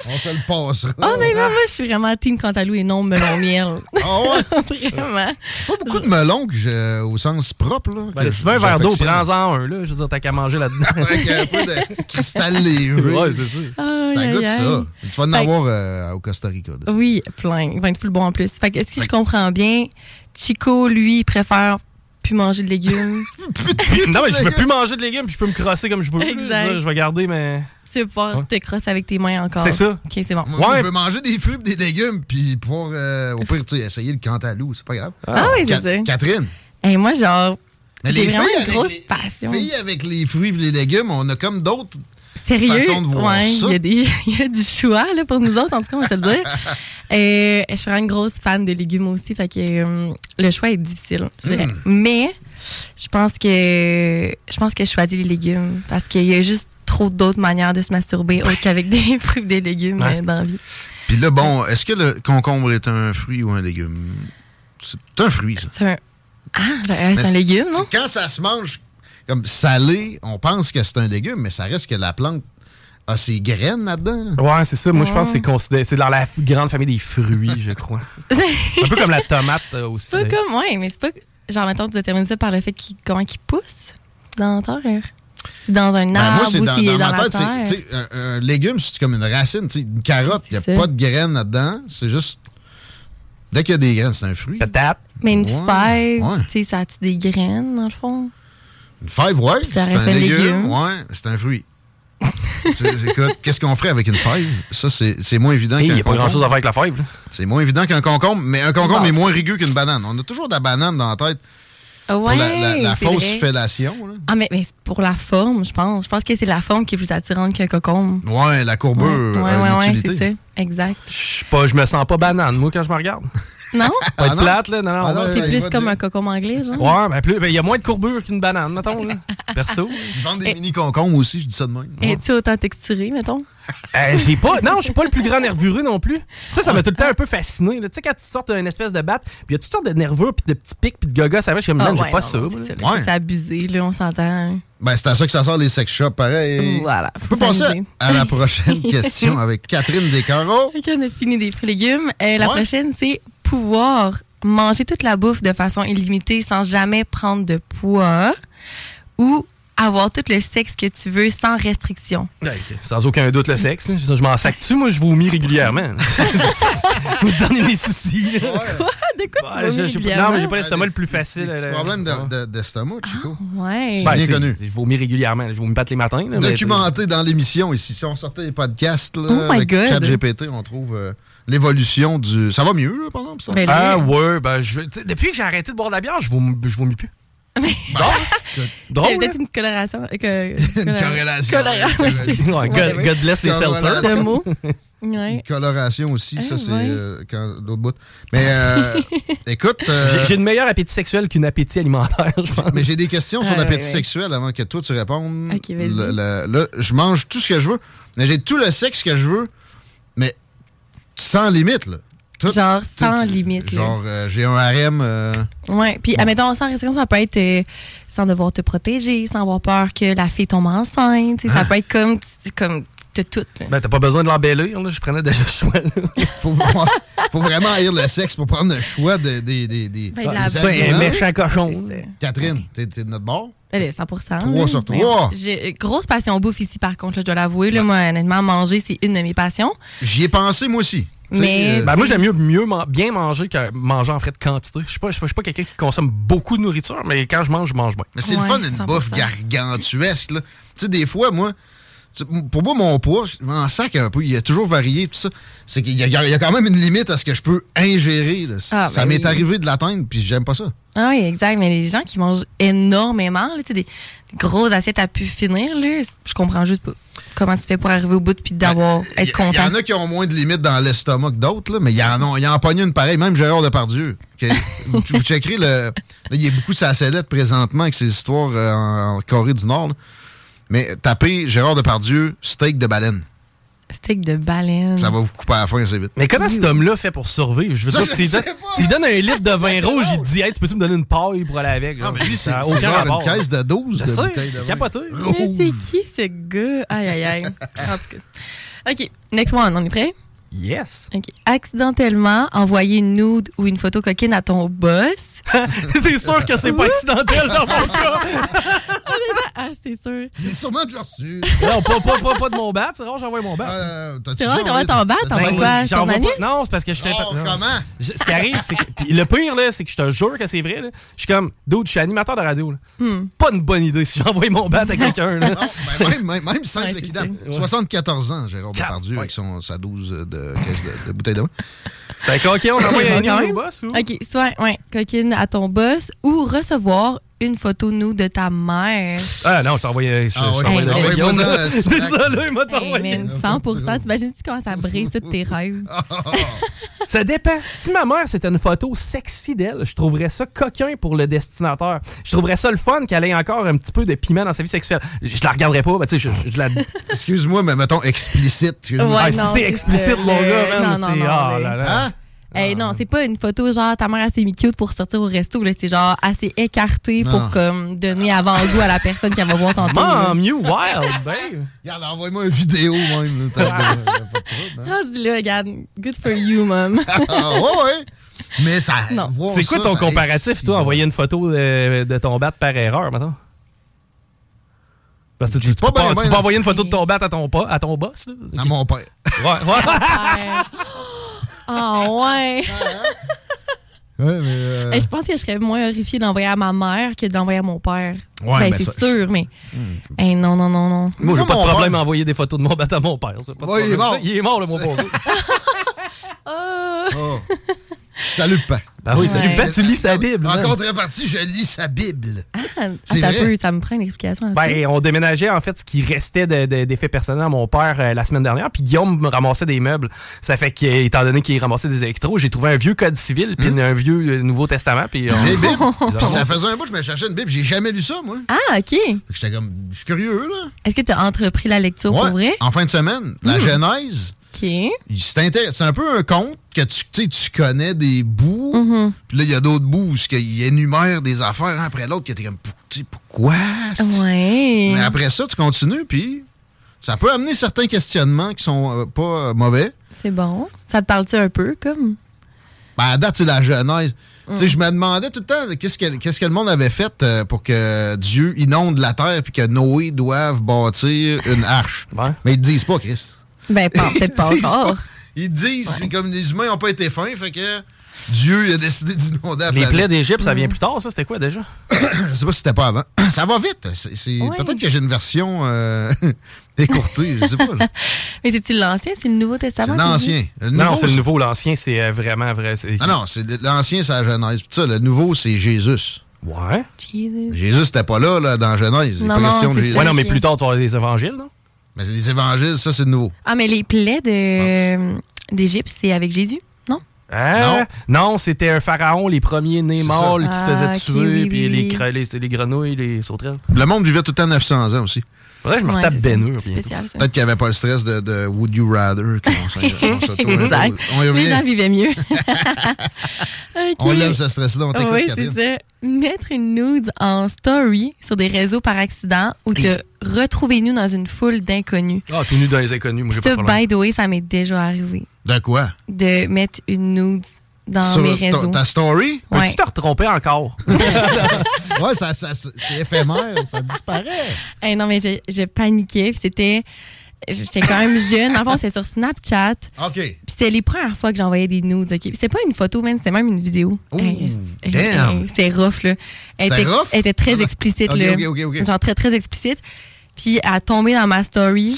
On se le passera. Honnêtement, moi, je suis vraiment team cantalou et non melon miel. Ah ouais? vraiment. Pas beaucoup de melons que j'ai au sens propre. Là, Ben, si tu veux un verre d'eau, prends-en un, là. Je veux dire, t'as qu'à manger là-dedans. Avec un peu de cristal léger. Ouais, c'est ça. Aïe, Ça aïe, goûte aïe. ça. Tu vas en Fait avoir euh, au Costa Rica. Oui, plein. Il va être full bon en plus. Fait que, si je comprends bien, Chico, lui, il préfère plus manger de légumes. non, mais je peux plus manger de légumes, puis je peux me crosser comme je veux. Exact. Je veux vais garder, mais. Tu pouvoir Ouais. te crosser avec tes mains encore. C'est ça. OK, c'est bon. Moi, Ouais. je veux manger des fruits et des légumes, puis pouvoir, euh, au pire, tu sais, essayer le cantalou. C'est pas grave. Ah oui, c'est ça. Catherine. Et moi, genre, j'ai les vraiment une grosse les- passion. Filles avec les fruits et les légumes, on a comme d'autres Sérieux? façons de voir ouais, ça. il y, a y du choix là, pour nous autres, en tout cas, on va se le dire. Euh, je suis vraiment une grosse fan de légumes aussi, fait que euh, le choix est difficile, je dirais. Hmm. Mais je pense que je pense que je choisis les légumes parce qu'il y a juste trop d'autres manières de se masturber autre qu'avec des fruits des légumes Ouais. euh, dans la vie. Puis là, bon, est-ce que le concombre est un fruit ou un légume? C'est un fruit, ça. C'est un Ah, c'est Mais un légume, non? c'est- Quand ça se mange comme salé, on pense que c'est un légume, mais ça reste que la plante a ses graines là-dedans. là. Ouais, c'est ça. Moi, je pense que c'est considéré. C'est dans la grande famille des fruits, je crois. un peu comme la tomate euh, aussi. C'est pas comme, ouais, mais c'est pas. Genre, mettons, tu détermines ça par le fait qu'il comment qu'il pousse dans la terre. C'est dans un Ben, arbre moi, c'est ou dans, s'il est dans dans ma la tête, terre. un, un légume, c'est comme une racine. Une carotte, il n'y a ça. pas de graines là-dedans. C'est juste. Dès qu'il y a des graines, c'est un fruit. Patate. Mais une Ouais, fève, ouais. tu sais, ça a-tu des graines, dans le fond? Une fève, ouais. Puis ça C'est reste un un légume. légume. Ouais, c'est un fruit. Qu'est-ce qu'on ferait avec une fève? Ça, c'est moins évident Hey, qu'un Il n'y a pas concombre. grand-chose à faire avec la fève. là. C'est moins évident qu'un concombre, mais un concombre Bon. est moins rigueux qu'une banane. On a toujours de la banane dans la tête pour la, la- la c'est fausse vrai. fellation. là. Ah, mais, mais c'est pour la forme, je pense. Je pense que c'est la forme qui est plus attirante qu'un cocombe. Ouais, la courbure Ouais, une ouais, ouais, c'est ça. Exact. Je suis pas- je me sens pas banane, moi, quand je me regarde. Non? Pas Ah être non? plate, là. Non, non. Ah non, ouais. c'est plus comme dire. un cocombe anglais, genre? Ouais, mais plus- ben, il y a moins de courbure qu'une banane, mettons, là. Perso. Ils vendent des mini concombres aussi, je dis ça de même. Es-tu autant texturé, mettons? Euh, j'ai pas. Non, je suis pas le plus grand nervureux non plus. Ça, ça m'a tout le temps un peu fasciné. là. Tu sais, quand tu sortes d'une espèce de batte, puis il y a toutes sortes de nervures, puis de petits pics, puis de gaga, ça va, je suis comme, Ah, j'ai ouais, pas non, ça. c'est Ouais. Abusé, là, on s'entend. Ben, c'est à ça que ça sort les sex shops, pareil. Voilà. On peut passer à la prochaine question avec Catherine Descarreaux. On a fini des fruits et légumes. Euh, la Ouais. prochaine, c'est pouvoir manger toute la bouffe de façon illimitée sans jamais prendre de poids ou avoir tout le sexe que tu veux sans restriction. Ouais, ok. Sans aucun doute, le sexe. Je je m'en sac dessus, moi, je vomis régulièrement. Vous se donnez mes soucis. de quoi Ouais, tu je- vomis je- régulièrement? non, mais j'ai pas l'estomac le plus facile. Des problèmes de- de- d'estomac, Chico. Ouais. Ben, bien connu. Je vomis régulièrement. Je vomis pas tous les matins. là, mais Documenté dans l'émission ici. Si on sortait les podcasts là, Oh avec. ChatGPT, on trouve euh, l'évolution du. Ça va mieux, là, par exemple, ça? Ben Ah ouais, ben je, depuis que j'ai arrêté de boire de la bière, je vomis, je vomis plus. Drôle, C'est peut-être une coloration. euh, que- Une corrélation. Coloration. Ouais, God, God bless les seltzers. Ce mot. Ouais. Coloration aussi, ça, Ah, c'est ouais. euh, quand d'autres bouts. Mais euh, écoute. euh, J'ai- J'ai une meilleur appétit sexuel qu'une appétit alimentaire, je pense. Mais j'ai des questions sur Ah, l'appétit ouais, ouais. sexuel avant que toi tu répondes. Ok, vas-y. Le- le- là, je mange tout ce que je veux. Mais j'ai tout le sexe que je veux, mais sans limite, là. Tout- Genre tout- sans limite. là. Genre, euh, j'ai un harem. euh, Ouais. Puis, admettons, sans restriction, ça peut être euh, sans devoir te protéger, sans avoir peur que la fille tombe enceinte. Ça Hein? peut être comme, comme t'as tout. là. Ben, t'as pas besoin de l'embellir, là. Je prenais déjà le choix, là. faut, faut vraiment haïr le sexe pour prendre le choix de- des. des, des, Ben, de la un méchant cochon. Catherine, t'es t'es de notre bord? Allez, 100 Trois là. sur Ben, trois. J'ai grosse passion bouffe ici, par contre, là, je dois l'avouer. là, Moi, honnêtement, manger, c'est une de mes passions. J'y ai pensé, moi aussi. Mais- euh, Ben, moi, j'aime mieux, mieux man- bien manger que manger en frais de quantité. Je suis pas, je suis pas- quelqu'un qui consomme beaucoup de nourriture, mais quand je mange, je mange bien. Mais c'est Ouais, le fun d'une 100%. bouffe gargantuesque. là. Tu sais, des fois, moi, pour moi, mon poids, je m'en sac un peu. Il a toujours varié, tout ça. C'est qu'il y, a- il y a quand même une limite à ce que je peux ingérer. Ah, ça ben m'est oui. arrivé de l'atteindre, puis j'aime pas ça. Ah oui, exact. Mais les gens qui mangent énormément, là, des, des grosses assiettes à pu finir, là, je comprends juste pas comment tu fais pour arriver au bout puis d'avoir Il être y, content. en a qui ont moins de limites dans l'estomac que d'autres, là, mais il y en a, il y en une pareille, même Gérard Depardieu. que- vous, vous checkerez le. Là, il y a beaucoup sa sellette présentement avec ses histoires euh, en, en Corée du Nord. là. Mais tapez Gérard Depardieu, steak de baleine. Steak de baleine. Ça va vous couper à la fin assez vite. Mais comment cet homme-là fait pour survivre? Je veux Ça, dire, tu lui, donnes, donnes un litre de vin rouge, il te dit, hey, tu peux-tu me donner une paille pour aller avec? Non, genre? mais lui, c'est genre rapport. une caisse de 12 Je de sais, bouteilles de capoté. Mais c'est qui ce gars? Aïe, aïe, aïe. En tout cas. OK, next one, on est prêt? Yes. OK. Accidentellement envoyer une nude ou une photo coquine à ton boss. c'est sûr que c'est pas accidentel dans mon cas. ah, c'est sûr. Il est sûrement déjà reçu. Non, pas, pas, pas, pas de mon bat. C'est rare, j'envoie mon bat. Euh, C'est vrai, déjà t'envoies ton bat, t'envoies Ben, quoi? J'en Ton pas. Non, c'est parce que je fais Oh, pas. comment? Je- ce qui arrive, c'est que. puis le pire, là, c'est que je te jure que c'est vrai. là. Je suis comme, dude, je suis animateur de radio. là. C'est Hmm. pas une bonne idée si j'envoie mon bat à quelqu'un. là. Non, ben, même, même, même simple Ouais, équidant. ça. 74 ans, Gérard Depardieu, ouais. avec son, sa 12 de, de, de bouteilles de vin. C'est OK, on envoie un au boss ou? OK, soit ouais, coquine à ton boss ou recevoir une photo nous de ta mère. Ah non, je t'envoie je, Ah t'envoie Hey, Désolé, il m'a t'envoyé. man, 100 T'imagines-tu comment ça brise tous tes rêves? Ça dépend. Si ma mère, c'était une photo sexy d'elle, je trouverais ça coquin pour le destinateur. Je trouverais ça le fun qu'elle ait encore un petit peu de piment dans sa vie sexuelle. Je la regarderais pas, mais tu sais, je, je la... Excuse-moi, mais mettons explicite. Ouais, Ah, si c'est explicite, mon gars, man, non, non, c'est... Ah là là. Hein? Hey, non, c'est pas une photo genre ta mère assez cute pour sortir au resto. là. C'est genre assez écarté Non. pour comme donner avant-goût à la personne qui va voir son tour. Mom, you wild, babe. Regarde, envoie-moi une vidéo même. trouble, hein? Là, regarde. Good for you, mom. Ah, ouais, ouais. Mais ça. C'est quoi ton ça comparatif, toi, envoyer une photo de, de ton bat par erreur, maintenant? Parce que tu, tu pas peux pas, tu peux pas envoyer une photo de ton bat à ton, à ton boss, là? À mon père. Ouais, ouais. Ah ouais. Ouais, mais. euh, je pense que je serais moins horrifiée d'envoyer à ma mère que de l'envoyer à mon père. Ouais, ben, mais c'est ça- sûr, mais. Hey, non, non, non, non. Moi, j'ai pas de problème père- à envoyer des photos de mon bat à mon père. Pas Ouais, il est problème. mort. Il est mort, le mon pauvre. Oh. oh. Salut, pas. Ben oui, salut. Pat, tu lis sa Bible. En contrepartie, je lis sa Bible. Ah, un vrai? peu, ça me prend une explication. Ben, on déménageait en fait ce qui restait de- de- d'effets personnels à mon père euh, la semaine dernière, puis Guillaume me ramassait des meubles. Ça fait que, étant donné qu'il ramassait des électros, j'ai trouvé un vieux code civil, puis un vieux euh, Nouveau Testament, puis. ont- ça faisait un bout, je me cherchais une Bible. J'ai jamais lu ça, moi. Ah, OK. J'étais comme. Je suis curieux, là. Est-ce que tu as entrepris la lecture Ouais, pour vrai? En fin de semaine, la Hmm. Genèse. C'est un peu un conte que tu, tu sais, tu connais des bouts. Mhm. Puis là, il y a d'autres bouts où il énumère des affaires un après l'autre qui étaient comme, Pour- tu sais, pourquoi? Ouais. Mais après ça, tu continues, puis ça peut amener certains questionnements qui sont euh, pas euh, mauvais. C'est bon. Ça te parle-tu un peu, comme? Ben, à date, c'est la Genèse. Mm. Tu sais, je me demandais tout le temps qu'est-ce que, qu'est-ce que le monde avait fait euh, pour que Dieu inonde la terre puis que Noé doive bâtir une arche? Ouais. Mais ils te disent pas, Chris. Ben, pas- peut-être pas encore. pas. Ils disent, c'est comme les humains n'ont pas été fins, fait que Dieu a décidé d'inonder la Les planète. plaies d'Égypte, ça Mm. vient plus tard, ça? C'était quoi déjà? Je sais pas si c'était pas avant. Ça va vite. Peut-être que j'ai une version euh, écourtée, je sais pas. là. Mais c'est-tu l'ancien? C'est le Nouveau C'est Testament? l'ancien. Non, c'est le nouveau, l'ancien, c'est euh, vraiment vrai. Ah non, c'est l'ancien, c'est la Genèse. Puis ça, le nouveau, c'est Jésus. Ouais. Jesus. Jésus, c'était pas là, là, dans Genèse. Non, pas non, question de Jésus. Ouais, non, mais plus tard, tu vas avoir des évangiles, non? Mais c'est des évangiles, ça, c'est nouveau. Ah, mais les plaies de, euh, d'Égypte, c'est avec Jésus, non? Hein? Non, c'était un pharaon, les premiers nés ça. qui se Ah, faisaient ok, tuer, oui, puis oui, les, oui. cre- les, les grenouilles, les sauterelles. Le monde vivait tout le temps 900 ans aussi. Faudrait que je me Ouais, retape ça. Peut-être qu'il n'y avait pas le stress de, de Would You Rather. qu'on s'en- on s'auto- Exact. On y Les gens vivaient mieux. On l'aime, ce stress-là. On t'écoute, Oui, c'est ça. Mettre une nude en story sur des réseaux par accident ou te retrouver nu dans une foule d'inconnus. Ah, tout nu dans les inconnus, moi j'ai pas Ça, de problème. by the way, ça m'est déjà arrivé. De quoi? De mettre une nude dans Sur mes ta- réseaux. ta story? Ouais. Peux-tu te retromper encore? ouais, ça, ça- c'est éphémère, ça disparaît. Hey, non, mais je, je paniquais. C'était. J'étais quand même jeune. En fait, c'est sur Snapchat. OK. Puis c'était les premières fois que j'envoyais des nudes. OK? C'était pas une photo, même, c'était même une vidéo. Hey, hey, damn. C'était rough, là. Elle C'était était, rough? elle était très Ah, explicite, ok, là. ok, ok, ok. Genre très, très explicite. Puis elle a tombé dans ma story.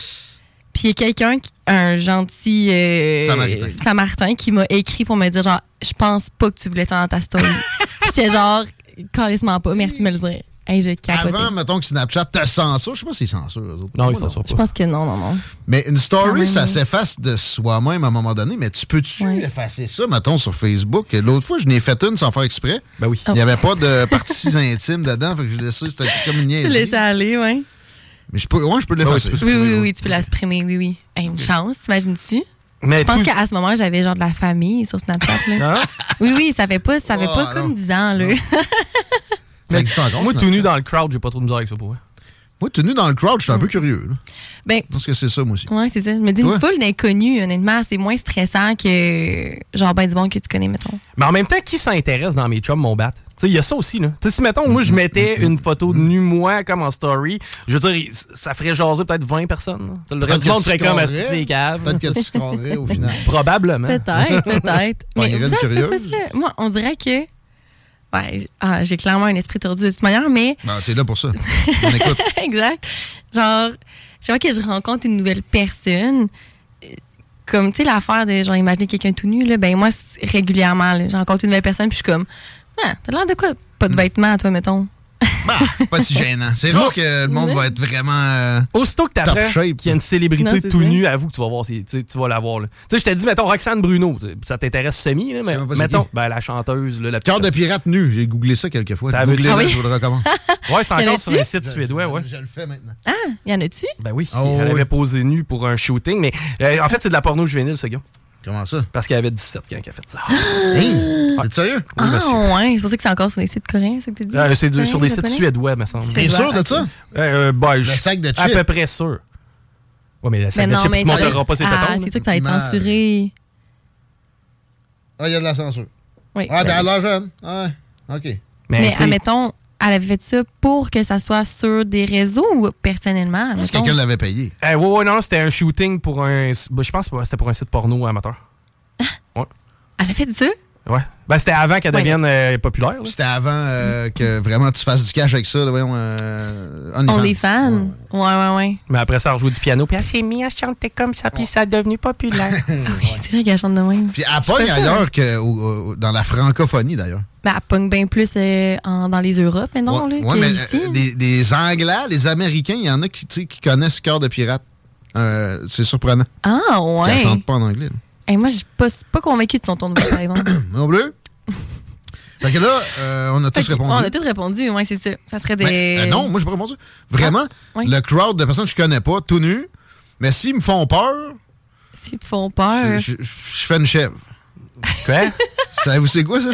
Puis il y a quelqu'un, qui- un gentil euh, Samaritain. Samaritain, qui m'a écrit pour me dire, genre, je pense pas que tu voulais ça dans ta story. J'étais genre, calissement pas, merci de me le dire. Hey, je capotais. Avant, mettons que Snapchat te censure. Je sais pas s'ils censurent. eux autres. Non, ils censurent Je pense que non, non, non. Mais une Quand story, même, ça oui. s'efface de soi-même à un moment donné. Mais tu peux-tu effacer ça, mettons, sur Facebook? L'autre fois, je n'ai fait une sans faire exprès. Ben oui. Il n'y avait pas de parties intimes dedans. Fait que j'ai laissé, c'était comme une Tu niaiserie. laisses aller, ouais. Mais je peux, ouais, je peux l'effacer. Oui, oui, oui, tu peux la supprimer, oui, oui. Hey, une chance, t'imagines-tu? Mais je pense qu'à ce moment-là, j'avais genre de la famille sur Snapchat. Là. Oui, oui, ça fait pas, ça fait Oh, pas comme 10 ans, là. Encore, moi, tout nu dans le crowd, j'ai pas trop de misère avec ça pour vrai. Moi, tout nu dans le crowd, je suis un peu curieux. Là. Ben, Parce que c'est ça, moi aussi. ouais, c'est ça. Je me dis, une foule d'inconnus, honnêtement, c'est moins stressant que genre ben du monde que tu connais, mettons. Mais en même temps, qui s'intéresse dans mes chums, mon bat? Tu sais, il y a ça aussi, là. Tu sais, si, mettons, moi, je mettais une photo de nu, moi, comme en story, je veux dire, ça ferait jaser peut-être 20 personnes. là. Le reste du monde ferait comme. Asti, c'est cave. Peut-être que tu scrollerais au final. Probablement. Peut-être, peut-être. Mais pas ça? Moi, on dirait que. Ouais, ah, j'ai clairement un esprit tordu de toute manière, mais Ben, t'es là pour ça. On écoute. exact. Genre, chaque fois que je rencontre une nouvelle personne, comme, tu sais, l'affaire de, genre, imaginer quelqu'un tout nu, là, ben, moi, régulièrement, là, je rencontre une nouvelle personne, puis je suis comme, ah, t'as l'air de quoi? Pas Hmm. de vêtements, toi, mettons. Pas si gênant. C'est rare que le monde va être vraiment. euh, Aussitôt que Top t'apprends shape. qu'il y a une célébrité Non, c'est tout nue, avoue que tu vas voir, si- tu sais, tu vas la voir. là. Tu sais, je t'ai dit, mettons, Roxane Bruno, tu sais, ça t'intéresse semi, là, mais même pas c'est mettons, qui. ben, la chanteuse, là, la petite Cœur de pirate nu. J'ai googlé ça quelques fois. T'as vu ça? Ah oui? je vous le recommande. Ouais, c'est encore sur un site suédois, ouais. Je le fais maintenant. Ah, y en a-tu? Ben oui, Oh, elle oui. avait posé nu pour un shooting, mais euh, en fait, c'est de la porno juvénile, ce gars. Comment ça? Parce qu'elle avait 17 quand elle a fait ça. Hey, T'es sérieux? ah, monsieur. ouais, c'est pour ça que c'est encore sur des sites coréens, c'est que tu dis? Euh, c'est sur des sites suédois, me semble. T'es sûr de ça? Euh, ben, je- sac de À chips. peu près sûr. Ouais, mais la Mais sac de non, chips mais ne ça- montrera pas ses Ah, tétons. c'est sûr que ça va être censuré. Ah, il y a de la censure. Oui. Ah, t'as l'air jeune. Ah, ouais. OK. Mais, tu sais, admettons, elle avait fait ça pour que ça soit sur des réseaux ou personnellement? Parce que quelqu'un l'avait payé. euh, ouais, ouais, non, c'était un shooting pour un. ben, je pense que c'était pour un site porno amateur. Elle a fait ça? Ouais. Ben, c'était avant qu'elle Ouais. devienne euh, populaire. là. C'était avant euh, que vraiment tu fasses du cash avec ça. Là, voyons, euh, On est fans. Ouais, ouais, ouais. Mais après ça, elle rejouait du piano, puis elle s'est mise à chanter comme ça, puis ça a devenu populaire. C'est vrai qu'elle chante de même. Puis elle pogne ça, hein. ailleurs que au- au- dans la francophonie, d'ailleurs. Ben, elle pogne bien plus euh, en- dans les Europes, mais non, Ouais, là, mais ici. euh, des, des Anglais, les Américains, il y en a qui, qui connaissent Cœur de pirate. Euh, c'est surprenant. Ah, ouais. chante pas en anglais. là. Hey, moi, je suis pas, pas convaincue de son ton de voix, par exemple. Non bleu? fait que là, euh, on a tous répondu. On a tous répondu, ouais, c'est ça. Ça serait des. Ben, euh, non, moi, j'ai pas répondu. Vraiment, Ah, oui. le crowd de personnes que je connais pas, tout nu, mais s'ils me font peur, S'ils te font peur. je, je- je fais une chèvre. Quoi? Savez-vous c'est quoi, ça?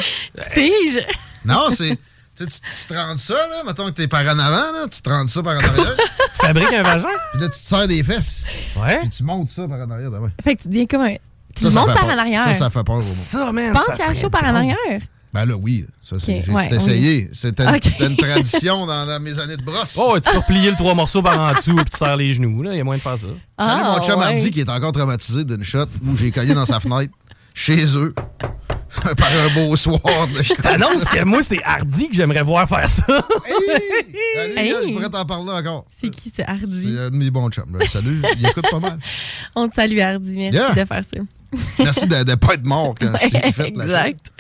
Pige! Non, c'est... Tu, sais, tu, tu te rends ça, là, mettons que t'es par en avant, là, tu te rends ça par en arrière. tu fabriques un vagin? Puis là, tu te serres des fesses. Ouais. Puis tu montes ça par en arrière, d'abord. Fait que tu deviens comme un. Fait par peur. en arrière. Ça, ça fait peur au monde. Ça, man. Tu penses ça serait chaud par en arrière? Ben là, oui. Ça, c'est, Ok, j'ai ouais, c'est essayé. C'était une, tradition dans, dans mes années de brosse. Oh, tu peux replier le trois morceaux par en dessous, puis tu serres les genoux. là. Il y a moyen de faire ça. Salut Ah, mon chum ouais. Hardy qui est encore traumatisé d'une shot où j'ai cogné dans sa fenêtre chez eux par un beau soir Je t'annonce que moi, c'est Hardy que j'aimerais voir faire ça. Salut, Hey. je pourrais t'en parler encore. C'est qui, c'est C'est Hardy? un de mes bons chums. là. Salut, il écoute pas mal. On te salue, Hardy. Merci Yeah. de faire ça. Merci de ne pas être mort quand je Ouais, t'ai fait la exact.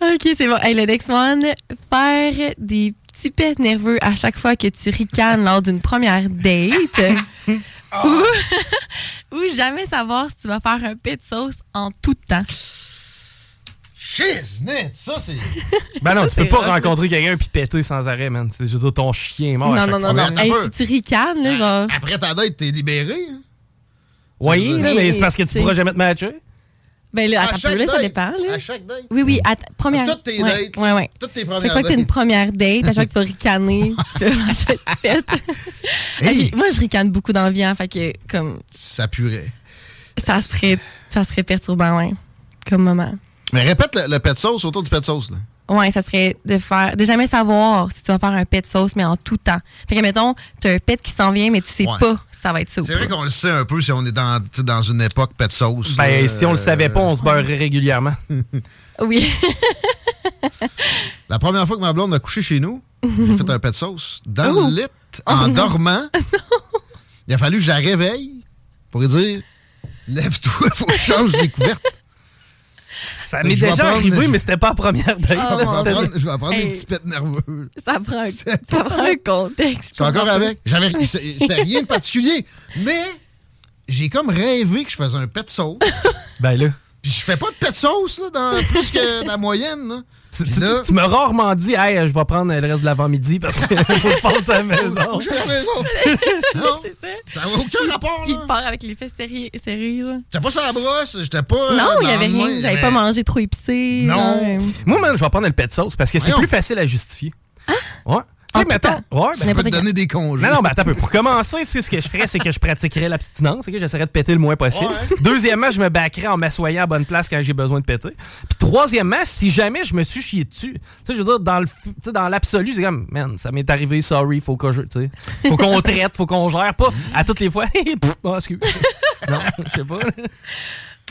OK, c'est bon. Hey, le next one, faire des petits pets nerveux à chaque fois que tu ricanes lors d'une première date. ou, ou jamais savoir si tu vas faire un pet de sauce en tout temps. Shiznit, ça c'est. Ben non, Ça, tu peux pas rencontrer quelqu'un puis péter sans arrêt, man. C'est, je veux dire, ton chien est mort à non, chaque non, non, fois. non. Hey, puis tu ricanes, là, genre. Après ta date, t'es libéré. hein? Oui, là, mais c'est parce que tu pourras jamais te matcher. Ben là, À attends un chaque peu, là, ça dépend, là. À chaque date. Oui, oui, à ta première. Toutes tes ouais, dates. Ouais, ouais. Toutes tes Chaque premières fois que tu une dates. première date, à chaque fois que tu vas ricaner, tu vas. Hey! Moi, je ricane beaucoup dans la vie, hein, fait que, comme, Ça purait. ça serait, ça serait perturbant, ouais. Comme moment. Mais répète le, le pet sauce autour du pet sauce. Là. Ouais, ça serait de faire, de jamais savoir si tu vas faire un pet sauce, mais en tout temps. Fait que, mettons, tu as un pet qui s'en vient, mais tu sais Ouais. pas ça va être ça C'est vrai qu'on le sait un peu si on est dans, dans une époque pet sauce. Ben, là, si on le euh, savait pas, on se beurrerait régulièrement. Oui. La première fois que ma blonde a couché chez nous, j'ai fait un pet sauce dans le lit, en Oh non. dormant. Il a fallu que je la réveille pour lui dire Lève-toi, faut que je change les couvertes. Ça m'est déjà arrivé, mais c'était pas la première date. Oh, Je vais prendre, je vais prendre Hey. des petits pets nerveux. Ça prend ça prend un contexte. Je suis encore avec? C'était rien de particulier. Mais j'ai comme rêvé que je faisais un pet sauce. Ben là. Puis je fais pas de pet sauce là, dans plus que la moyenne. Là. Tu, tu- là- tu m'as rarement dit, hey, je vais prendre le reste de l'avant-midi parce qu'il faut que je passe à la maison. Je suis à la maison. non, C'est ça. ça n'a aucun rapport. Il Là. part avec les fesses serrées. J'étais pas sur la brosse, j'étais pas. Non, euh, il y avait rien. mais- pas mangé trop épicé. Non. là. Moi, man, je vais prendre le pet sauce parce que c'est plus facile à justifier. Ouais. Tu sais, mettons. Ouais, ben, Je peux te donner des congés. Non, non, mais attends un peu. Pour commencer, ce que je ferais, c'est que je pratiquerais l'abstinence, c'est que j'essaierais de péter le moins possible. Ouais. Deuxièmement, je me backerais en m'assoyant à bonne place quand j'ai besoin de péter. Puis troisièmement, si jamais je me suis chié dessus, tu sais, je veux dire, dans le, dans l'absolu, c'est comme, man, ça m'est arrivé, sorry, faut que je, tu sais, faut qu'on traite, faut qu'on gère, pas à toutes les fois. Oh, excuse. non, je sais pas.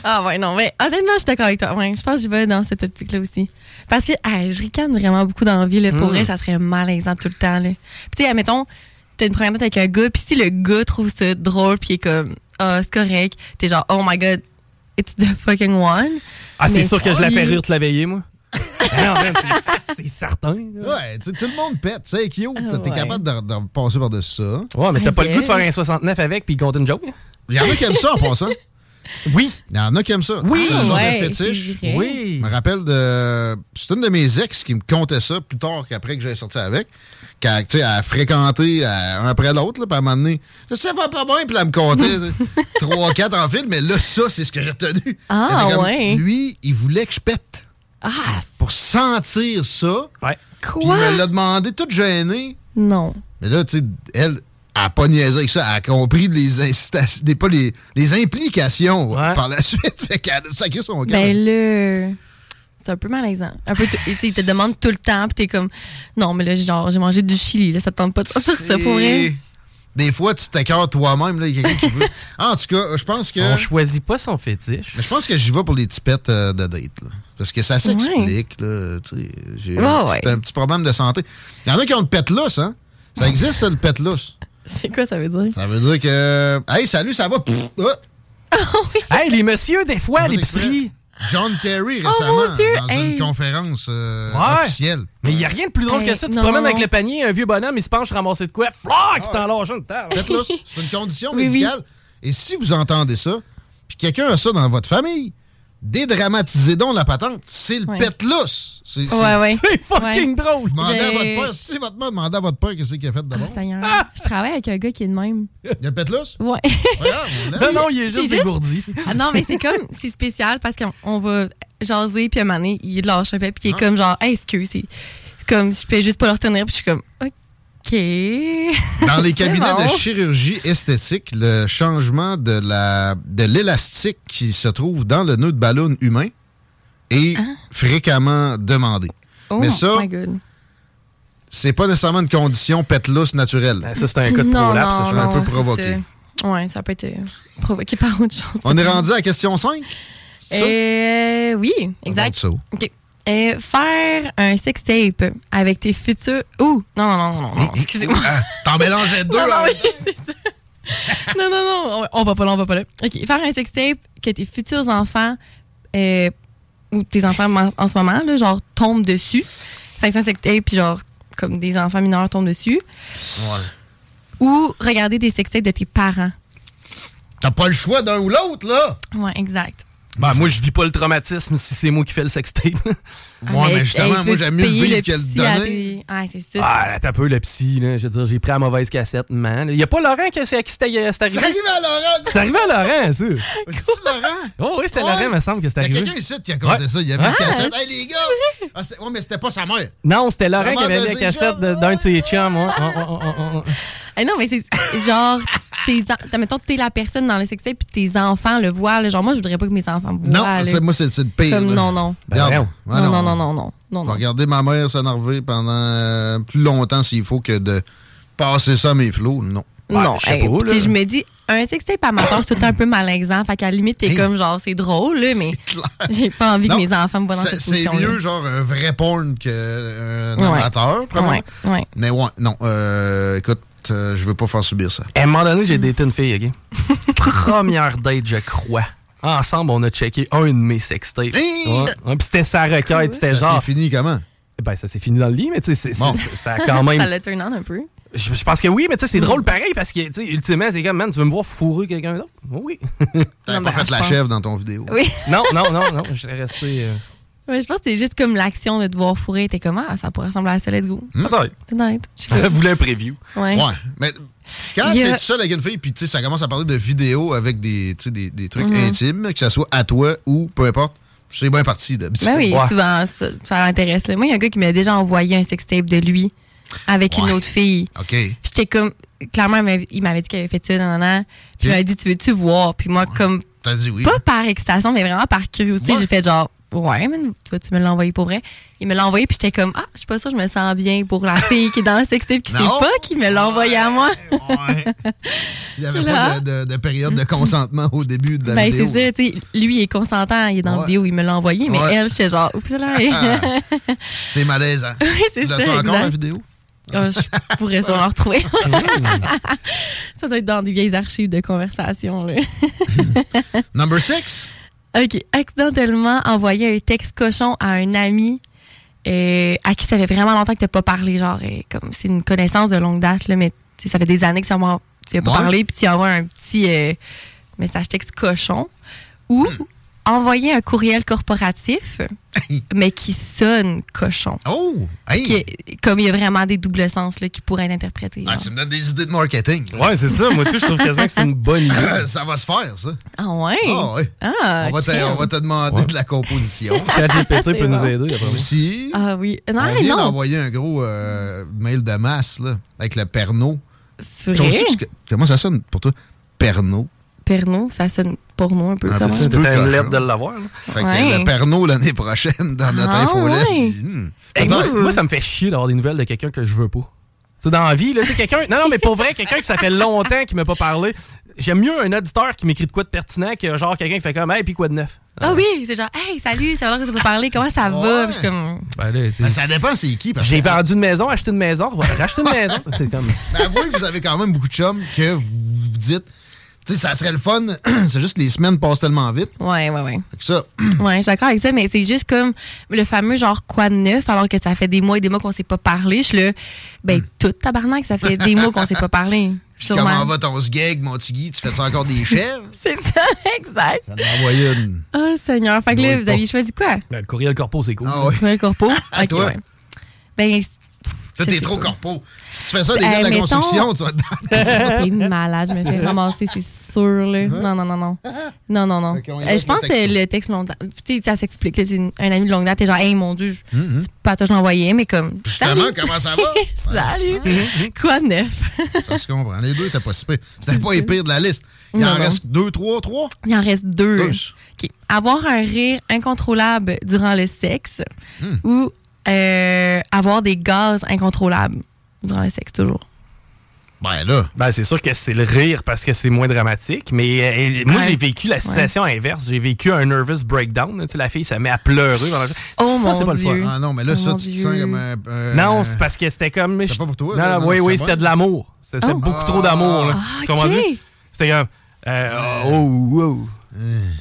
Ah ouais, non, mais honnêtement, je suis d'accord avec toi. Ouais, je pense que je vais dans cette optique-là aussi. Parce que hey, je ricane vraiment beaucoup dans la vie. Là. Pour Mm. vrai, ça serait malaisant tout le temps. Là. Puis tu sais, admettons, t'as une première date avec un gars, puis si le gars trouve ça drôle, puis il est comme, ah, c'est correct, t'es genre, oh my god, it's the fucking one. Ah, c'est sûr que je la fais rire te la veiller, moi. Ah c'est- certain. là. Ouais, tu sais, tout le monde pète, tu sais, cute. Ah, T'es ouais. capable de, de passer par-dessus ça. Ouais, mais t'as pas le goût de faire un 69 avec puis compter une joke. Il y en a qui aiment ça en passant. Oui. Il y en a qui aiment ça. Oui. Ouais, fétiche. Oui. Je me rappelle de. C'est une de mes ex qui me contait ça plus tard qu'après que j'ai sorti avec. Qu'elle tu sais, elle a fréquenté un après l'autre, puis à un moment donné, ça va pas bien, puis elle me comptait trois, quatre en fil, mais là, ça, c'est ce que j'ai retenu. Ah, comme, ouais. Lui, il voulait que je pète. Ah, Pour sentir ça. Ouais. Puis il quoi? me l'a demandé, toute gênée. Non. Mais là, tu sais, elle, elle a pas niaisé avec ça. Elle a compris les incitations, des, pas les, les implications Ouais. par la suite. Fait qu'elle a sacré son cœur. Ben là, c'est un peu malaisant. Un peu, t- tu sais, il te demande tout le temps, puis t'es comme, non, mais là, genre, j'ai mangé du chili, là, ça te tente pas de sortir ça pour vrai. Et Des fois, tu t'écœures toi-même, là, il y a quelqu'un qui veut. En tout cas, je pense que. On choisit pas son fétiche. Je pense que j'y vais pour les tipettes euh, de date. là. Parce que ça s'explique. là, tu sais, J'ai Ouais, un, ouais. petit- un petit problème de santé. Il y en a qui ont le pet lousse, hein? Ça existe, ça, le pet lousse. C'est quoi ça veut dire? Ça veut dire que. Hey, salut, ça va? Pff, ah! Hey, les messieurs, des fois, à l'épicerie. John Kerry récemment, Oh, Dieu, dans hey. une conférence euh, Ouais. officielle. Mais il y a rien de plus drôle Hey, que ça. Tu te non. promènes avec le panier, un vieux bonhomme, il se penche ramasser de quoi? Flac, qui t'en une table. C'est une condition Oui, oui. médicale. Et si vous entendez ça, puis quelqu'un a ça dans votre famille, dédramatisez donc la patente. C'est le Ouais. pet lousse. C'est, c'est- Ouais, ouais. C'est fucking drôle. Demandez à votre père, si c'est votre mère, demandez à votre père qu'est-ce qu'il a fait d'abord. Ah. Je travaille avec un gars qui est de même. Il y a le lousse? Ouais. Non, non, il est juste juste- dégourdi. Ah non, mais c'est comme, c'est spécial parce qu'on on va jaser, puis à un moment donné, il lâche un peu, puis il est Ah. comme genre, hey, excuse, c'est c'est comme, je peux juste pas le retenir, puis je suis comme, OK. Dans les cabinets bon. de chirurgie esthétique, le changement de la de l'élastique qui se trouve dans le nœud de ballon humain est fréquemment demandé. Oh Mais ça, my God. c'est pas nécessairement une condition pet lousse naturelle. Ben, Ça, c'est un cas de prolapse. non, ça, je un peu provoqué. ça. Ouais, ça peut être euh, provoqué par autre chose. On est rendu à la question 5? Euh, oui, exact. Ça. OK. Euh, faire un sex tape avec tes futurs. Ouh, non, non, non, non, non, excusez-moi. Ah, T'en mélangeais deux. Non, non, oui, c'est ça. non, non, non, on, va pas là, on va pas là. OK, faire un sex tape que tes futurs enfants euh, ou tes enfants en, en ce moment, là, genre, tombent dessus. Fait que c'est un sextape, puis genre, comme des enfants mineurs tombent dessus. Ouais. Ou regarder des sextapes de tes parents. T'as pas le choix d'un ou l'autre, là. Ouais, exact. Ben, moi, je vis pas le traumatisme si c'est moi qui fais le sextape. Ouais, mais justement, Hey, moi, j'aime mieux le payer vivre que le psy à donner. Ah, c'est ça. Ah, t'as peu le psy, là. Je veux dire, j'ai pris la mauvaise cassette, man. Il y a pas Laurent qui, à qui c'était c'est arrivé? C'est arrivé à Laurent. C'est arrivé à Laurent, ça. C'est Laurent? Oh, oui, c'était Ouais. Laurent, il me semble que c'est Il y a arrivé. quelqu'un ici qui a compté Ouais. ça. Il y avait une Ah, cassette. c'est Hey, les gars! Ah, ouais, mais c'était pas sa mère. Non, c'était Laurent La qui avait la cassette d'un de ses chums. Ah non, mais c'est genre, tes mettons, t'es la personne dans le sextape, puis tes enfants le voient. là. genre, moi, je voudrais pas que mes enfants me voient. Non, moi, c'est c'est le pire. Comme là. non, non. Ben, Ouais, non, non, non, non, non, non, non. Regarder ma mère s'énerver pendant euh, plus longtemps s'il faut que de passer ça à mes flots. Non. non, hey, puis je me dis, un sextape amateur, c'est tout le temps un peu malaisant. Fait qu'à la limite, t'es Hey. comme genre, c'est drôle, là, mais j'ai pas envie Non, que mes enfants me voient dans c'est- cette C'est position. mieux, genre, un vrai porn qu'un Ouais. amateur, probablement. Ouais, ouais. Mais ouais, non. euh, écoute, euh, je veux pas faire subir ça. À un moment donné, j'ai daté une fille, OK? Première date, je crois. Ensemble, on a checké un de mes sextapes. Hey! Ouais. Ouais, Puis c'était sa requête, c'était Ça genre. s'est fini comment? Ben, ça s'est fini dans le lit, mais tu sais, c'est- Bon. ça a quand même. Ça le turn on un peu. Je, je pense que oui, mais tu sais, c'est drôle pareil parce que, tu sais, ultimement, c'est comme, man, tu veux me voir fourrer quelqu'un d'autre? Oui. T'avais Non, pas ben, fait la pense- chèvre dans ton vidéo. Oui. Non, non, non, non, je suis resté. euh, Ouais, je pense que c'est juste comme l'action de devoir fourrer. T'es comme, ah, ça pourrait ressembler à ça, let's go. Peut-être. Peut-être. Je sais Je pas. voulais un preview. Ouais. Ouais. Mais quand t'es tout seul avec une fille, puis tu sais, ça commence à parler de vidéos avec des, tu sais, des, des trucs Mhm. intimes, que ce soit à toi ou peu importe, c'est bien parti d'habitude. Ben oui, Ouais. souvent, ça, ça l'intéresse. là. Moi, il y a un gars qui m'a déjà envoyé un sextape de lui avec une autre fille. OK. Puis j'étais comme, clairement, il m'avait- dit qu'il avait fait ça, nan, nan. Puis il m'avait dit, tu veux-tu voir? Puis moi, comme, T'as dit oui. pas par excitation, mais vraiment par curiosité, j'ai fait genre, ouais, mais tu vas-tu me l'envoyer pour vrai? Il me l'a envoyé, puis j'étais comme, ah, je suis pas sûre, je me sens bien pour la fille qui est dans le sextape, qui sait pas qui me l'a envoyé à moi. Il n'y avait pas de, de- de période de consentement au début de la Ben, vidéo. c'est ça, tu sais, lui, il est consentant, il est dans la Ouais. vidéo, il me l'a envoyé, mais Ouais. elle, j'étais genre, oups là. C'est malaisant. Oui, c'est ça, encore exact. la vidéo? Ah, je pourrais sûrement le retrouver. ça doit être dans des vieilles archives de conversation. Là. Number six? OK. Accidentellement envoyé un texte cochon à un ami euh, à qui ça fait vraiment longtemps que tu n'as pas parlé. Genre, euh, comme c'est une connaissance de longue date, là, mais ça fait des années que tu n'as pas Ouais. parlé, puis tu envoies un petit euh, message texte cochon. Ou envoyer un courriel corporatif, mais qui sonne cochon. Oh! Hey! Qui- comme il y a vraiment des doubles sens là, qui pourraient être interprétés. Ah, me donne des idées de marketing. Ouais, c'est ça. Moi, tout, je trouve quasiment que c'est une bonne idée. ça va se faire, ça. Ah ouais? Ah, ouais. Ah, on, va on va te demander de la composition. ChatGPT peut nous aider, après. Aussi. Ah oui. Non, on vient non. d'envoyer un gros euh, mail de masse là, avec le perno. C'est Trouves-tu vrai? que- comment ça sonne pour toi? Perno. Perno, ça sonne porno un peu Ah, comme c'est ça. ça. C'était une lettre de l'avoir. là. Fait que le perno l'année prochaine dans notre Ah, infolette. ouais. hmm. Hey, moi, moi, ça me fait chier d'avoir des nouvelles de quelqu'un que je veux pas. Sais, dans la vie, là, c'est quelqu'un. Non, non, mais pour vrai, quelqu'un que ça fait longtemps qu'il m'a pas parlé. J'aime mieux un auditeur qui m'écrit de quoi de pertinent que genre quelqu'un qui fait comme Hey, puis quoi de neuf? Ah oui, c'est genre, hey, salut, ça va que tu peux parler, comment ça va? Puis je suis comme, Ben là, c'est- Ben, ça dépend c'est qui. J'ai que- vendu une maison, acheté une maison, racheté une maison. C'est comme. Ben, avouez que vous avez quand même beaucoup de chums que vous vous dites, tu sais, ça serait le fun. c'est juste que les semaines passent tellement vite. ouais, ouais, ouais. Fait que ça, Ouais, je suis d'accord avec ça, mais c'est juste comme le fameux genre quoi de neuf, alors que ça fait des mois et des mois qu'on s'est pas parlé. Je suis là, ben, tout tabarnak, ça fait des mois qu'on s'est pas parlé. comment va ton sgeg, mon tigui? Tu fais ça encore des chèvres? C'est ça, exact. Ça m'a envoyé une. Oh, Seigneur. Fait que là, vous aviez choisi quoi? Ben, le courriel corpo, c'est cool. Ah ouais. Courriel corpo? À Ok, toi. ouais. Ben, Toi, t'es trop corpo. Si tu fais ça, des Euh, gars de la construction, tu vas T'es malade, je me fais ramasser, c'est sûr. Là. Non, non, non, non. Non, non, non. Euh, je pense que le texte long Tu sais, ça s'explique. C'est un ami de longue date. T'es genre, hey, mon Dieu, je- Mhm. c'est pas toi je l'envoyais, mais comme. Justement, salut. comment ça va? Salut. Quoi de neuf? Ça se comprend. Les deux, t'as pas si pire. C'était pas les pires de la liste. Il en reste deux, trois, trois? Il en reste deux. Avoir un rire incontrôlable durant le sexe Hmm. ou euh, avoir des gaz incontrôlables durant le sexe, toujours. Ben là. Ben, c'est sûr que c'est le rire parce que c'est moins dramatique. Mais euh, moi, Ouais. j'ai vécu la situation inverse. J'ai vécu un nervous breakdown. là. Tu sais, la fille se met à pleurer. pendant- Oh, ça, mon c'est pas le Dieu. fun. Ah non, mais là, Oh, ça, tu te sens comme un. un- Non, c'est parce que c'était comme. C'était pas pour toi, Non, non, non, oui, oui, c'était de l'amour. C'était Oh. beaucoup trop d'amour. Ah, Tu comprends ok. C'était comme. euh, oh, oh.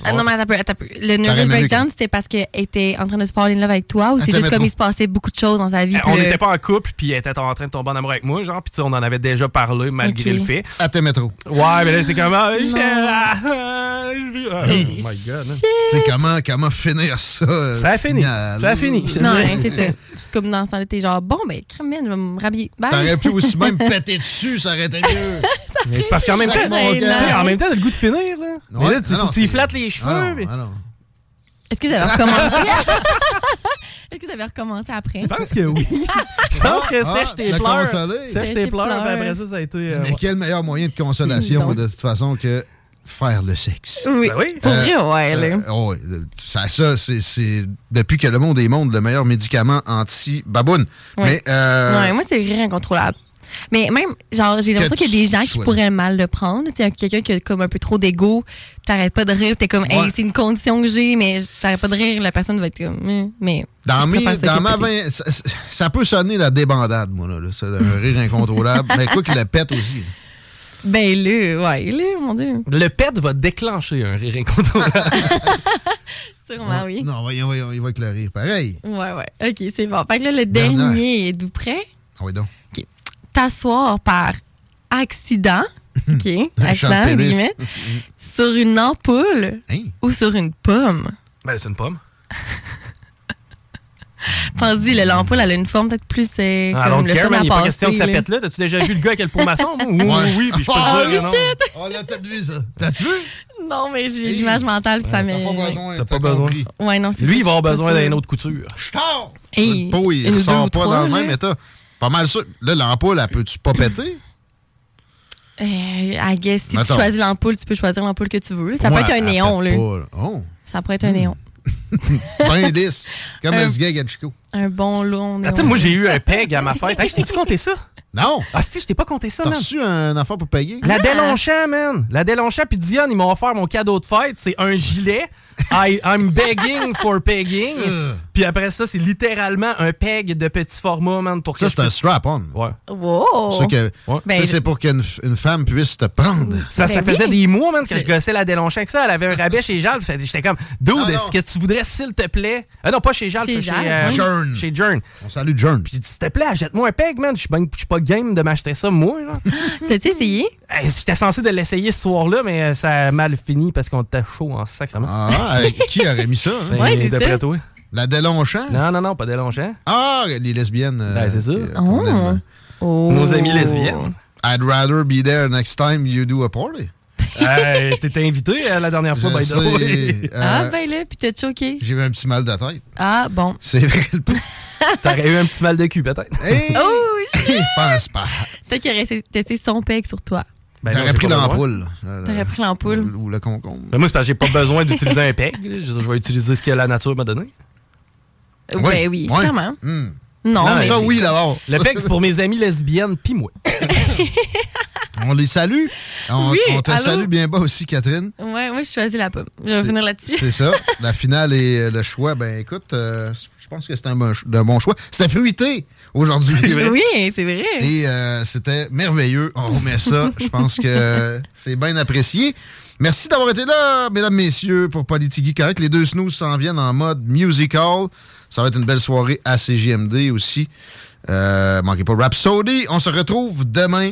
Ah non, mais attends attends. Le nervous breakdown, c'était parce qu'elle était en train de se fall in love avec toi ou c'est juste comme il se passait beaucoup de choses dans sa vie? Eh, On le- n'était pas en couple, puis elle était en train de tomber en amour avec moi, genre, puis tu sais, on en avait déjà parlé malgré le fait. À t'aimais trop. Ouais, mais là, c'est comme. ah, ah, ah, oh my god. hein. Tu sais, comment, comment finir ça? euh, Ça a fini. Ça a fini. Non, hein, c'est ça. C'est comme dans ce temps-là, t'es genre, bon, ben, crème, je vais me rhabiller. T'aurais pu aussi même péter dessus, ça aurait été mieux. Mais c'est parce qu'en même temps, en même temps, t'as le goût de finir, là. Mais tu y flattes les cheveux. Ah non, puis- ah non. Est-ce que vous avez recommencé? Est-ce que vous avez recommencé après? Je pense que oui. Je pense que Ah, sèche tes pleurs. Sèche tes pleurs, puis après ça, ça a été. euh, Mais ouais. quel meilleur moyen de consolation, Donc. de toute façon, que faire le sexe? Oui. Ben oui. Pour Euh, vrai, ouais, là. Euh, oh, ça, ça c'est, depuis que le monde est monde, le meilleur médicament anti-baboune. Ouais. Mais, euh, Ouais, moi, c'est rire incontrôlable. Mais même, genre, j'ai l'impression Que qu'il y a des gens qui pourraient mal le prendre. Tu sais, quelqu'un qui a comme un peu trop d'ego, t'arrêtes pas de rire, t'es comme, Ouais. hey, c'est une condition que j'ai, mais t'arrêtes pas de rire, la personne va être comme, Eh, mais. dans, mes, ma vingt- ça, peut sonner la débandade, moi, là, là, ça, un rire incontrôlable. Mais quoi qu'il le pète aussi. là. Ben, là, ouais, là, mon Dieu. Le pet va déclencher un rire incontrôlable. Sûrement, oui. Non, voyons, voyons, il va avec le rire. Pareil. Ouais, ouais. OK, c'est bon. Fait que là, le Bernard. dernier, êtes-vous prêt? Ah oui, donc. T'asseoir par accident, OK, accident, guillemets, sur une ampoule Hein? ou sur une pomme. Ben, c'est une pomme. Pense-y, l'ampoule, elle a une forme peut-être plus euh, Ah, comme le care, man, à il n'est pas question que ça pète là. T'as-tu déjà vu le gars avec le pot maçon? Oui, oui, Ouais. oui, puis je peux Oh, te dire que non. On l'a peut-être vu, ça. T'as-tu vu? Non, mais j'ai l'image mentale, puis ça m'est... T'as pas besoin. T'as pas besoin. Ouais, non, c'est Lui, ça, il va avoir besoin d'une autre couture. Je t'en! Hey, Le pot, il une, deux sort ou pas dans le même état. Pas mal sûr. Là, l'ampoule, elle peut-tu pas péter? Euh, I guess, si tu choisis l'ampoule, tu peux choisir l'ampoule que tu veux. Ça Moi, peut être un néon, là. pas, là. Oh! Ça pourrait être un néon. Ben lisse. Comme Un- le gag à Chico. Un bon long néon. Attends, moi, j'ai eu un peg à ma fête. Hey, je t'ai-tu compté ça? Non! Ah, si, je t'ai pas compté ça, T'as man. reçu un affaire pour payer? La Delonchamp, man. La Delonchamp puis Diane, ils m'ont offert mon cadeau de fête. C'est un gilet. I, I'm begging for pegging. Puis après ça, c'est littéralement un peg de petit format, man. Pour que Ça, je c'est un puisse- strap-on. Ouais. Wow! Ça, que- Ben, ça, c'est pour qu'une une femme puisse te prendre. Ça, ça faisait des mois, man, que je gossais la Delonchamp avec ça. Elle avait un rabais chez Jal. Fait- J'étais comme, dude, Ah, est-ce que tu voudrais, s'il te plaît? Ah non, pas chez Jal, Chez chez, Jal, euh, oui. Jern. Chez Jern. On salue John. Puis j'ai dit, s'il te plaît, achète-moi un peg, man. Je suis ben- pas game de m'acheter ça, moi. T'as-tu essayé? J'étais censé de l'essayer ce soir-là, mais euh, ça a mal fini parce qu'on était chaud en sacrement. Ah, qui aurait mis ça? hein? Ben, Ouais, d'après toi. La Delonchamp? Non, non, non, pas des Longchamp. Ah, les lesbiennes. euh, Ben, c'est ça. euh, Oh. Oh. Nos amies lesbiennes. I'd rather be there next time you do a party. Hey, T'étais invité euh, la dernière fois, Je by the way. euh, Ah, ben là, puis t'as choqué. J'ai eu un petit mal de tête. Ah, bon. C'est vrai. le T'aurais eu un petit mal de cul, peut-être. Hey, Oh, shit! je pense pas. Peut-être qu'il aurait tester son peg sur toi. Ben T'aurais pris l'ampoule. T'aurais pris l'ampoule. Ou, ou le concombre. Ben moi, c'est parce que j'ai pas besoin d'utiliser un peg. Je, je vais utiliser ce que la nature m'a donné. Ben oui, ouais. clairement. Hmm. Non, Non, mais... Ça, oui, d'abord. Le peg, c'est pour mes amies lesbiennes pis moi. On les salue. On, Oui, on te allô? salue bien bas aussi, Catherine. Ouais, moi, je choisis la pomme. Je vais revenir là-dessus. C'est ça. La finale et euh, le choix, ben écoute, euh, je pense que c'est un, bon ch- un bon choix. C'était fruité aujourd'hui. Oui, c'est vrai. Et euh, c'était merveilleux. On remet ça. Je pense que c'est bien apprécié. Merci d'avoir été là, mesdames, messieurs, pour Politigui Correct. Les deux snooze s'en viennent en mode musical. Ça va être une belle soirée à CGMD aussi. Euh, manquez pas Rhapsody. On se retrouve demain.